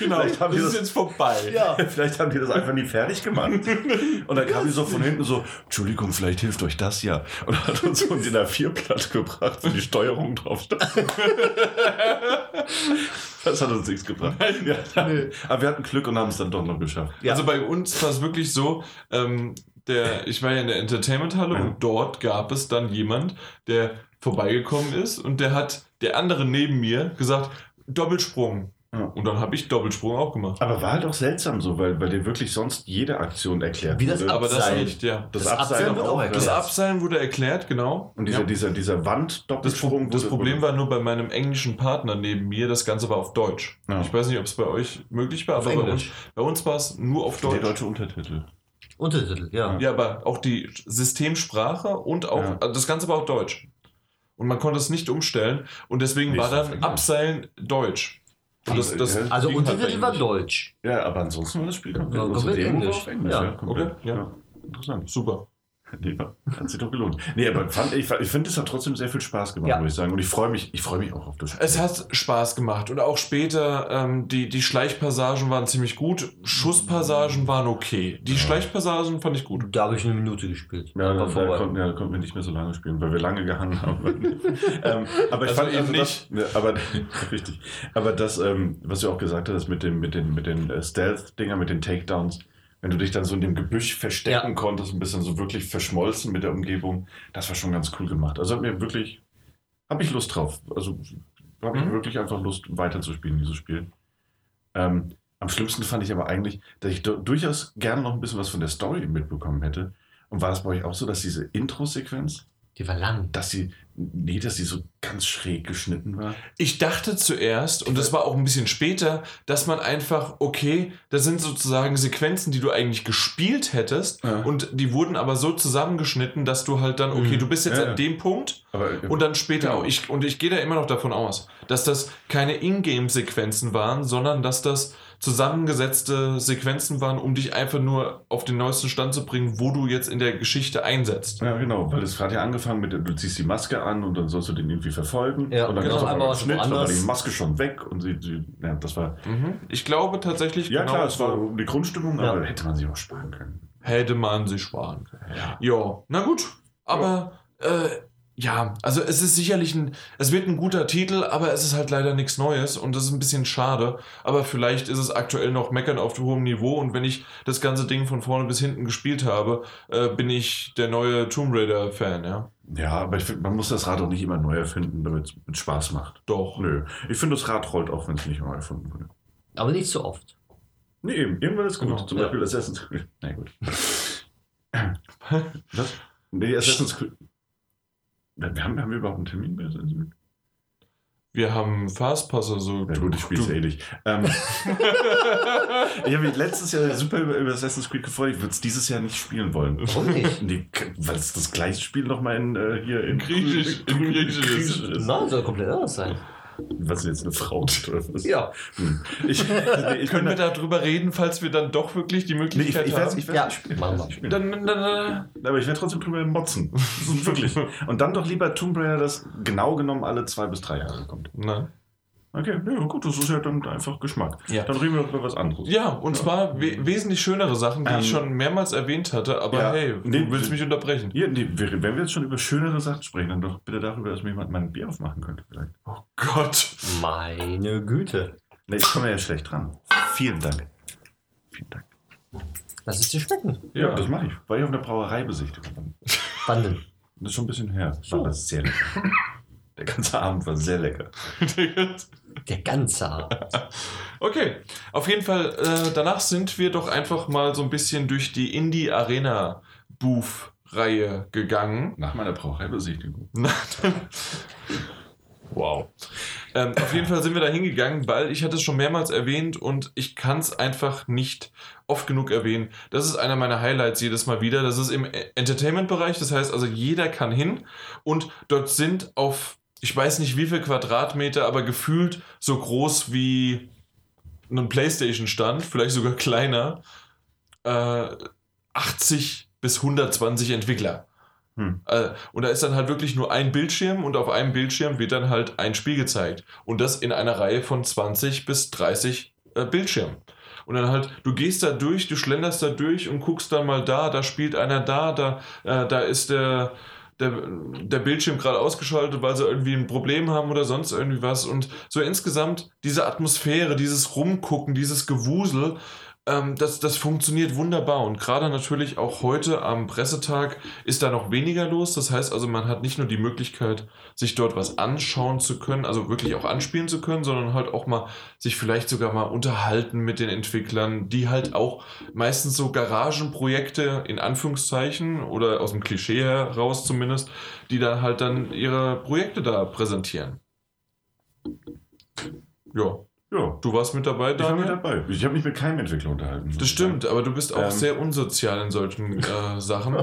Genau, vielleicht, haben die das ist das, jetzt vorbei. Ja. vielleicht haben die das einfach nie fertig gemacht. Und dann kam die so von hinten so, Entschuldigung, vielleicht hilft euch das ja. Und hat uns so ein DIN A4-Blatt gebracht, wo die Steuerung drauf stand. Das hat uns nichts gebracht. Ja, aber wir hatten Glück und haben es dann doch noch geschafft. Ja. Also bei uns war es wirklich so, ähm, der, ich war ja in der Entertainment-Halle Ja. und dort gab es dann jemand, der vorbeigekommen ist und der hat der andere neben mir gesagt, Doppelsprung. Ja. Und dann habe ich Doppelsprung auch gemacht. Aber war halt auch seltsam so, weil, weil dir wirklich sonst jede Aktion erklärt Wie das wurde. Aber das Abseilen. nicht, ja. Das, Das Abseilen Abseilen wird auch ja. Das erklärt. Abseilen wurde erklärt, genau. Und dieser, Ja. dieser, dieser Das, Wand-Doppelsprung. Pro das wurde- Problem wurde- war nur bei meinem englischen Partner neben mir, das Ganze war auf Deutsch. Ja. Ich weiß nicht, ob es bei euch möglich war, Auf aber bei uns, Englisch. bei uns war es nur auf Der Deutsch. deutsche Untertitel. Untertitel, ja. Ja, aber auch die Systemsprache und auch Ja. also das Ganze war auch Deutsch. Und man konnte es nicht umstellen und deswegen Nee, war dann. Abseilen Deutsch. Das, das Ja. Also halt Untertitel war. Deutsch. Ja, aber ansonsten war das Spiel komplett, Ja, Englisch. Englisch. Ja. Ja. Okay, ja. Interessant. Super. Nee, hat sich doch gelohnt. Nee, aber fand, ich, ich finde, es hat trotzdem sehr viel Spaß gemacht, Ja. muss ich sagen. Und ich freue mich, ich freue mich auch auf das Spiel. Es hat Spaß gemacht und auch später, ähm, die, die Schleichpassagen waren ziemlich gut, Schusspassagen waren okay. Die Ja. Schleichpassagen fand ich gut. Da habe ich eine Minute gespielt. Ja, da, konnten, ja, da konnten wir nicht mehr so lange spielen, weil wir lange gehangen haben. ähm, aber ich Also fand eben das, ja, aber richtig. Aber das, ähm, was du auch gesagt hast, mit dem, mit den, mit den äh, Stealth-Dinger, mit den Takedowns, wenn du dich dann so in dem Gebüsch verstecken Ja. konntest, ein bisschen so wirklich verschmolzen mit der Umgebung, das war schon ganz cool gemacht. Also hat mir wirklich, habe ich Lust drauf. Also habe ich Mhm. wirklich einfach Lust, weiterzuspielen, dieses Spiel. Ähm, am schlimmsten fand ich aber eigentlich, dass ich du- durchaus gerne noch ein bisschen was von der Story mitbekommen hätte. Und war das bei euch auch so, dass diese Intro-Sequenz, Die war lang. dass sie, nee, dass sie so ganz schräg geschnitten war? Ich dachte zuerst, und das war auch ein bisschen später, dass man einfach, okay, das sind sozusagen Sequenzen, die du eigentlich gespielt hättest, Ja. und die wurden aber so zusammengeschnitten, dass du halt dann, okay, Mhm. du bist jetzt Ja, ja. an dem Punkt Aber, und dann später Genau. auch. Ich, und ich gehe da immer noch davon aus, dass das keine Ingame-Sequenzen waren, sondern dass das zusammengesetzte Sequenzen waren, um dich einfach nur auf den neuesten Stand zu bringen, wo du jetzt in der Geschichte einsetzt. ja, genau, weil es hat ja angefangen mit, du ziehst die Maske an und dann sollst du den irgendwie verfolgen. Ja, und dann genau, einmal Schnitt, dann war die Maske schon weg und sie, sie ja, das war, Mhm. Ich glaube tatsächlich, ja genau klar, es war die Grundstimmung, Ja. aber hätte man sich auch sparen können. hätte man sich sparen können. Ja. Ja, na gut. Aber äh, ja, also es ist sicherlich ein, es wird ein guter Titel, aber es ist halt leider nichts Neues und das ist ein bisschen schade. Aber vielleicht ist es aktuell noch Meckern auf hohem Niveau und wenn ich das ganze Ding von vorne bis hinten gespielt habe, äh, bin ich der neue Tomb Raider Fan, ja. Ja, aber ich finde, man muss das Rad auch nicht immer neu erfinden, damit es Spaß macht. Doch. Nö. Ich finde, das Rad rollt auch, wenn es nicht neu erfunden wurde. Aber nicht so oft. Nee, eben. Irgendwann ist gut. Genau, Zum ja. Beispiel Assassin's Creed. Na gut. Was? Nee, Assassin's Creed. Wir haben, haben wir überhaupt einen Termin bei Assassin's Creed? Wir haben Fastpass, also Ja gut, ich spiele es eh nicht. Ähm, ich habe mich letztes Jahr super über, über Assassin's Creed gefreut. Ich würde es dieses Jahr nicht spielen wollen. Warum nicht? Nee, weil es das gleiche Spiel nochmal in, äh, hier in Griechisch- in Griechisch ist. Nein, soll komplett anders sein. Was ist jetzt eine Frau? Oder was? Ja. Hm. Ich, ich Können wir darüber reden, falls wir dann doch wirklich die nee, ich, Möglichkeit ich werde haben? ich Ja, werd's nicht spielen. dann, dann, dann, Aber ich werde trotzdem drüber motzen. Wirklich. Und dann doch lieber Tomb Raider, das genau genommen alle zwei bis drei Jahre kommt. na. Okay, ja, gut, das ist ja dann einfach Geschmack. Ja. Dann reden wir über was anderes. Ja, und zwar we wesentlich schönere Sachen, die Ähm, ich schon mehrmals erwähnt hatte, aber ja, hey, nee, du willst mich unterbrechen. Hier, nee, wenn wir jetzt schon über schönere Sachen sprechen, dann doch bitte darüber, dass mir jemand mein Bier aufmachen könnte vielleicht. Oh Gott. Meine Güte. Nee, ich komme ja schlecht dran. Vielen Dank. Vielen Dank. Lass es dir schmecken. Ja, das mache ich. War ich auf einer Brauereibesichtigung. Wann denn? Das ist schon ein bisschen her. Das war So. aber sehr lecker. Der ganze Abend war sehr lecker. Der ganze Abend. okay, auf jeden Fall, äh, danach sind wir doch einfach mal so ein bisschen durch die Indie-Arena-Booth-Reihe gegangen. Nach meiner Brauereibesichtigung. wow. Ähm, auf jeden Fall sind wir da hingegangen, weil ich hatte es schon mehrmals erwähnt und ich kann es einfach nicht oft genug erwähnen. Das ist einer meiner Highlights jedes Mal wieder. Das ist im Entertainment-Bereich, das heißt also jeder kann hin und dort sind auf, ich weiß nicht wie viel Quadratmeter, aber gefühlt so groß wie ein Playstation-Stand, vielleicht sogar kleiner, äh, 80 bis 120 Entwickler. Hm. Äh, und da ist dann halt wirklich nur ein Bildschirm und auf einem Bildschirm wird dann halt ein Spiel gezeigt. Und das in einer Reihe von 20 bis 30 äh, Bildschirmen. Und dann halt, du gehst da durch, du schlenderst da durch und guckst dann mal da, da spielt einer da, da, äh, da ist der, der, der Bildschirm gerade ausgeschaltet, weil sie irgendwie ein Problem haben oder sonst irgendwie was. Und so insgesamt diese Atmosphäre, dieses Rumgucken, dieses Gewusel Ähm, das, das funktioniert wunderbar und gerade natürlich auch heute am Pressetag ist da noch weniger los. Das heißt also, man hat nicht nur die Möglichkeit, sich dort was anschauen zu können, also wirklich auch anspielen zu können, sondern halt auch mal sich vielleicht sogar mal unterhalten mit den Entwicklern, die halt auch meistens so Garagenprojekte in Anführungszeichen oder aus dem Klischee heraus zumindest, die dann halt dann ihre Projekte da präsentieren. Ja, Ja, du warst mit dabei, ich war mit Daniel? dabei. Ich habe mich mit keinem Entwickler unterhalten. Das stimmt, aber du bist auch Ähm. sehr unsozial in solchen äh, Sachen.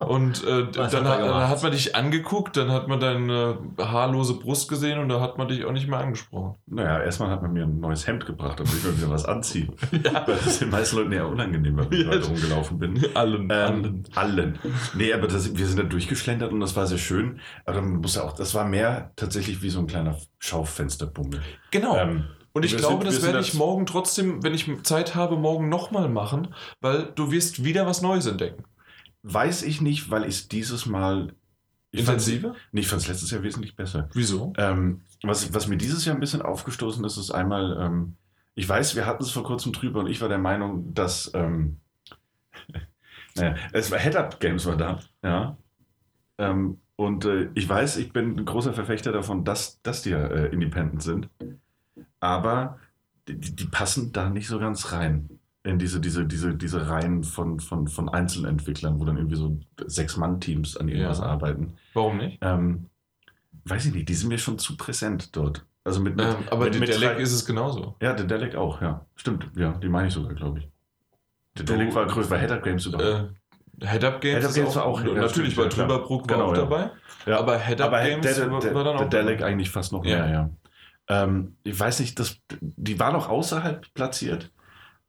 Und äh, dann, hat dann hat man dich angeguckt, dann hat man deine haarlose Brust gesehen und da hat man dich auch nicht mehr angesprochen. Naja, erstmal hat man mir ein neues Hemd gebracht, damit ich mal wieder was anziehe. Weil das den meisten Leuten eher unangenehm war, wenn ich Ja. heute rumgelaufen bin. Allen, Ähm, allen. Nee, aber das, wir sind da durchgeschlendert und das war sehr schön. Aber man muss ja auch, das war mehr tatsächlich wie so ein kleiner Schaufensterbummel. Genau. Ähm, und ich glaube, sind- das werde ich morgen trotzdem, wenn ich Zeit habe, morgen nochmal machen, weil du wirst wieder was Neues entdecken. weiß ich nicht, weil ich es dieses Mal. Ich fand's- Intensiver? Nee, ich fand es letztes Jahr wesentlich besser. Wieso? Ähm, was, was mir dieses Jahr ein bisschen aufgestoßen ist, ist einmal, ähm, ich weiß, wir hatten es vor kurzem drüber und ich war der Meinung, dass, ähm, naja, es war Head-Up Games war da, ja. Ähm, und äh, ich weiß, ich bin ein großer Verfechter davon, dass, dass die ja äh, independent sind. Aber die, die passen da nicht so ganz rein. In diese, diese, diese, diese Reihen von, von, von Einzelentwicklern, wo dann irgendwie so Sechs-Mann-Teams an irgendwas Ja. arbeiten. Warum nicht? Ähm, weiß ich nicht, die sind mir schon zu präsent dort. Also mit, mit, Ähm, aber mit, mit der drei- ist es genauso. Ja, der Delec auch, ja. Stimmt, ja, die meine ich sogar, glaube ich. Der Delec war größer, war Head-Up Games überhaupt. Äh, Head-Up Games, Head-Up ist Games war auch- natürlich, weil ja. Trüberbrook war Genau, auch ja. dabei. ja. Aber Head-Up Games der, der, war, der, war dann auch der. Delec eigentlich fast noch mehr, ja. Ähm, ich weiß nicht, das, die waren auch außerhalb platziert.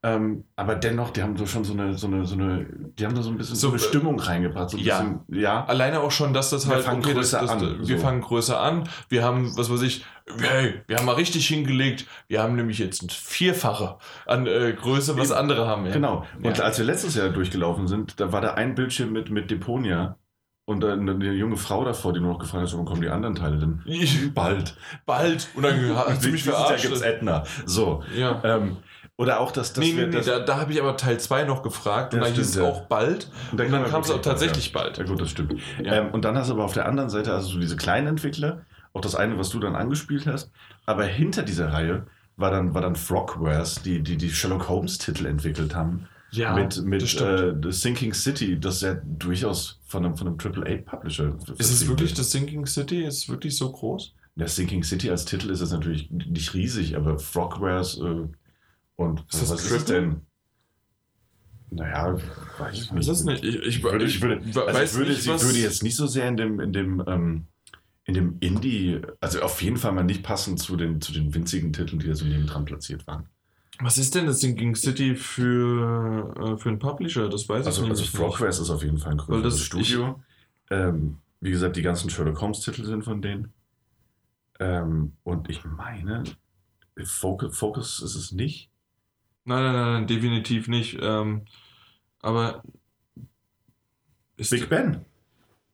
Ähm, aber dennoch, die haben so schon so eine, so eine, so eine, die haben da so ein bisschen so, eine äh, Stimmung reingebracht. So ja. bisschen, ja. Alleine auch schon, dass das Wir halt, fangen okay, das, größer das, an, wir so. fangen größer an, wir haben, was weiß ich, hey, wir haben mal richtig hingelegt, wir haben nämlich jetzt ein Vierfache an äh, Größe, was andere haben. Ja. Genau. Und Ja. als wir letztes Jahr durchgelaufen sind, da war da ein Bildschirm mit, mit Deponia und dann eine junge Frau davor, die nur noch gefragt hat, wann kommen die anderen Teile denn? Ich, Bald. bald. Und dann hat sie mich verarscht. gibt's Edna. So. Ja. Ähm, oder auch, dass, dass nee, nee, nee, das. da, da habe ich aber Teil 2 noch gefragt und Ja, da hieß es auch bald. und Und dann kam es auch tatsächlich ja. bald. Ja, gut, das stimmt. Ja. Ähm, und dann hast du aber auf der anderen Seite also so diese kleinen Entwickler, auch das eine, was du dann angespielt hast. Aber hinter dieser Reihe war dann, war dann Frogwares, die, die die Sherlock Holmes-Titel entwickelt haben. Ja, mit das mit äh, The Sinking City, das ja durchaus von einem, von einem AAA-Publisher Ist es wirklich das Sinking City? Ist es wirklich so groß? Der Sinking City als Titel ist es natürlich nicht riesig, aber Frogwares äh, und Ist das was ist es Triple? denn? Naja, weiß ich nicht. Ist das nicht? Ich, ich, würde, ich würde, also ich würde, nicht, was. würde jetzt nicht so sehr in dem, in dem, ähm, in dem Indie, also auf jeden Fall mal nicht passend zu den, zu den winzigen Titeln, die da so nebendran platziert waren. Was ist denn das Sinking City für, äh, für einen Publisher? Das weiß Also, ich also nicht. Frogwares ist auf jeden Fall ein größeres Studio. Ähm, wie gesagt, die ganzen Sherlock Holmes-Titel sind von denen. Ähm, und ich meine, Focus, Focus ist es nicht. Nein, nein, nein, nein, definitiv nicht. Ähm, aber. Ist Big Ben.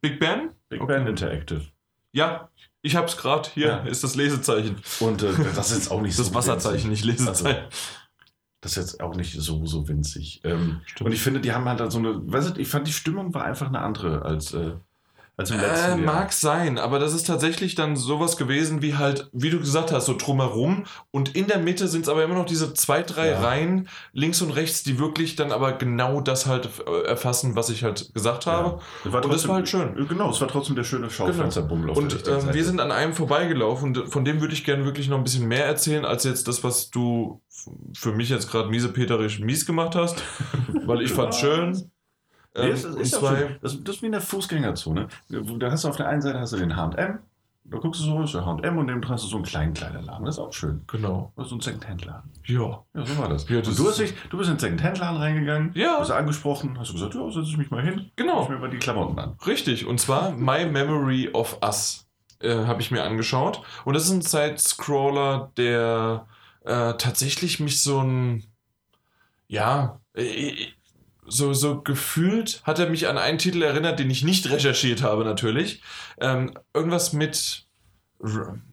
Big Ben? Big Okay. Ben Interactive. Ja, ich hab's gerade. Hier Ja. ist das Lesezeichen. Und äh, das ist jetzt auch nicht Das so Wasserzeichen, winzig. nicht Lesezeichen. Das ist jetzt auch nicht so, so winzig. Ähm, und ich finde, die haben halt so eine, weißt du, ich fand die Stimmung war einfach eine andere als, äh, als im letzten Äh, Jahr. mag sein, aber das ist tatsächlich dann sowas gewesen wie halt, wie du gesagt hast, so drumherum. Und in der Mitte sind es aber immer noch diese zwei, drei Ja. Reihen, links und rechts, die wirklich dann aber genau das halt äh, erfassen, was ich halt gesagt habe. Das war Und das war halt schön. Genau, es war trotzdem der schöne Schaufensterbummel auf der Und Seite. wir sind an einem vorbeigelaufen, und von dem würde ich gerne wirklich noch ein bisschen mehr erzählen, als jetzt das, was du für mich jetzt gerade miesepeterisch mies gemacht hast, weil ich fand's schön. Nee, Ähm, es ist, ist zwei, das, das ist wie in der Fußgängerzone. Da hast du auf der einen Seite hast du den H&M, da guckst du so, ist der H&M und neben dran hast du so einen kleinen Kleiderladen. Das ist auch schön. genau. Das so ein Second-Hand-Laden. Ja. Ja, so war das. Ja, das und du, hast dich, du bist in den Second-Hand-Laden reingegangen, Ja. hast du angesprochen, hast du gesagt, ja, setze ich mich mal hin, Genau. ich mir mal die Klamotten an. Richtig, und zwar My Memory of Us äh, habe ich mir angeschaut. Und das ist ein Side-Scroller, der äh, tatsächlich mich so ein, ja, äh, so, so gefühlt hat er mich an einen Titel erinnert, den ich nicht recherchiert habe natürlich. Ähm, irgendwas mit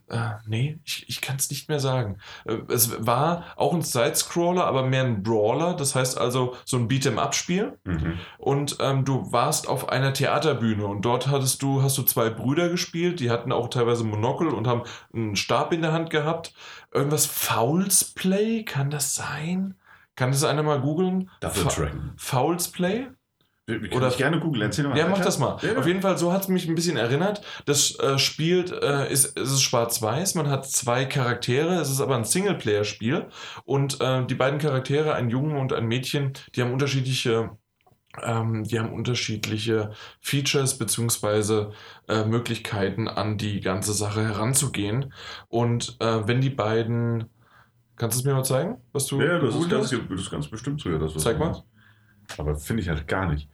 äh, nee, ich, ich kann es nicht mehr sagen. Äh, es war auch ein Side-Scroller, aber mehr ein Brawler. Das heißt also so ein Beat'em-up-Spiel. Mhm. Und ähm, du warst auf einer Theaterbühne und dort hattest du, hast du zwei Brüder gespielt, die hatten auch teilweise Monokel und haben einen Stab in der Hand gehabt. Irgendwas Fouls Play, kann das sein? Kann das einer mal googeln? Double Dragon. Fouls Play? Oder- dich gerne googeln. Erzähl mal. Ja, mach das mal. Ja. Auf jeden Fall, so hat es mich ein bisschen erinnert. Das äh, Spiel äh, ist, es ist schwarz-weiß, man hat zwei Charaktere, es ist aber ein Singleplayer-Spiel. Und äh, die beiden Charaktere, ein Junge und ein Mädchen, die haben unterschiedliche. Ähm, die haben unterschiedliche Features beziehungsweise äh, Möglichkeiten an die ganze Sache heranzugehen. Und äh, wenn die beiden. Kannst du es mir mal zeigen, was du. Ja, das ist, ganz, das ist ganz bestimmt so. Ja, das, was Zeig mal. Aber finde ich halt gar nicht.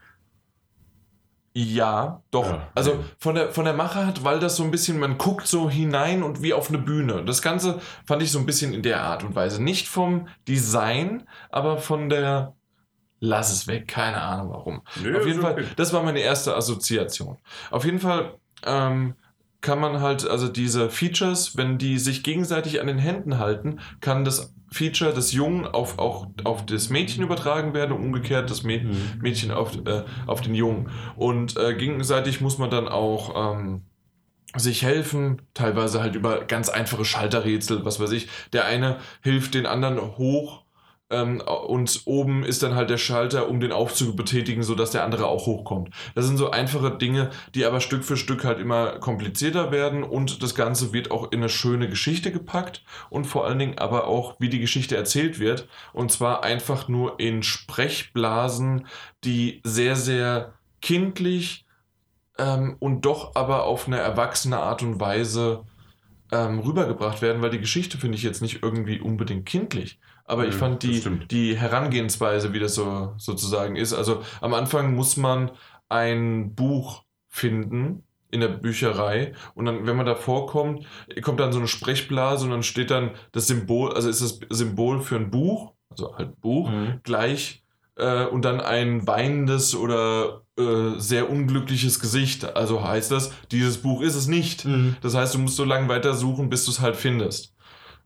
Ja, doch. Ja. Also von der, von der Machart, weil das so ein bisschen, man guckt so hinein und wie auf eine Bühne. Das Ganze fand ich so ein bisschen in der Art und Weise. Nicht vom Design, aber von der. Lass es weg, keine Ahnung warum. Nee, Auf jeden Fall, okay. das war meine erste Assoziation. Auf jeden Fall ähm, kann man halt, also diese Features, wenn die sich gegenseitig an den Händen halten, kann das Feature des Jungen auf, auch auf das Mädchen übertragen werden und umgekehrt das Mädchen. Mhm. Mädchen auf, äh, auf den Jungen. Und äh, gegenseitig muss man dann auch ähm, sich helfen, teilweise halt über ganz einfache Schalterrätsel, was weiß ich. Der eine hilft den anderen hoch und oben ist dann halt der Schalter, um den Aufzug zu betätigen, sodass der andere auch hochkommt. Das sind so einfache Dinge, die aber Stück für Stück halt immer komplizierter werden und das Ganze wird auch in eine schöne Geschichte gepackt und vor allen Dingen aber auch, wie die Geschichte erzählt wird. Und zwar einfach nur in Sprechblasen, die sehr, sehr kindlich ähm, und doch aber auf eine erwachsene Art und Weise ähm, rübergebracht werden, weil die Geschichte finde ich jetzt nicht irgendwie unbedingt kindlich. Aber ich fand die, die Herangehensweise, wie das so sozusagen ist. Also am Anfang muss man ein Buch finden in der Bücherei und dann, wenn man davor kommt, kommt dann so eine Sprechblase und dann steht dann das Symbol, also ist das Symbol für ein Buch, also halt Buch, Mhm. gleich äh, und dann ein weinendes oder äh, sehr unglückliches Gesicht. Also heißt das, dieses Buch ist es nicht. Mhm. Das heißt, du musst so lange weiter suchen, bis du es halt findest.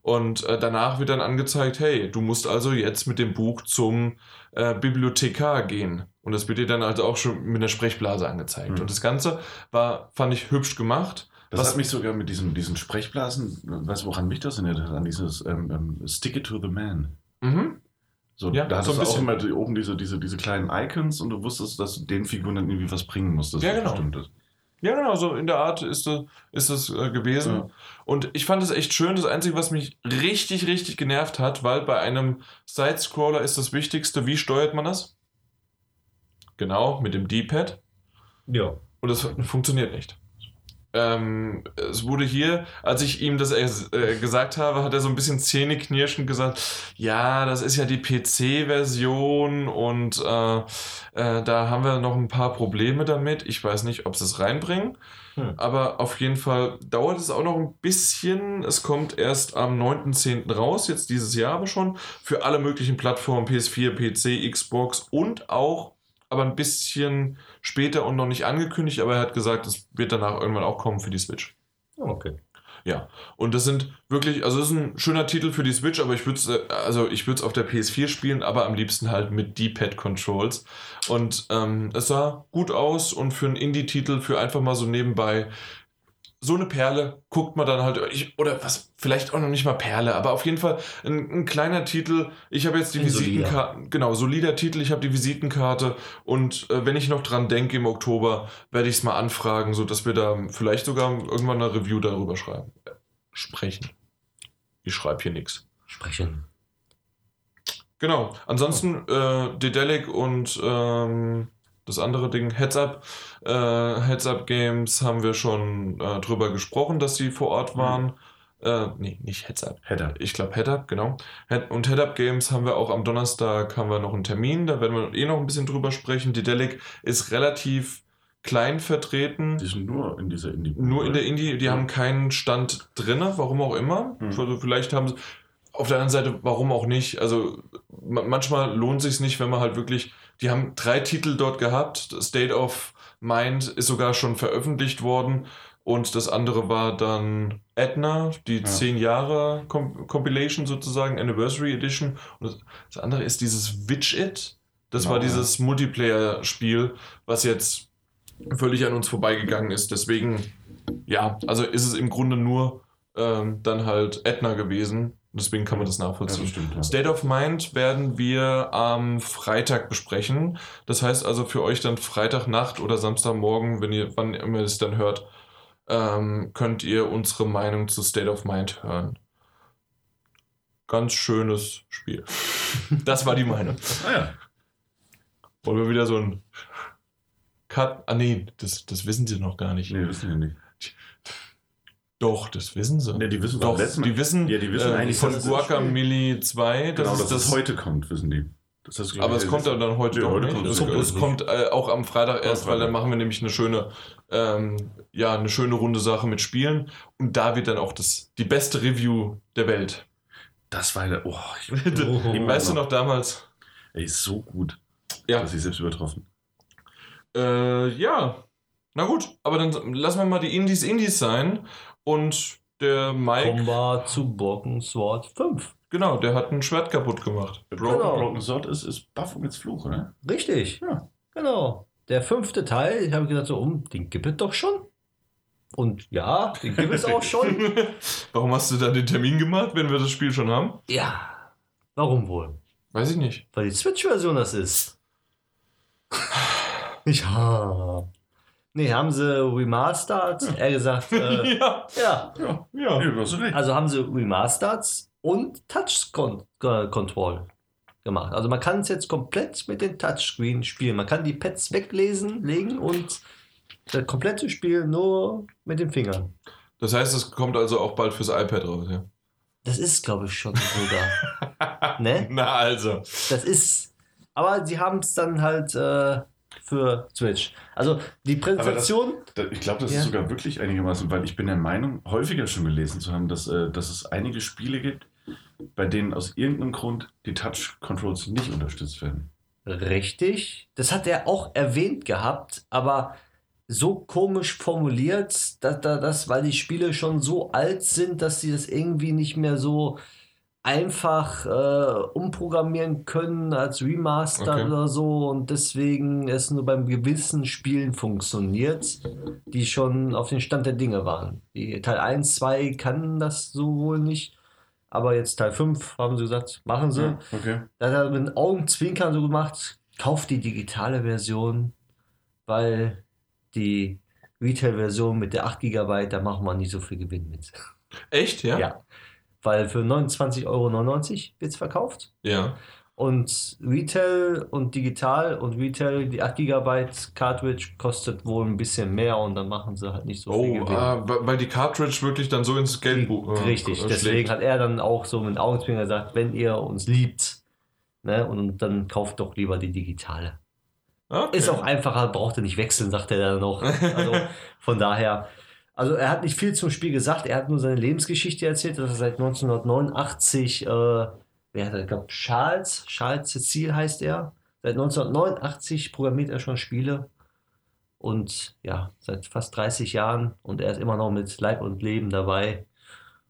Und äh, danach wird dann angezeigt, hey, du musst also jetzt mit dem Buch zum äh, Bibliothekar gehen. Und das wird dir dann also auch schon mit einer Sprechblase angezeigt. Mhm. Und das Ganze war, fand ich hübsch gemacht. Das Was- hat mich sogar mit diesen, diesen Sprechblasen, weißt du, woran mich das erinnert hat? An dieses ähm, ähm, Stick it to the man. Mhm. So, Ja, da so hattest ein du auch bisschen. immer die, oben diese, diese, diese kleinen Icons und du wusstest, dass du den Figuren dann irgendwie was bringen musstest. Ja, genau. Bestimmtes. Ja, genau, so in der Art ist es, ist es äh, gewesen. Ja. Und ich fand es echt schön. Das Einzige, was mich richtig, richtig genervt hat, weil bei einem Side-Scroller ist das Wichtigste, wie steuert man das? Genau, mit dem D-Pad. Ja. Und das funktioniert nicht. Ähm, es wurde hier, als ich ihm das äh, gesagt habe, hat er so ein bisschen zähneknirschend gesagt, ja, das ist ja die PC-Version und äh, äh, da haben wir noch ein paar Probleme damit. Ich weiß nicht, ob sie es reinbringen, Hm. aber auf jeden Fall dauert es auch noch ein bisschen. Es kommt erst am 9.10. raus, jetzt dieses Jahr aber schon, für alle möglichen Plattformen, PS4, PC, Xbox und auch aber ein bisschen später und noch nicht angekündigt, aber er hat gesagt, es wird danach irgendwann auch kommen für die Switch. Okay. Und das sind wirklich, also das ist ein schöner Titel für die Switch, aber ich würde es, also ich würde es auf der PS4 spielen, aber am liebsten halt mit D-Pad-Controls. Und ähm, es sah gut aus und für einen Indie-Titel, für einfach mal so nebenbei so eine Perle, guckt man dann halt, ich, oder was, vielleicht auch noch nicht mal Perle, aber auf jeden Fall ein, ein kleiner Titel. Ich habe jetzt die. Visitenkarte, genau, solider Titel, ich habe die Visitenkarte und äh, wenn ich noch dran denke im Oktober, werde ich es mal anfragen, sodass wir da vielleicht sogar irgendwann eine Review darüber schreiben. Äh, Sprechen. Ich schreibe hier nichts. Sprechen. Genau. Ansonsten äh, Dedelic und ähm, das andere Ding, Heads Up, äh, Heads Up Games haben wir schon äh, drüber gesprochen, dass sie vor Ort waren. Äh, nee, nicht Heads Up. Header. Ich glaube Head Up, genau. Head und Head Up Games haben wir auch am Donnerstag haben wir noch einen Termin, da werden wir eh noch ein bisschen drüber sprechen. Dedelic ist relativ klein vertreten. Die sind nur in dieser Indie. Nur in der Indie, die Ja. haben keinen Stand drinne, warum auch immer. Hm. Also vielleicht haben sie. Auf der anderen Seite, warum auch nicht? Also ma- manchmal lohnt sich nicht, wenn man halt wirklich. Die haben drei Titel dort gehabt. State of Mind ist sogar schon veröffentlicht worden. Und das andere war dann Edna, die Ja. 10 Jahre Com Compilation sozusagen, Anniversary Edition. Und das, andere ist dieses Witch It. Das Genau, war ja. dieses Multiplayer-Spiel, was jetzt völlig an uns vorbeigegangen ist. Deswegen, ja, also ist es im Grunde nur ähm, dann halt Edna gewesen. Deswegen kann man das Ja, nachvollziehen. das stimmt. Ja. State of Mind werden wir am Freitag besprechen. Das heißt also für euch dann Freitagnacht oder Samstagmorgen, wenn ihr, wann immer ihr es dann hört, ähm, könnt ihr unsere Meinung zu State of Mind hören. Ganz schönes Spiel. Das war die Meinung. Ah, ja. Wollen wir wieder so ein Cut? Ah nee, das, das wissen sie noch gar nicht. Nee, wissen wir nicht. Doch, das wissen sie. Nee, die wissen Doch, letzten die wissen, Ja, die wissen äh, eigentlich, von dass Guacamole 2, das Genau, ist dass das es heute kommt, wissen die. Das glaub Aber es kommt dann, dann heute doch heute kommt es kommt, es kommt äh, auch am Freitag erst, Am weil dann Freitag. machen wir nämlich eine schöne, ähm, ja, eine schöne runde Sache mit Spielen. Und da wird dann auch das, die beste Review der Welt. Das war eine. Oh, ich, Oh. Weißt du noch damals? ey, ist so gut. Ja. Dass ich selbst übertroffen. Äh, ja. Na gut, aber dann lassen wir mal die Indies Indies sein. Und der Mike, wir zu Broken Sword 5. genau, der hat ein Schwert kaputt gemacht. Broken, Genau. Broken Sword ist, ist Baphomets Fluch, oder? Richtig. Ja. Genau. Der fünfte Teil, ich habe gedacht, so, um, den gibt es doch schon. Und ja, den gibt es auch schon. Warum hast du da den Termin gemacht, wenn wir das Spiel schon haben? Ja. Warum wohl? Weiß ich nicht. Weil die Switch-Version das ist. Ja. Nee, haben sie remastered. Er gesagt, äh, ja, ja. Ja. ja. Recht. Also haben sie remastered und Touch-Control gemacht. Also man kann es jetzt komplett mit den Touchscreen spielen. Man kann die Pads weglesen, legen und das komplette Spiel nur mit den Fingern. Das heißt, es kommt also auch bald fürs iPad raus, ja? Das ist, glaube ich, schon sogar. ne? Na also. Das ist. Aber sie haben es dann halt äh, für Switch. Also die Präsentation. Da- Ich glaube, das Ja. ist sogar wirklich einigermaßen, weil ich bin der Meinung, häufiger schon gelesen zu haben, dass, äh, dass es einige Spiele gibt, bei denen aus irgendeinem Grund die Touch-Controls nicht unterstützt werden. Richtig. Das hat er auch erwähnt gehabt, aber so komisch formuliert, dass, dass, dass, weil die Spiele schon so alt sind, dass sie das irgendwie nicht mehr so einfach äh, umprogrammieren können als Remaster Okay. oder so und deswegen es nur beim gewissen Spielen funktioniert, die schon auf den Stand der Dinge waren. Die Teil 1, 2 kann das so wohl nicht, aber jetzt Teil 5 haben sie gesagt, machen sie. Ja, okay. Da hat er mit den Augenzwinkern so gemacht, kauft die digitale Version, weil die Retail-Version mit der 8 GB, da machen wir nicht so viel Gewinn mit. Echt, ja? Ja. Weil für 29,99 Euro wird es verkauft. Ja. Und Retail und digital und Retail, die 8 GB Cartridge kostet wohl ein bisschen mehr und dann machen sie halt nicht so viel Oh, ah, weil die Cartridge wirklich dann so ins Geldbuch äh, Richtig, äh, deswegen schlägt. hat er dann auch so mit Augenzwinkern gesagt, wenn ihr uns liebt, ne, und dann kauft doch lieber die digitale. Okay. Ist auch einfacher, braucht er nicht wechseln, sagt er dann noch. Also von daher, also er hat nicht viel zum Spiel gesagt, er hat nur seine Lebensgeschichte erzählt, dass er seit 1989, äh, wer hat er, ich glaube Charles, Charles Cecil heißt er, seit 1989 programmiert er schon Spiele und ja, seit fast 30 Jahren und er ist immer noch mit Leib und Leben dabei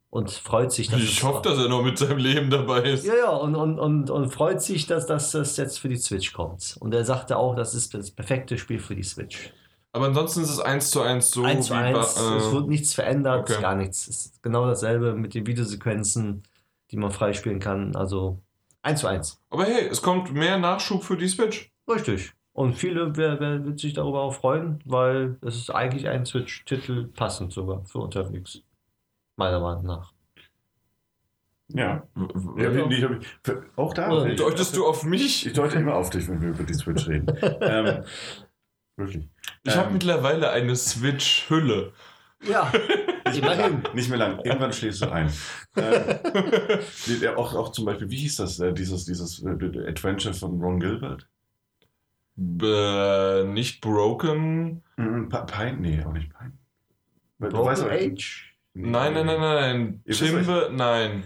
und freut sich, dass Ich hoffe, dass er noch mit seinem Leben dabei ist. ja, ja, und, und, und, und freut sich, dass, dass das jetzt für die Switch kommt. Und er sagte auch, das ist das perfekte Spiel für die Switch. Aber ansonsten ist es eins zu eins so 1 zu wie 1, bei, äh, es wird nichts verändert, okay. gar nichts. Es ist genau dasselbe mit den Videosequenzen, die man freispielen kann. Also 1 zu 1. Aber hey, es kommt mehr Nachschub für die Switch. Richtig. Und viele wer, wer wird sich darüber auch freuen, weil es ist eigentlich ein Switch-Titel passend sogar für unterwegs. Meiner Meinung nach. Ja. Ja, ich für, auch da. Ich, Deutest du auf mich? ich deute immer auf dich, wenn wir über die Switch reden. ähm, wirklich. Ich habe Ähm, mittlerweile eine Switch-Hülle. Ja, immerhin. Nicht mehr lang. Irgendwann schläfst du ein. ähm, auch, auch zum Beispiel, wie hieß das, äh, dieses, dieses äh, Adventure von Ron Gilbert? B nicht broken. Mhm, Pa- Pine? Nee, auch nicht Pine. Du Broken weißt aber- Age. Nee, Nein, nein, nein, nein. Timber, nein.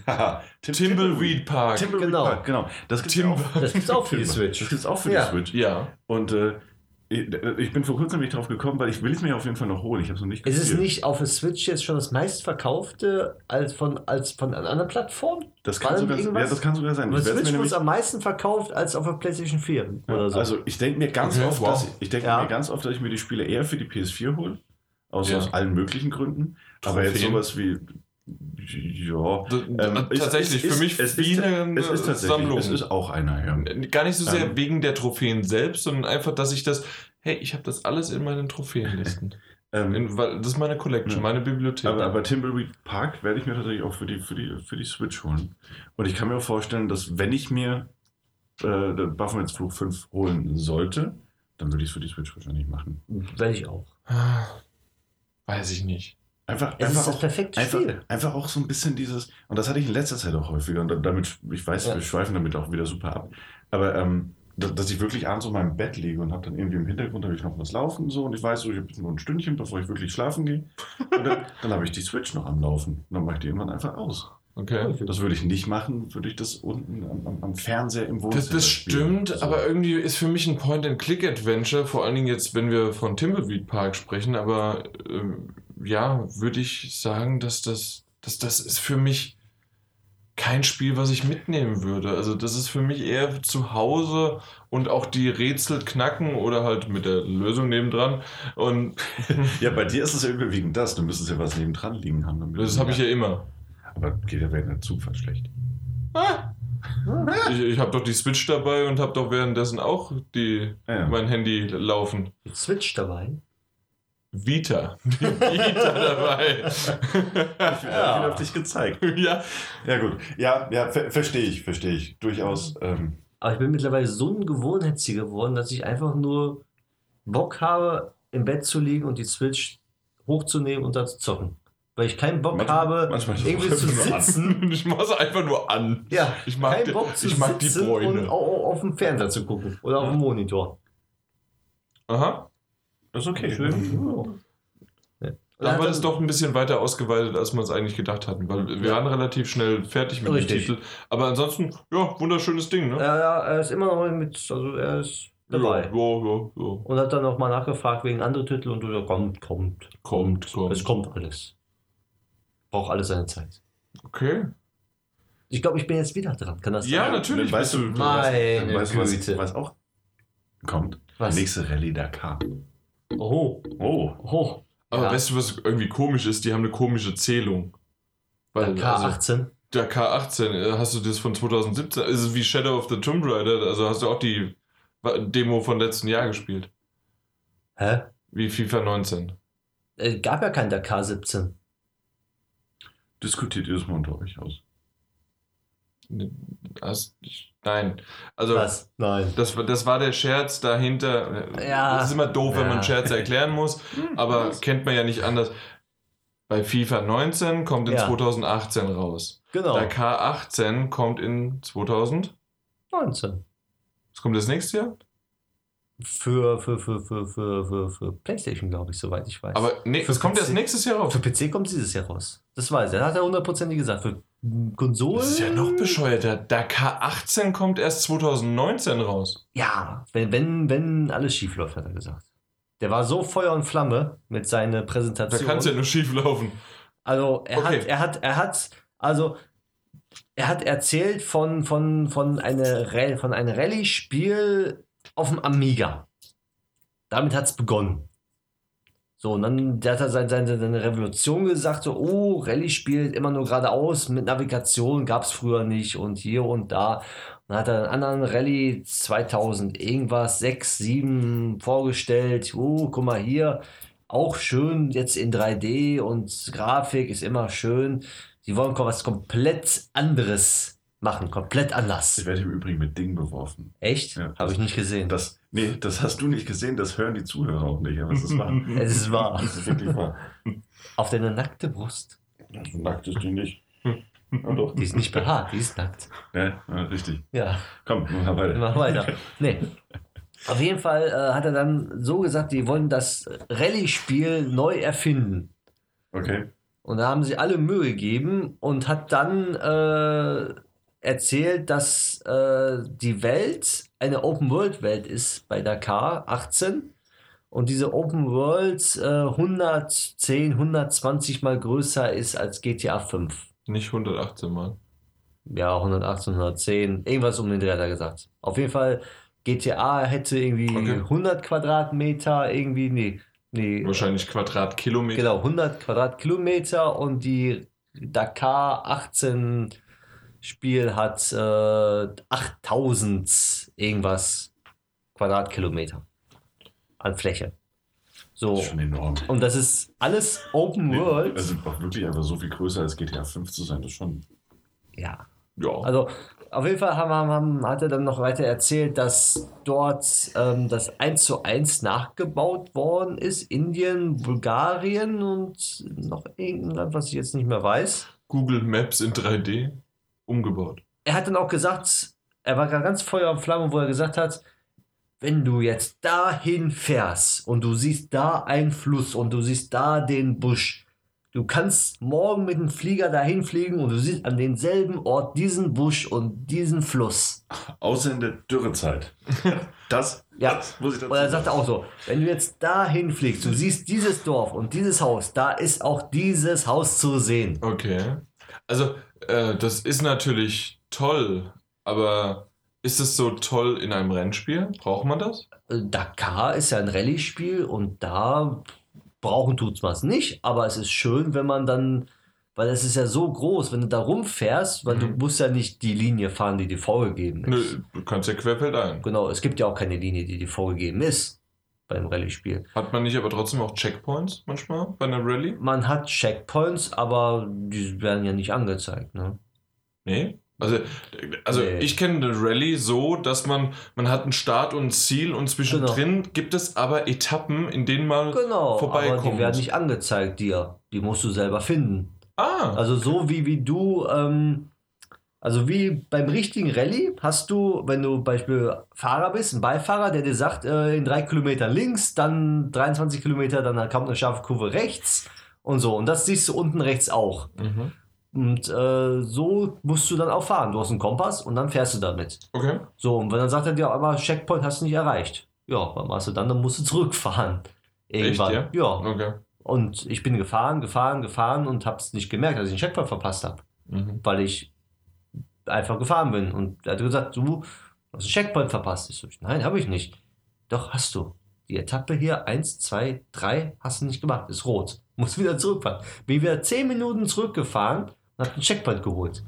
Tim- Timbleweed Park. Timbleweed Genau. Park, genau. Das gibt's Timber. auch. Das gibt's auch für die Das Switch. gibt's auch für Ja. die Switch. Ja. Und äh, ich, bin vor kurzem nämlich drauf gekommen, weil ich will es mir auf jeden Fall noch holen. Ich habe es noch nicht Ist es gespielt. nicht auf der Switch jetzt schon das meistverkaufte als von, als von einer anderen Plattform? Das kann, sogar, irgendwas? ja, das kann sogar sein. Ich werd's Switch mir wurde nämlich, am meisten verkauft als auf der PlayStation 4 ja, oder so. Also ich denke mir ganz Okay, oft, wow. dass ich, ich denke Ja. mir ganz oft, dass ich mir die Spiele eher für die PS4 hole. Aus, Ja. aus allen möglichen Gründen. Aber jetzt Trophäen. sowas wie. Ja. Ähm, es- tatsächlich, es für ist- mich es wie ist, eine es ist Sammlung. Es ist auch einer, ja. Gar nicht so sehr Ähm. wegen der Trophäen selbst, sondern einfach, dass ich das, hey, ich habe das alles in meinen Trophäenlisten. Ähm, In, weil, das ist meine Collection, Ja. meine Bibliothek. Aber, aber Timbleweed Park werde ich mir tatsächlich auch für die, für, die, für die Switch holen. Und ich kann mir auch vorstellen, dass wenn ich mir äh, Baphomets Flug 5 holen sollte, dann würde ich es für die Switch wahrscheinlich machen. Werde ich auch. Weiß ich nicht. Einfach, Es einfach, ist das auch, perfekte einfach, Spiel. einfach auch so ein bisschen dieses, und das hatte ich in letzter Zeit auch häufiger, und da- damit, ich weiß, Ja. wir schweifen damit auch wieder super ab, aber ähm, da- dass ich wirklich abends auf meinem Bett liege und habe dann irgendwie im Hintergrund habe ich noch was laufen so und ich weiß so, ich habe nur ein Stündchen, bevor ich wirklich schlafen gehe. Und dann, dann habe ich die Switch noch am Laufen. Und dann mache ich die irgendwann einfach aus. Okay. Das würde ich nicht machen, würde ich das unten am, am, am Fernseher im Das, Wohnzimmer das spielen. stimmt, So. aber irgendwie ist für mich ein Point-and-Click-Adventure, vor allen Dingen jetzt, wenn wir von Timbleweed Park sprechen, aber ähm, ja, würde ich sagen, dass das, dass das ist für mich kein Spiel, was ich mitnehmen würde. Also das ist für mich eher zu Hause und auch die Rätsel knacken oder halt mit der Lösung nebendran. Und Ja, bei dir ist es ja überwiegend das. Du müsstest ja was nebendran liegen haben. damit das habe ich ja immer. Aber geht ja während der Zugfahrt schlecht. Ah, ich ich habe doch die Switch dabei und habe doch währenddessen auch die, Ja, ja. mein Handy laufen. Mit Switch dabei. Vita. Die Vita dabei. Ich bin ja. auf dich gezeigt. ja. Ja, gut. Ja, ja, ver verstehe ich, verstehe ich. Durchaus. Ähm, Aber ich bin mittlerweile so ein Gewohnheitstier geworden, dass ich einfach nur Bock habe, im Bett zu liegen und die Switch hochzunehmen und da zu zocken. Weil ich keinen Bock Manchmal- habe, manchmal irgendwie zu nur an. sitzen. Ich mache es einfach nur an. Ja, Ich mag, keinen die- Bock zu ich mag die sitzen und Bräune. au- auf dem Fernseher zu gucken oder auf dem Monitor. Aha. Das ist okay. Schön. Da haben wir das doch ein bisschen weiter ausgeweitet, als wir es eigentlich gedacht hatten, weil wir Ja. waren relativ schnell fertig mit Richtig. dem Titel. Aber ansonsten, ja, wunderschönes Ding, ne? Ja, ja, er ist immer noch mit, also er ist dabei. Ja, ja, ja, ja. Und hat dann noch mal nachgefragt wegen anderen Titeln und du sagst, kommt, kommt, Kommt, kommt. Es kommt alles. Braucht alles seine Zeit. Okay. Ich glaube, ich bin jetzt wieder dran. Kann das Ja, sein? natürlich. Weißt du, du- Meine weißt du, was, was auch kommt? Was? Nächste Rallye Dakar. Oh, Oh. oh. Aber Ja. weißt du, was irgendwie komisch ist? Die haben eine komische Zählung. Weil, Der also, K18. der K18, äh, hast du das von 2017? Ist es wie Shadow of the Tomb Raider? Also hast du auch die Demo von letzten Jahr gespielt? Hä? Wie FIFA 19. Äh, gab ja keinen der K17. Diskutiert ihr das mal unter euch aus? Hast, nein. Also, Was? Nein. das, war- das war der Scherz dahinter. Ja. Das ist immer doof, wenn man Ja. Scherze erklären muss, aber kennt man ja nicht anders. Bei FIFA 19 kommt in Ja. 2018 raus. Genau. Der K18 kommt in 2000. 19. Was kommt das nächste Jahr? Für, für, für, für, für, für, für PlayStation, glaube ich, soweit ich weiß. Aber nee, Für das kommt PC. erst nächstes Jahr raus. für PC kommt dieses Jahr raus. Das weiß er. Hat er hundertprozentig gesagt. Für Konsolen. Das ist ja noch bescheuerter. Der K18 kommt erst 2019 raus. Ja, wenn, wenn, wenn alles schief läuft, hat er gesagt. Der war so Feuer und Flamme mit seiner Da Präsentation. kann es ja nur schief laufen. Also er Okay. hat, er hat, er hat, also er hat erzählt von, von, von, eine, Ra- von einem Rallye-Spiel auf dem Amiga. Damit hat es begonnen. So, und dann der hat er seine, seine, seine Revolution gesagt, so, oh, Rallye-Spiel immer nur geradeaus, mit Navigation gab es früher nicht und hier und da. Und dann hat er einen anderen Rallye 2000 irgendwas, 6, 7 vorgestellt. Oh, guck mal hier, auch schön jetzt in 3D und Grafik ist immer schön. Die wollen was komplett anderes machen, komplett Ich anders. werde im Übrigen mit Dingen beworfen. Echt? Ja, Habe ich nicht gesehen. Das, nee, das hast du nicht gesehen, das hören die Zuhörer auch nicht, aber es ist wahr. es ist wahr. Das ist wirklich wahr. Auf deine nackte Brust. Also nackt ist die nicht. Ja, doch. Die ist nicht behaart, die ist nackt. Ja, ja, richtig. Ja, Komm, mach weiter. mach weiter. Nee. Auf jeden Fall äh, hat er dann so gesagt, die wollen das Rallye-Spiel neu erfinden. Okay. Und da haben sie alle Mühe gegeben und hat dann äh, erzählt, dass äh, die Welt eine Open-World-Welt ist bei Dakar 18 und diese Open World äh, 110, 120 mal größer ist als GTA 5. Nicht 118 Mal. Ja, 118, 110, irgendwas um den Dreh hat er gesagt. Auf jeden Fall, GTA hätte irgendwie Okay. 100 Quadratmeter, irgendwie, nee, nee, Wahrscheinlich Quadratkilometer. genau, 100 Quadratkilometer und die Dakar 18 Spiel hat äh, 8000 irgendwas Quadratkilometer an Fläche. So, Das ist schon enorm. und das ist alles Open World. Also wirklich einfach so viel größer als GTA 5 zu sein, das ist schon. ja, Ja. Also auf jeden Fall haben, haben, hat er dann noch weiter erzählt, dass dort ähm, das 1 zu 1 nachgebaut worden ist. Indien, Bulgarien und noch irgendein Land, was ich jetzt nicht mehr weiß. Google Maps in 3D umgebaut. Er hat dann auch gesagt, er war ganz Feuer und Flamme, wo er gesagt hat, wenn du jetzt dahin fährst und du siehst da einen Fluss und du siehst da den Busch, du kannst morgen mit dem Flieger dahin fliegen und du siehst an denselben Ort diesen Busch und diesen Fluss. Außer in der Dürrezeit. Das, Ja. das muss ich dazu Und er sagte auch so, wenn du jetzt dahin fliegst, du siehst dieses Dorf und dieses Haus, da ist auch dieses Haus zu sehen. Okay. Also, äh, das ist natürlich toll, aber ist es so toll in einem Rennspiel? Braucht man das? Äh, Dakar ist ja ein Rallye-Spiel und da brauchen tut's was nicht, aber es ist schön, wenn man dann, weil es ist ja so groß, wenn du da rumfährst, weil du Mhm. musst ja nicht die Linie fahren, die dir vorgegeben Nö, ist. du kannst ja querfeldein. Genau, es gibt ja auch keine Linie, die dir vorgegeben ist beim Rallye-Spiel. Hat man nicht aber trotzdem auch Checkpoints manchmal bei einer Rallye? Man hat Checkpoints, aber die werden ja nicht angezeigt, ne? Nee. Also, also Nee. ich kenne eine Rallye so, dass man, man hat einen Start und ein Ziel und zwischendrin gibt es aber Etappen, in denen man. Genau, aber vorbeikommen die werden nicht angezeigt dir. Die musst du selber finden. Ah, Also so wie, wie du, ähm, also wie beim richtigen Rallye hast du, wenn du Beispiel Fahrer bist, ein Beifahrer, der dir sagt, äh, in drei Kilometer links, dann 23 Kilometer, dann kommt eine scharfe Kurve rechts und so. Und das siehst du unten rechts auch. mhm. Und äh, so musst du dann auch fahren. Du hast einen Kompass und dann fährst du damit. okay. So, und wenn dann sagt er dir einmal, Checkpoint hast du nicht erreicht. Ja, was machst du dann? Dann musst du zurückfahren. Irgendwann. Echt, ja. Okay. Und ich bin gefahren, gefahren, gefahren und hab's nicht gemerkt, dass ich den Checkpoint verpasst habe, Mhm. weil ich einfach gefahren bin. Und er hat gesagt, du hast einen Checkpoint verpasst. Ich so, nein, habe ich nicht. Doch, hast du. Die Etappe hier, eins, zwei, drei, hast du nicht gemacht, ist rot. Muss wieder zurückfahren. Bin wieder zehn Minuten zurückgefahren und hab den Checkpoint geholt.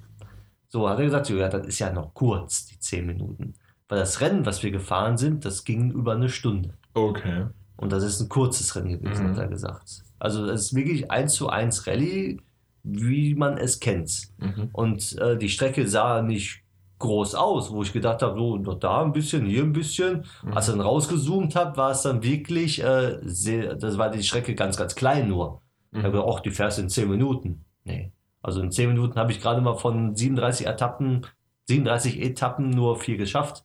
So, hat er gesagt, ja, das ist ja noch kurz, die zehn Minuten. Weil das Rennen, was wir gefahren sind, das ging über eine Stunde. Okay. Und das ist ein kurzes Rennen gewesen, Mhm. hat er gesagt. Also es ist wirklich 1 zu 1 Rallye, wie man es kennt. Mhm. Und äh, die Strecke sah nicht groß aus, wo ich gedacht habe, so noch da ein bisschen, hier ein bisschen. Mhm. Als ich dann rausgezoomt habe, war es dann wirklich, äh, sehr, das war die Strecke ganz, ganz klein nur. Ich habe Mhm. gedacht, ach, die fährst in 10 Minuten. Nee. Also in 10 Minuten habe ich gerade mal von 37 Etappen, 37 Etappen nur vier geschafft.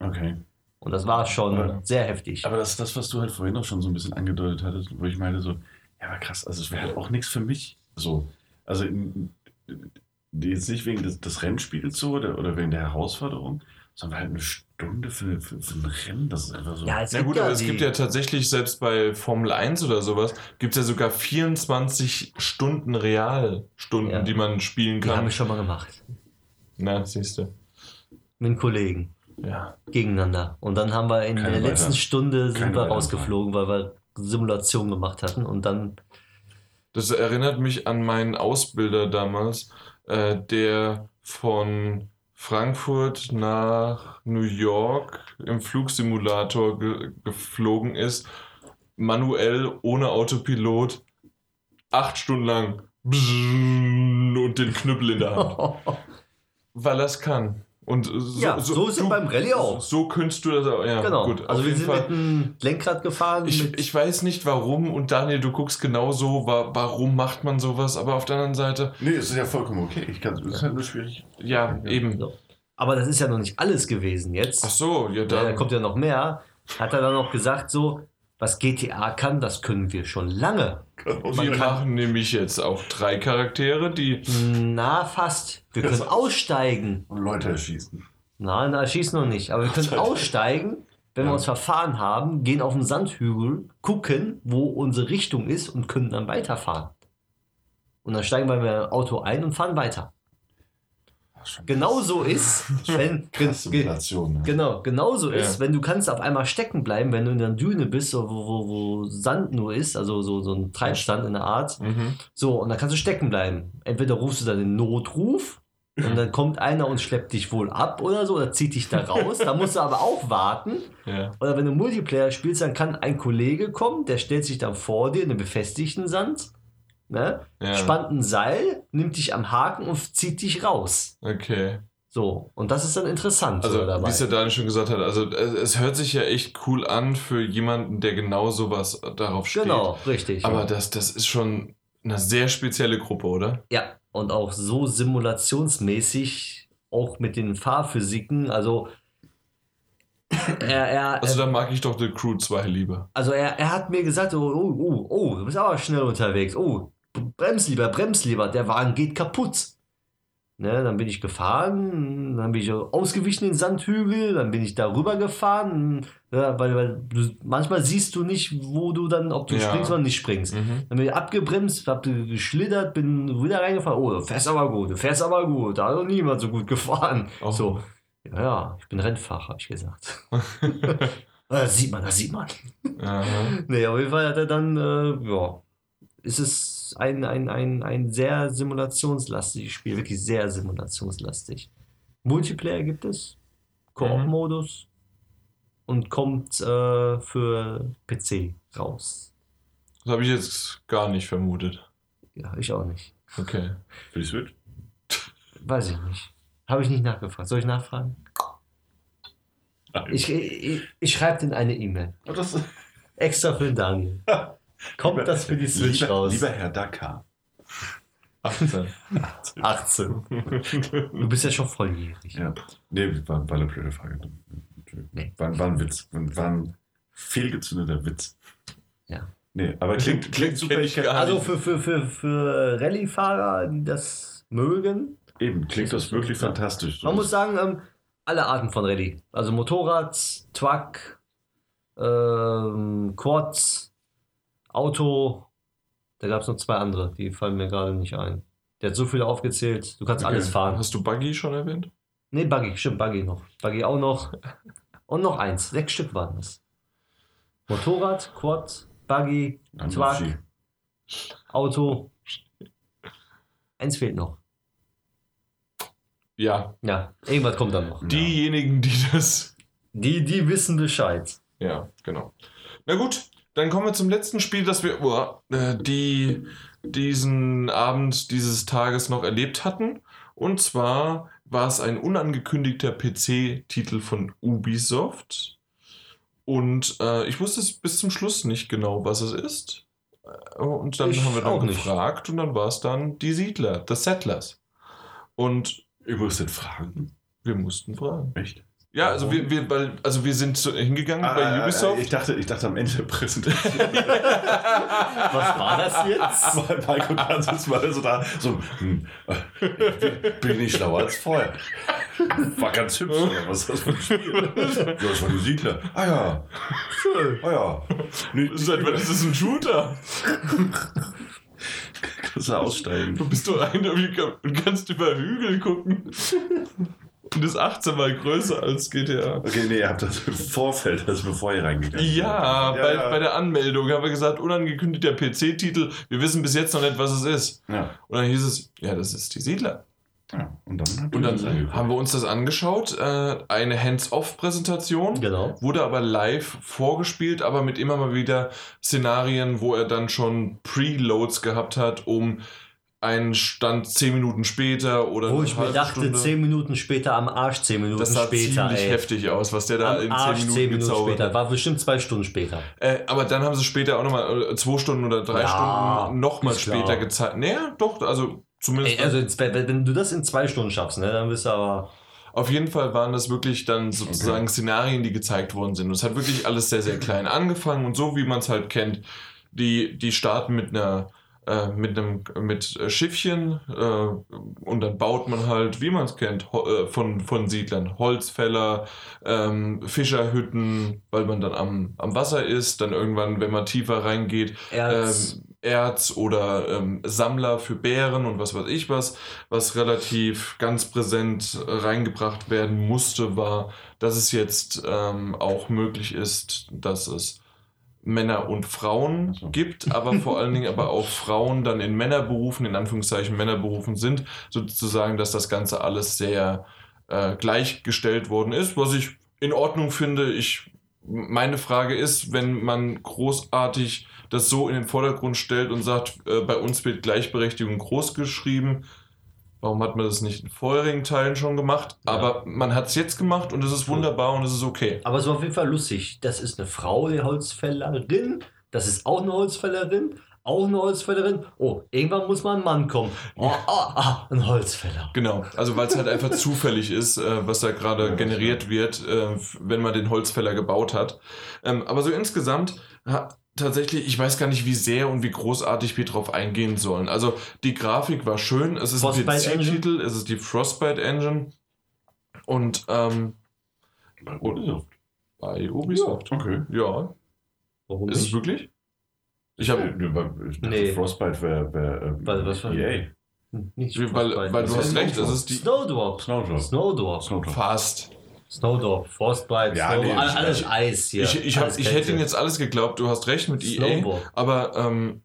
Okay. Und das war schon Ja. sehr heftig. Aber das ist das, was du halt vorhin auch schon so ein bisschen angedeutet hattest, wo ich meinte so, ja, aber krass, also es wäre halt auch nichts für mich. So, also jetzt nicht wegen des, des Rennspiels so oder, oder wegen der Herausforderung, sondern halt eine Stunde für, für, für ein Rennen, das ist einfach so. ja, es Na gibt gut, ja aber es gibt ja tatsächlich, selbst bei Formel 1 oder sowas, gibt es ja sogar 24 Stunden Realstunden, Ja. die man spielen Die habe kann. ich schon mal gemacht. Na, siehst du. Mit einem Kollegen Ja. gegeneinander. Und dann haben wir in Keine der letzten Stunde sind keine wir rausgeflogen, weil wir Simulationen gemacht hatten. Und dann, Das erinnert mich an meinen Ausbilder damals, äh, der von Frankfurt nach New York im Flugsimulator ge geflogen ist, manuell, ohne Autopilot, acht Stunden lang und den Knüppel in der Hand. Weil er es kann. Und so, Ja, so ist es beim Rallye auch. So könntest du das auch. Ja, genau. gut. also wir sind Fall. mit einem Lenkrad gefahren. Ich, ich weiß nicht warum und Daniel, du guckst genauso, wa warum macht man sowas, aber auf der anderen Seite, Nee, es ist ja vollkommen okay. Ich kann, es ist halt nur schwierig. ja, eben. so. Aber das ist ja noch nicht alles gewesen jetzt. Ach so, ja, Ja, da dann. kommt ja noch mehr. Hat er dann noch gesagt, so, was GTA kann, das können wir schon lange. Wir machen nämlich jetzt auch drei Charaktere, die. Na, fast. Wir können aussteigen. Und Leute erschießen. Nein, na, schieß noch nicht. Aber wir können aussteigen, wenn Ja. wir uns verfahren haben, gehen auf den Sandhügel, gucken, wo unsere Richtung ist und können dann weiterfahren. Und dann steigen wir mit dem Auto ein und fahren weiter. Genauso ist, wenn ge-. Ne? Genau, genauso Ja. ist, wenn du kannst auf einmal stecken bleiben, wenn du in der Düne bist, so, wo, wo, wo Sand nur ist, also so, so ein Treibstand in der Art. Mhm. So, und dann kannst du stecken bleiben. Entweder rufst du dann den Notruf und dann kommt einer und schleppt dich wohl ab oder so, oder zieht dich da raus. da musst du aber auch warten. Ja. Oder wenn du Multiplayer spielst, dann kann ein Kollege kommen, der stellt sich dann vor dir in den befestigten Sand, ne? Ja. spannt ein Seil, nimmt dich am Haken und zieht dich raus. Okay. So, und das ist dann interessant. Also, wie es der Daniel schon gesagt hat, also es, es hört sich ja echt cool an für jemanden, der genau sowas darauf steht. Genau, richtig. Aber das, das ist schon eine sehr spezielle Gruppe, oder? Ja, und auch so simulationsmäßig, auch mit den Fahrphysiken, also er, er, Also da mag ich doch The Crew 2 lieber. also er, er hat mir gesagt, oh, oh, oh, oh, du bist aber schnell unterwegs, oh, brems lieber, brems lieber, der Wagen geht kaputt. Ne, dann bin ich gefahren, dann bin ich ausgewichen in den Sandhügel, dann bin ich darüber gefahren, ja, weil, weil du, manchmal siehst du nicht, wo du dann, ob du Ja. springst oder nicht springst. Mhm. Dann bin ich abgebremst, hab geschlittert, bin wieder reingefahren. Oh, du fährst aber gut, du fährst aber gut. Da hat noch niemand so gut gefahren. Oh. So, ja, ja, ich bin Rennfahrer, hab ich gesagt. das sieht man, das sieht man. Aha. Nee, auf jeden Fall hat er dann, äh, ja, ist es ein, ein, ein, ein sehr simulationslastiges Spiel, wirklich sehr simulationslastig. Multiplayer gibt es, Koop-Modus und kommt äh, für PC raus. Das habe ich jetzt gar nicht vermutet. Ja, ich auch nicht. Okay. Für die Switch? Weiß ich nicht. Habe ich nicht nachgefragt. Soll ich nachfragen? Ich, ich, ich schreibe dir eine E-Mail. Extra für den Daniel. Kommt das für die Switch lieber, raus? Lieber Herr Dakar. 18. 18. Du bist ja schon volljährig. Ja. Nee, war, war eine blöde Frage. Nee. War, war ein Witz. War ein fehlgezündeter Witz. Ja. Nee, aber klingt, klingt super. Ich Also für, für, für, für Rallye-Fahrer, die das mögen, Eben, klingt das wirklich fantastisch. man muss sagen, ähm, alle Arten von Rallye. Also Motorrad, Truck, ähm, Quads, Auto. Da gab es noch zwei andere, die fallen mir gerade nicht ein. Der hat so viele aufgezählt, du kannst Okay. alles fahren. Hast du Buggy schon erwähnt? Nee, Buggy, stimmt, Buggy noch. Buggy auch noch. Und noch eins. Sechs Stück waren das. Motorrad, Quad, Buggy, Truck. Auto. Eins fehlt noch. Ja. Ja, irgendwas kommt dann noch. Diejenigen, die das. Die, die wissen Bescheid. Ja, genau. Na gut, dann kommen wir zum letzten Spiel, das wir oh, äh, die diesen Abend dieses Tages noch erlebt hatten. Und zwar war es ein unangekündigter PC-Titel von Ubisoft. Und äh, ich wusste es bis zum Schluss nicht genau, was es ist. Äh, Und dann Ich haben wir dann auch nicht. gefragt und dann war es dann die Siedler, The Settlers. Und Ihr musstet fragen. wir mussten fragen. Echt? Ja, also wir, wir, weil, also wir sind so hingegangen Ah, bei Ubisoft. Ich dachte, ich dachte am Ende der Präsentation. Was war das jetzt? Weil Marco Tanzes mal so da, so, hm, äh, bin ich schlauer als vorher. War ganz hübsch, oder was ist das für ein Spiel? Ja, das war die Siedler. Ah ja, Schön. ah ja. Nee, Seit wann ist das ein Shooter? kannst du aussteigen. Du bist doch einer und kannst über Hügel gucken. Und ist 18 mal größer als GTA. Okay, nee, ihr habt das im Vorfeld, also bevor ihr reingegangen seid. Ja, bei, ja. bei der Anmeldung haben wir gesagt, unangekündigter PC-Titel. Wir wissen bis jetzt noch nicht, was es ist. Ja, Und dann hieß es, ja, das ist die Siedler. ja. Und dann, Und das dann haben wir uns das angeschaut. Äh, eine Hands-off-Präsentation. Genau. Wurde aber live vorgespielt, aber mit immer mal wieder Szenarien, wo er dann schon Preloads gehabt hat, um einen Stand 10 Minuten später oder Wo eine ich mir dachte, Stunde. 10 Minuten später am Arsch, 10 Minuten Das sah später. ziemlich ey. heftig aus, was der da Am in 10 Arsch, Minuten, 10 Minuten später. hat. War bestimmt zwei Stunden später. Äh, aber dann haben sie später auch nochmal, äh, zwei Stunden oder drei Ja, Stunden nochmal später klar. gezeigt. Naja, doch, also zumindest. Ey, also wenn du das in zwei Stunden schaffst, ne, dann bist du aber. Auf jeden Fall waren das wirklich dann sozusagen Szenarien, die gezeigt worden sind. Und es hat wirklich alles sehr, sehr klein angefangen und so, wie man es halt kennt. Die, die starten mit einer äh, mit einem mit äh, Schiffchen äh, und dann baut man halt, wie man es kennt, äh, von, von Siedlern, Holzfäller, ähm, Fischerhütten, weil man dann am, am Wasser ist, dann irgendwann, wenn man tiefer reingeht, Erz. ähm, Erz oder ähm, Sammler für Bären und was weiß ich was, was relativ ganz präsent reingebracht werden musste, war, dass es jetzt ähm, auch möglich ist, dass es Männer und Frauen so. gibt, aber vor allen Dingen aber auch Frauen dann in Männerberufen, in Anführungszeichen Männerberufen sind, sozusagen, dass das Ganze alles sehr äh, gleichgestellt worden ist, was ich in Ordnung finde. Ich, meine Frage ist, wenn man großartig das so in den Vordergrund stellt und sagt, äh, bei uns wird Gleichberechtigung groß geschrieben, warum hat man das nicht in vorherigen Teilen schon gemacht? Ja. Aber man hat es jetzt gemacht und es ist wunderbar und es ist okay. Aber es war auf jeden Fall lustig. Das ist eine Frau, die Holzfällerin. Das ist auch eine Holzfällerin. Auch eine Holzfällerin. Oh, irgendwann muss mal ein Mann kommen. Oh, ah, ah, ein Holzfäller. Genau, also weil es halt einfach zufällig ist, äh, was da gerade Ja, generiert wird, äh, wenn man den Holzfäller gebaut hat. Ähm, aber so insgesamt tatsächlich, ich weiß gar nicht, wie sehr und wie großartig wir drauf eingehen sollen. Also die Grafik war schön, es ist ein Frostbite PC-Titel, es ist die Frostbite Engine und ähm, Bei Ubisoft. bei Ubisoft. Okay. Ja, Warum ist es nicht? wirklich? Ich habe Nee. Frostbite wäre wär, ähm, Was- was war- EA. Nicht weil, Frostbite. weil du hast recht, es ist die Snowdrop. Snowdrop. Snowdrop. Snowdrop. fast. Snowdrop. Frostbite. Ja, Snow, nee, alles, Eis hier. Ich, ich, hab, ich hätte ihm jetzt alles geglaubt, du hast recht mit EA. Snowball. Aber ähm,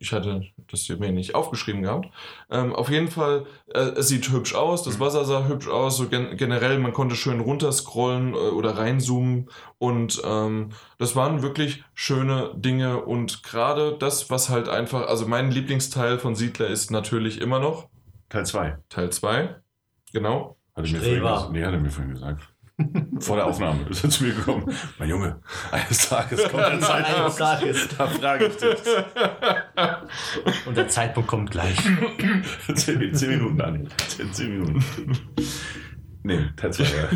ich hatte das hier mir nicht aufgeschrieben gehabt. Ähm, auf jeden Fall, äh, es sieht hübsch aus, das Mhm. Wasser sah hübsch aus, so gen generell, man konnte schön runterscrollen äh, oder reinzoomen und ähm, das waren wirklich schöne Dinge und gerade das, was halt einfach, also mein Lieblingsteil von Siedler ist natürlich immer noch Teil 2. Teil 2, genau. Hat er mir Streber. vorhin, nee, hat er mir vorhin gesagt. Vor der Aufnahme ist er zu mir gekommen. Mein Junge, eines Tages kommt der Eines Zeitpunkt. Tages. Da frage ich dich. Und der Zeitpunkt kommt gleich. Zehn, zehn Minuten, Daniel. Zehn, zehn Minuten. Nee, 2, ja.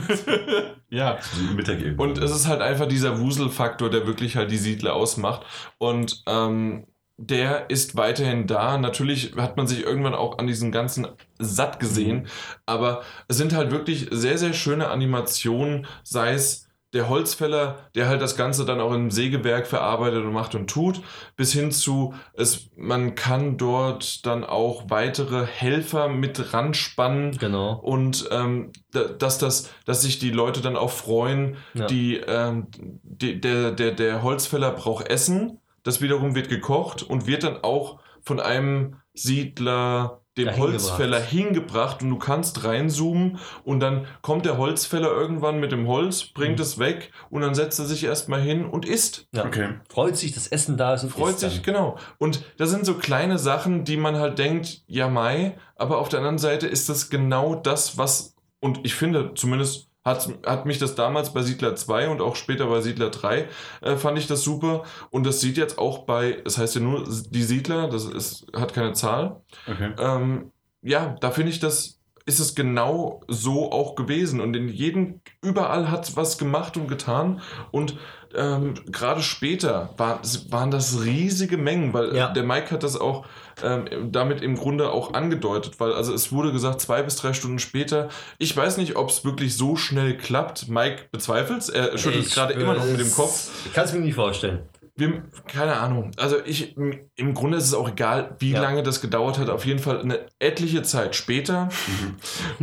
ja, Mittag eben. Und es ist halt einfach dieser Wuselfaktor, der wirklich halt die Siedler ausmacht. Und ähm, der ist weiterhin da. Natürlich hat man sich irgendwann auch an diesen ganzen satt gesehen, aber es sind halt wirklich sehr, sehr schöne Animationen, sei es der Holzfäller, der halt das Ganze dann auch im Sägewerk verarbeitet und macht und tut, bis hin zu, es, man kann dort dann auch weitere Helfer mit ranspannen, Genau. und ähm, da- dass, das, dass sich die Leute dann auch freuen, Ja. die, ähm, die, der, der, der Holzfäller braucht Essen, das wiederum wird gekocht und wird dann auch von einem Siedler dem Holzfäller hingebracht und du kannst reinzoomen und dann kommt der Holzfäller irgendwann mit dem Holz, bringt Mhm. es weg und dann setzt er sich erstmal hin und isst. Ja. Okay. Freut sich, dass Essen da ist und Freut isst sich, dann. genau. Und das sind so kleine Sachen, die man halt denkt, ja, Mai, aber auf der anderen Seite ist das genau das, was, und ich finde, zumindest hat, hat mich das damals bei Siedler 2 und auch später bei Siedler 3, äh, fand ich das super. Und das sieht jetzt auch bei, es heißt ja nur die Siedler, das ist, hat keine Zahl. Okay. Ähm, ja, da finde ich das, ist es genau so auch gewesen. Und in jedem, überall hat was gemacht und getan. Und ähm, gerade später war, waren das riesige Mengen, weil Ja. der Mike hat das auch ähm, damit im Grunde auch angedeutet, weil also es wurde gesagt, zwei bis drei Stunden später. Ich weiß nicht, ob es wirklich so schnell klappt. Mike bezweifelt es. Er schüttelt gerade immer noch mit dem Kopf. Ich kann es mir nicht vorstellen. Wir, keine Ahnung. Also ich, im Grunde ist es auch egal, wie Ja. lange das gedauert hat. Auf jeden Fall eine etliche Zeit später.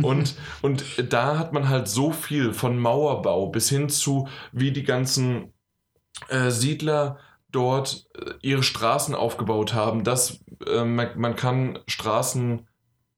und, und da hat man halt so viel von Mauerbau bis hin zu, wie die ganzen äh, Siedler dort äh, ihre Straßen aufgebaut haben. Das, äh, man, man kann Straßen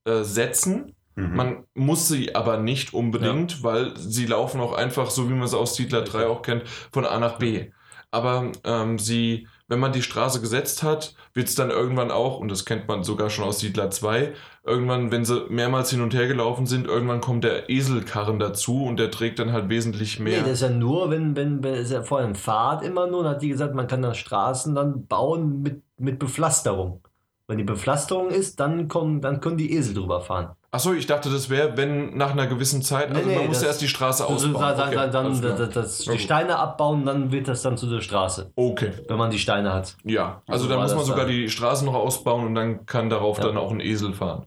äh, setzen. Mhm. Man muss sie aber nicht unbedingt, weil sie laufen auch einfach, so wie man es aus Siedler 3 auch kennt, von A nach B. Aber ähm, sie, wenn man die Straße gesetzt hat, wird es dann irgendwann auch, und das kennt man sogar schon aus Siedler 2, irgendwann, wenn sie mehrmals hin und her gelaufen sind, irgendwann kommt der Eselkarren dazu und der trägt dann halt wesentlich mehr. Nee, das ist ja nur, wenn, wenn, wenn es ist ja vor einem Pfad immer nur, dann hat die gesagt, man kann da Straßen dann bauen mit, mit Bepflasterung. Wenn die Bepflasterung ist, dann kommen, dann können die Esel drüber fahren. Achso, ich dachte, das wäre, wenn nach einer gewissen Zeit, also Nee, man nee, muss erst die Straße Also ausbauen. dann, Okay, dann, das, das, die. Steine abbauen, dann wird das dann zu der Straße, Okay, wenn man die Steine hat. ja. Also So dann muss man sogar dann. die Straße noch ausbauen und dann kann darauf Ja. dann auch ein Esel fahren.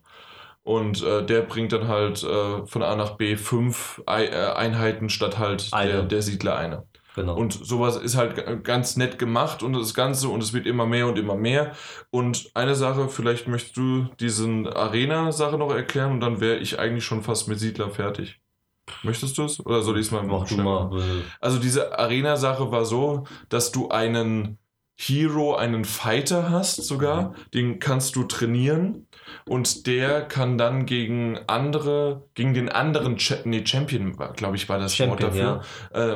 Und äh, der bringt dann halt äh, von A nach B fünf äh, Einheiten statt halt der, der Siedler eine. Genau. Und sowas ist halt ganz nett gemacht und das Ganze und es wird immer mehr und immer mehr. Und eine Sache, vielleicht möchtest du diesen Arena-Sache noch erklären und dann wäre ich eigentlich schon fast mit Siedler fertig. Möchtest du es? Oder soll ich es mal Mach du mal. machen? Also diese Arena-Sache war so, dass du einen Hero, einen Fighter hast sogar, den kannst du trainieren und der kann dann gegen andere, gegen den anderen, Cha nee, Champion, glaube ich, war das Wort Champion, dafür.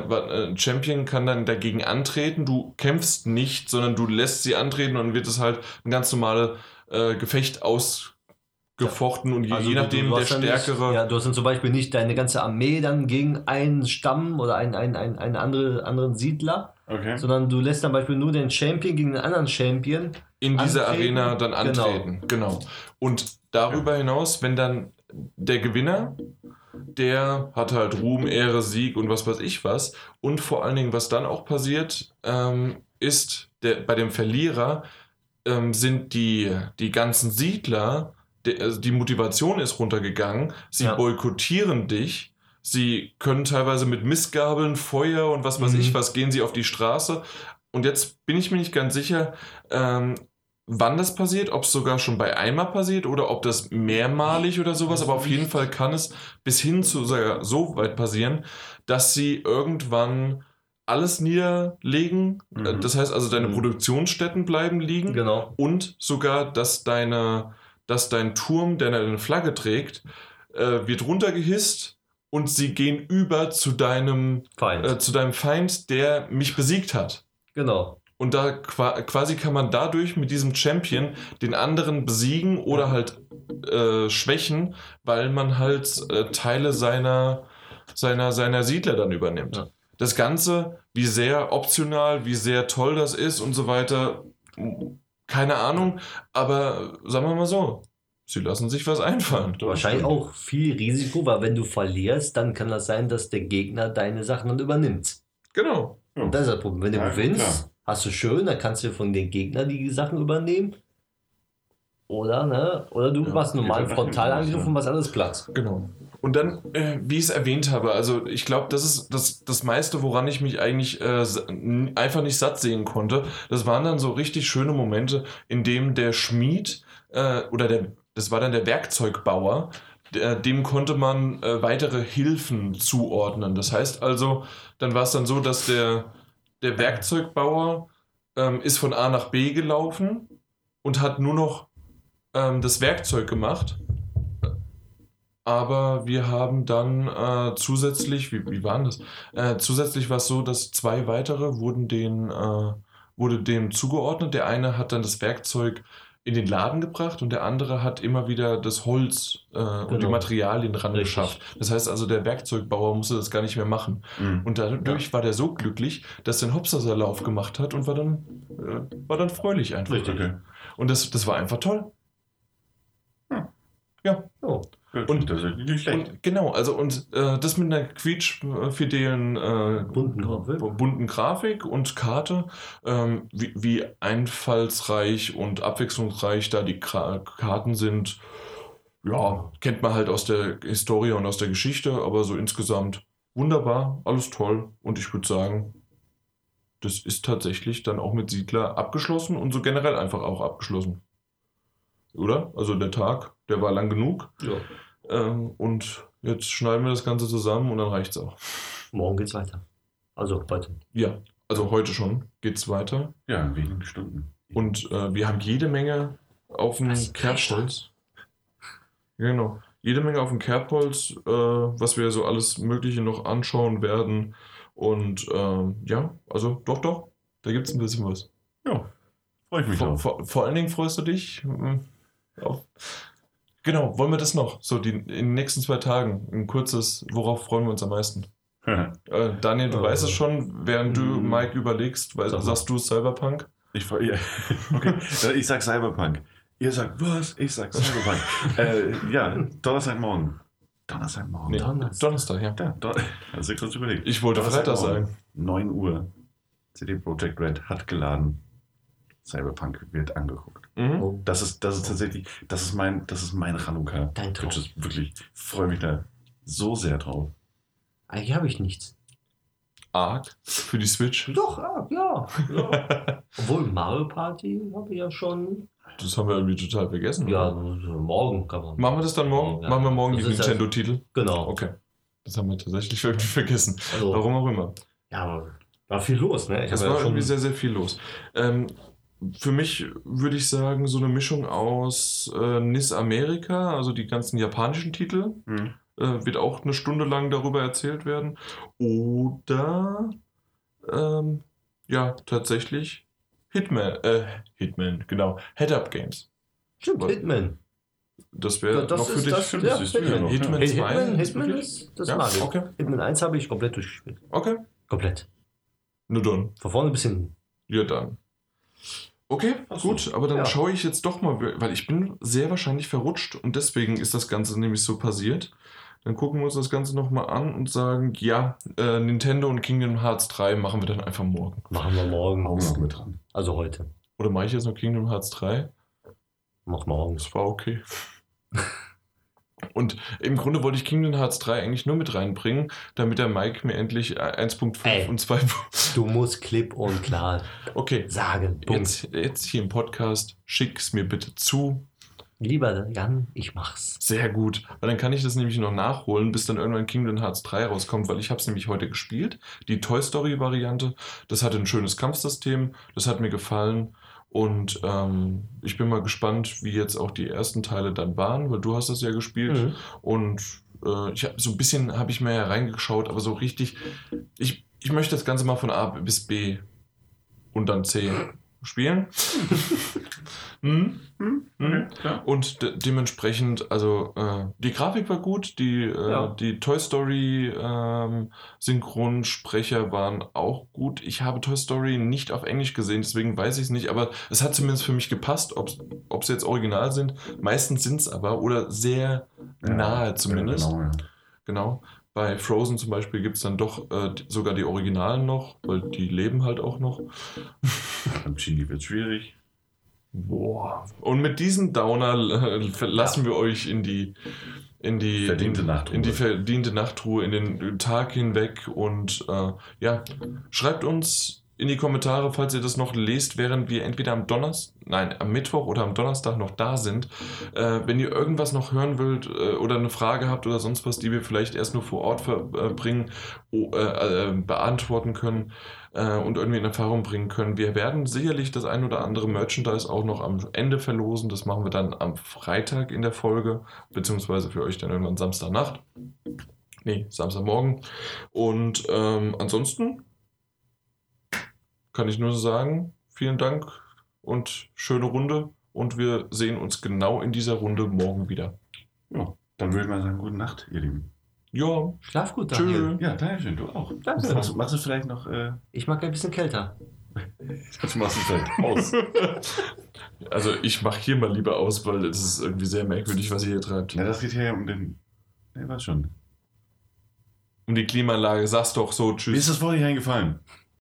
Äh, war- äh, Champion kann dann dagegen antreten, du kämpfst nicht, sondern du lässt sie antreten und dann wird es halt ein ganz normales äh, Gefecht ausgefochten und je, Also je nachdem der stärkere... Nicht, ja, du hast dann zum Beispiel nicht deine ganze Armee dann gegen einen Stamm oder einen, einen, einen, einen andere, anderen Siedler, Okay. sondern du lässt zum Beispiel nur den Champion gegen den anderen Champion. in dieser antreten. Arena dann Genau. antreten. Genau. Und darüber hinaus, wenn dann der Gewinner, der hat halt Ruhm, Ehre, Sieg und was weiß ich was. Und vor allen Dingen, was dann auch passiert, ähm, ist, der, bei dem Verlierer ähm, sind die, die ganzen Siedler, der, also die Motivation ist runtergegangen, sie Ja. boykottieren dich. Sie können teilweise mit Missgabeln, Feuer und was weiß Mhm. ich was, gehen sie auf die Straße. Und jetzt bin ich mir nicht ganz sicher, ähm, wann das passiert, ob es sogar schon bei einmal passiert oder ob das mehrmalig oder sowas, aber auf jeden Fall kann es bis hin zu sogar so weit passieren, dass sie irgendwann alles niederlegen. Mhm. Äh, Das heißt also, deine Mhm. Produktionsstätten bleiben liegen Genau. und sogar, dass deine, dass dein Turm, der eine Flagge trägt, äh, wird runtergehisst und sie gehen über zu deinem, Feind. äh, zu deinem Feind, der mich besiegt hat. genau. Und da qua quasi kann man dadurch mit diesem Champion den anderen besiegen oder halt äh, schwächen, weil man halt äh, Teile seiner, seiner, seiner Siedler dann übernimmt. Ja. Das Ganze, wie sehr optional, wie sehr toll das ist und so weiter, keine Ahnung, aber sagen wir mal so, sie lassen sich was einfallen. Wahrscheinlich auch viel Risiko, weil wenn du verlierst, dann kann das sein, dass der Gegner deine Sachen dann übernimmt. Genau. Und das ist das Problem. Wenn du Ja, gewinnst, klar. hast du schön, dann kannst du von den Gegnern die Sachen übernehmen. Oder, ne? Oder du Ja, machst einen normalen Frontalangriff und machst alles platt. Genau. Und dann, äh, wie ich es erwähnt habe, also ich glaube, das ist das, das meiste, woran ich mich eigentlich äh, einfach nicht satt sehen konnte. Das waren dann so richtig schöne Momente, in dem der Schmied äh, oder der, das war dann der Werkzeugbauer, der, dem konnte man äh, weitere Hilfen zuordnen. Das heißt also, dann war es dann so, dass der, der Werkzeugbauer ähm, ist von A nach B gelaufen und hat nur noch ähm, das Werkzeug gemacht. Aber wir haben dann äh, zusätzlich, wie, wie waren das? Äh, zusätzlich war es so, dass zwei weitere wurden den, äh, wurde dem zugeordnet. Der eine hat dann das Werkzeug in den Laden gebracht und der andere hat immer wieder das Holz äh, und die Genau. Materialien ran Richtig. geschafft. Das heißt also, der Werkzeugbauer musste das gar nicht mehr machen. Mhm. Und dadurch war der so glücklich, dass er den Hopserlauf gemacht hat und war dann, äh, war dann fröhlich einfach. Richtig. Okay. Und das, das war einfach toll. Oh. Gut. Und- das ist nicht schlecht. Und genau, also und äh, das mit einer quietschfidelen äh, Bunten Grafik. bunten Grafik und Karte, ähm, wie, wie einfallsreich und abwechslungsreich da die Kra Karten sind, ja, kennt man halt aus der Historie und aus der Geschichte, aber so insgesamt wunderbar, alles toll und ich würde sagen, das ist tatsächlich dann auch mit Siedler abgeschlossen und so generell einfach auch abgeschlossen. Oder? Also der Tag, der war lang genug. Ja. Ähm, und jetzt schneiden wir das Ganze zusammen und dann reicht's auch. Morgen geht's weiter. Also heute. Ja, also heute schon geht's weiter. Ja, in wenigen Stunden. Und äh, wir haben jede Menge auf dem? Kerbholz. Genau. Jede Menge auf dem Kerbholz, äh, was wir so alles Mögliche noch anschauen werden. Und ähm, ja, also doch, doch, da gibt's ein bisschen was. Ja, freue ich mich Vor, vor, vor allen Dingen freust du dich mm, auf. Genau, wollen wir das noch? So, die, in den nächsten zwei Tagen, ein kurzes, worauf freuen wir uns am meisten? Äh, Daniel, du Äh, weißt es schon, während du, mm. Mike, überlegst, weil, sagst du Cyberpunk? Ich, ja. okay. Ich sag Cyberpunk. Ihr sagt was? Ich sag Cyberpunk. äh, ja, Donnerstagmorgen. Donnerstagmorgen. Nee, Donnerstag. Donnerstag, ja. Ja, Don also ich kurz überlegt. Ich wollte Freitag sagen. 9 Uhr. CD Projekt Red hat geladen. Cyberpunk wird angeguckt. Mhm. Oh. Das ist, das ist tatsächlich, das ist mein, das ist mein Chanukka. Dein Traum. Das ist wirklich, ich freue mich da so sehr drauf. Eigentlich habe ich nichts. Arc für die Switch. Doch, ah, ja. ja. Obwohl Mario Party habe ich ja schon. Das haben wir irgendwie total vergessen. Ja, oder? morgen kann man. Machen wir das dann morgen? Ja. Machen wir morgen die Das ja- Nintendo-Titel? Genau. Okay. Das haben wir tatsächlich irgendwie vergessen. Also, Warum auch immer. Ja, war viel los, ne? Ich Es habe war ja schon. irgendwie sehr, sehr viel los. Ähm, für mich würde ich sagen, so eine Mischung aus äh, NIS Amerika, also die ganzen japanischen Titel, äh, wird auch eine Stunde lang darüber erzählt werden. Oder ähm, ja, tatsächlich Hitman, äh, Hitman, genau, Head-Up Games. Stimmt, Hitman. Das wäre Das noch für ist dich. das, ja, ja Hitman. noch, Hitman ja. 2. Hitman, ist Hitman ist, das ja, mag ich. okay, Hitman 1 habe ich komplett durchgespielt. okay. Komplett. Nur dann. Von vorne bis hinten. Ja, dann. Okay, so. gut, aber dann Ja. schaue ich jetzt doch mal, weil ich bin sehr wahrscheinlich verrutscht und deswegen ist das Ganze nämlich so passiert. Dann gucken wir uns das Ganze nochmal an und sagen, ja, äh, Nintendo und Kingdom Hearts 3 machen wir dann einfach morgen. Machen wir morgen. Augen noch mit dran. Also heute. Oder mache ich jetzt noch Kingdom Hearts 3? Mach morgen. Das war okay. Und im Grunde wollte ich Kingdom Hearts 3 eigentlich nur mit reinbringen, damit der Mike mir endlich äh, 1.5 Ey. und 2. Du musst klipp und klar Okay, sagen. Punkt. jetzt, jetzt hier im Podcast, schick's mir bitte zu. Lieber Jan, ich mach's. Sehr gut, weil dann kann ich das nämlich noch nachholen, bis dann irgendwann Kingdom Hearts 3 rauskommt, weil ich habe es nämlich heute gespielt. Die Toy Story Variante, das hatte ein schönes Kampfsystem, das hat mir gefallen und ähm, ich bin mal gespannt, wie jetzt auch die ersten Teile dann waren, weil du hast das ja gespielt Mhm. und äh, ich hab, so ein bisschen habe ich mir ja reingeschaut, aber so richtig, ich, ich möchte das Ganze mal von A bis B und dann C spielen. hm? Hm? Okay, klar. Und de dementsprechend, also äh, die Grafik war gut, die, äh, Ja. die Toy Story ähm, Synchronsprecher waren auch gut. Ich habe Toy Story nicht auf Englisch gesehen, deswegen weiß ich es nicht, aber es hat zumindest für mich gepasst, ob sie jetzt original sind. Meistens sind es aber oder sehr nahe zumindest. Genau, ja. Genau. Bei Frozen zum Beispiel gibt es dann doch äh, sogar die Originalen noch, weil die leben halt auch noch. Beim Chili wird schwierig. Boah. Und mit diesem Downer äh, verlassen wir euch in die in die Verdiente in, Nachtruhe. in die verdiente Nachtruhe, in den Tag hinweg und äh, ja, schreibt uns in die Kommentare, falls ihr das noch lest, während wir entweder am Donnerstag, nein, am Mittwoch oder am Donnerstag noch da sind. Äh, wenn ihr irgendwas noch hören wollt äh, oder eine Frage habt oder sonst was, die wir vielleicht erst nur vor Ort verbringen, äh, äh, beantworten können äh, und irgendwie in Erfahrung bringen können. Wir werden sicherlich das ein oder andere Merchandise auch noch am Ende verlosen. Das machen wir dann am Freitag in der Folge, beziehungsweise für euch dann irgendwann Samstagnacht. Nee, Samstagmorgen. Und ähm, ansonsten kann ich nur sagen, vielen Dank und schöne Runde. Und wir sehen uns genau in dieser Runde morgen wieder. Ja, dann würde ich mal sagen, gute Nacht, ihr Lieben. Ja, Schlaf gut, Tschö. Daniel. Ja, Dankeschön, du auch. Danke. Machst, du- machst du vielleicht noch, äh, Ich mag ein bisschen kälter. das machst du vielleicht aus. also ich mache hier mal lieber aus, weil es ist irgendwie sehr merkwürdig, was ihr hier treibt. ja, das geht hier um den, ne, was schon. Um die Klimaanlage, sag's doch so, Mir ist tschüss. das vorhin eingefallen.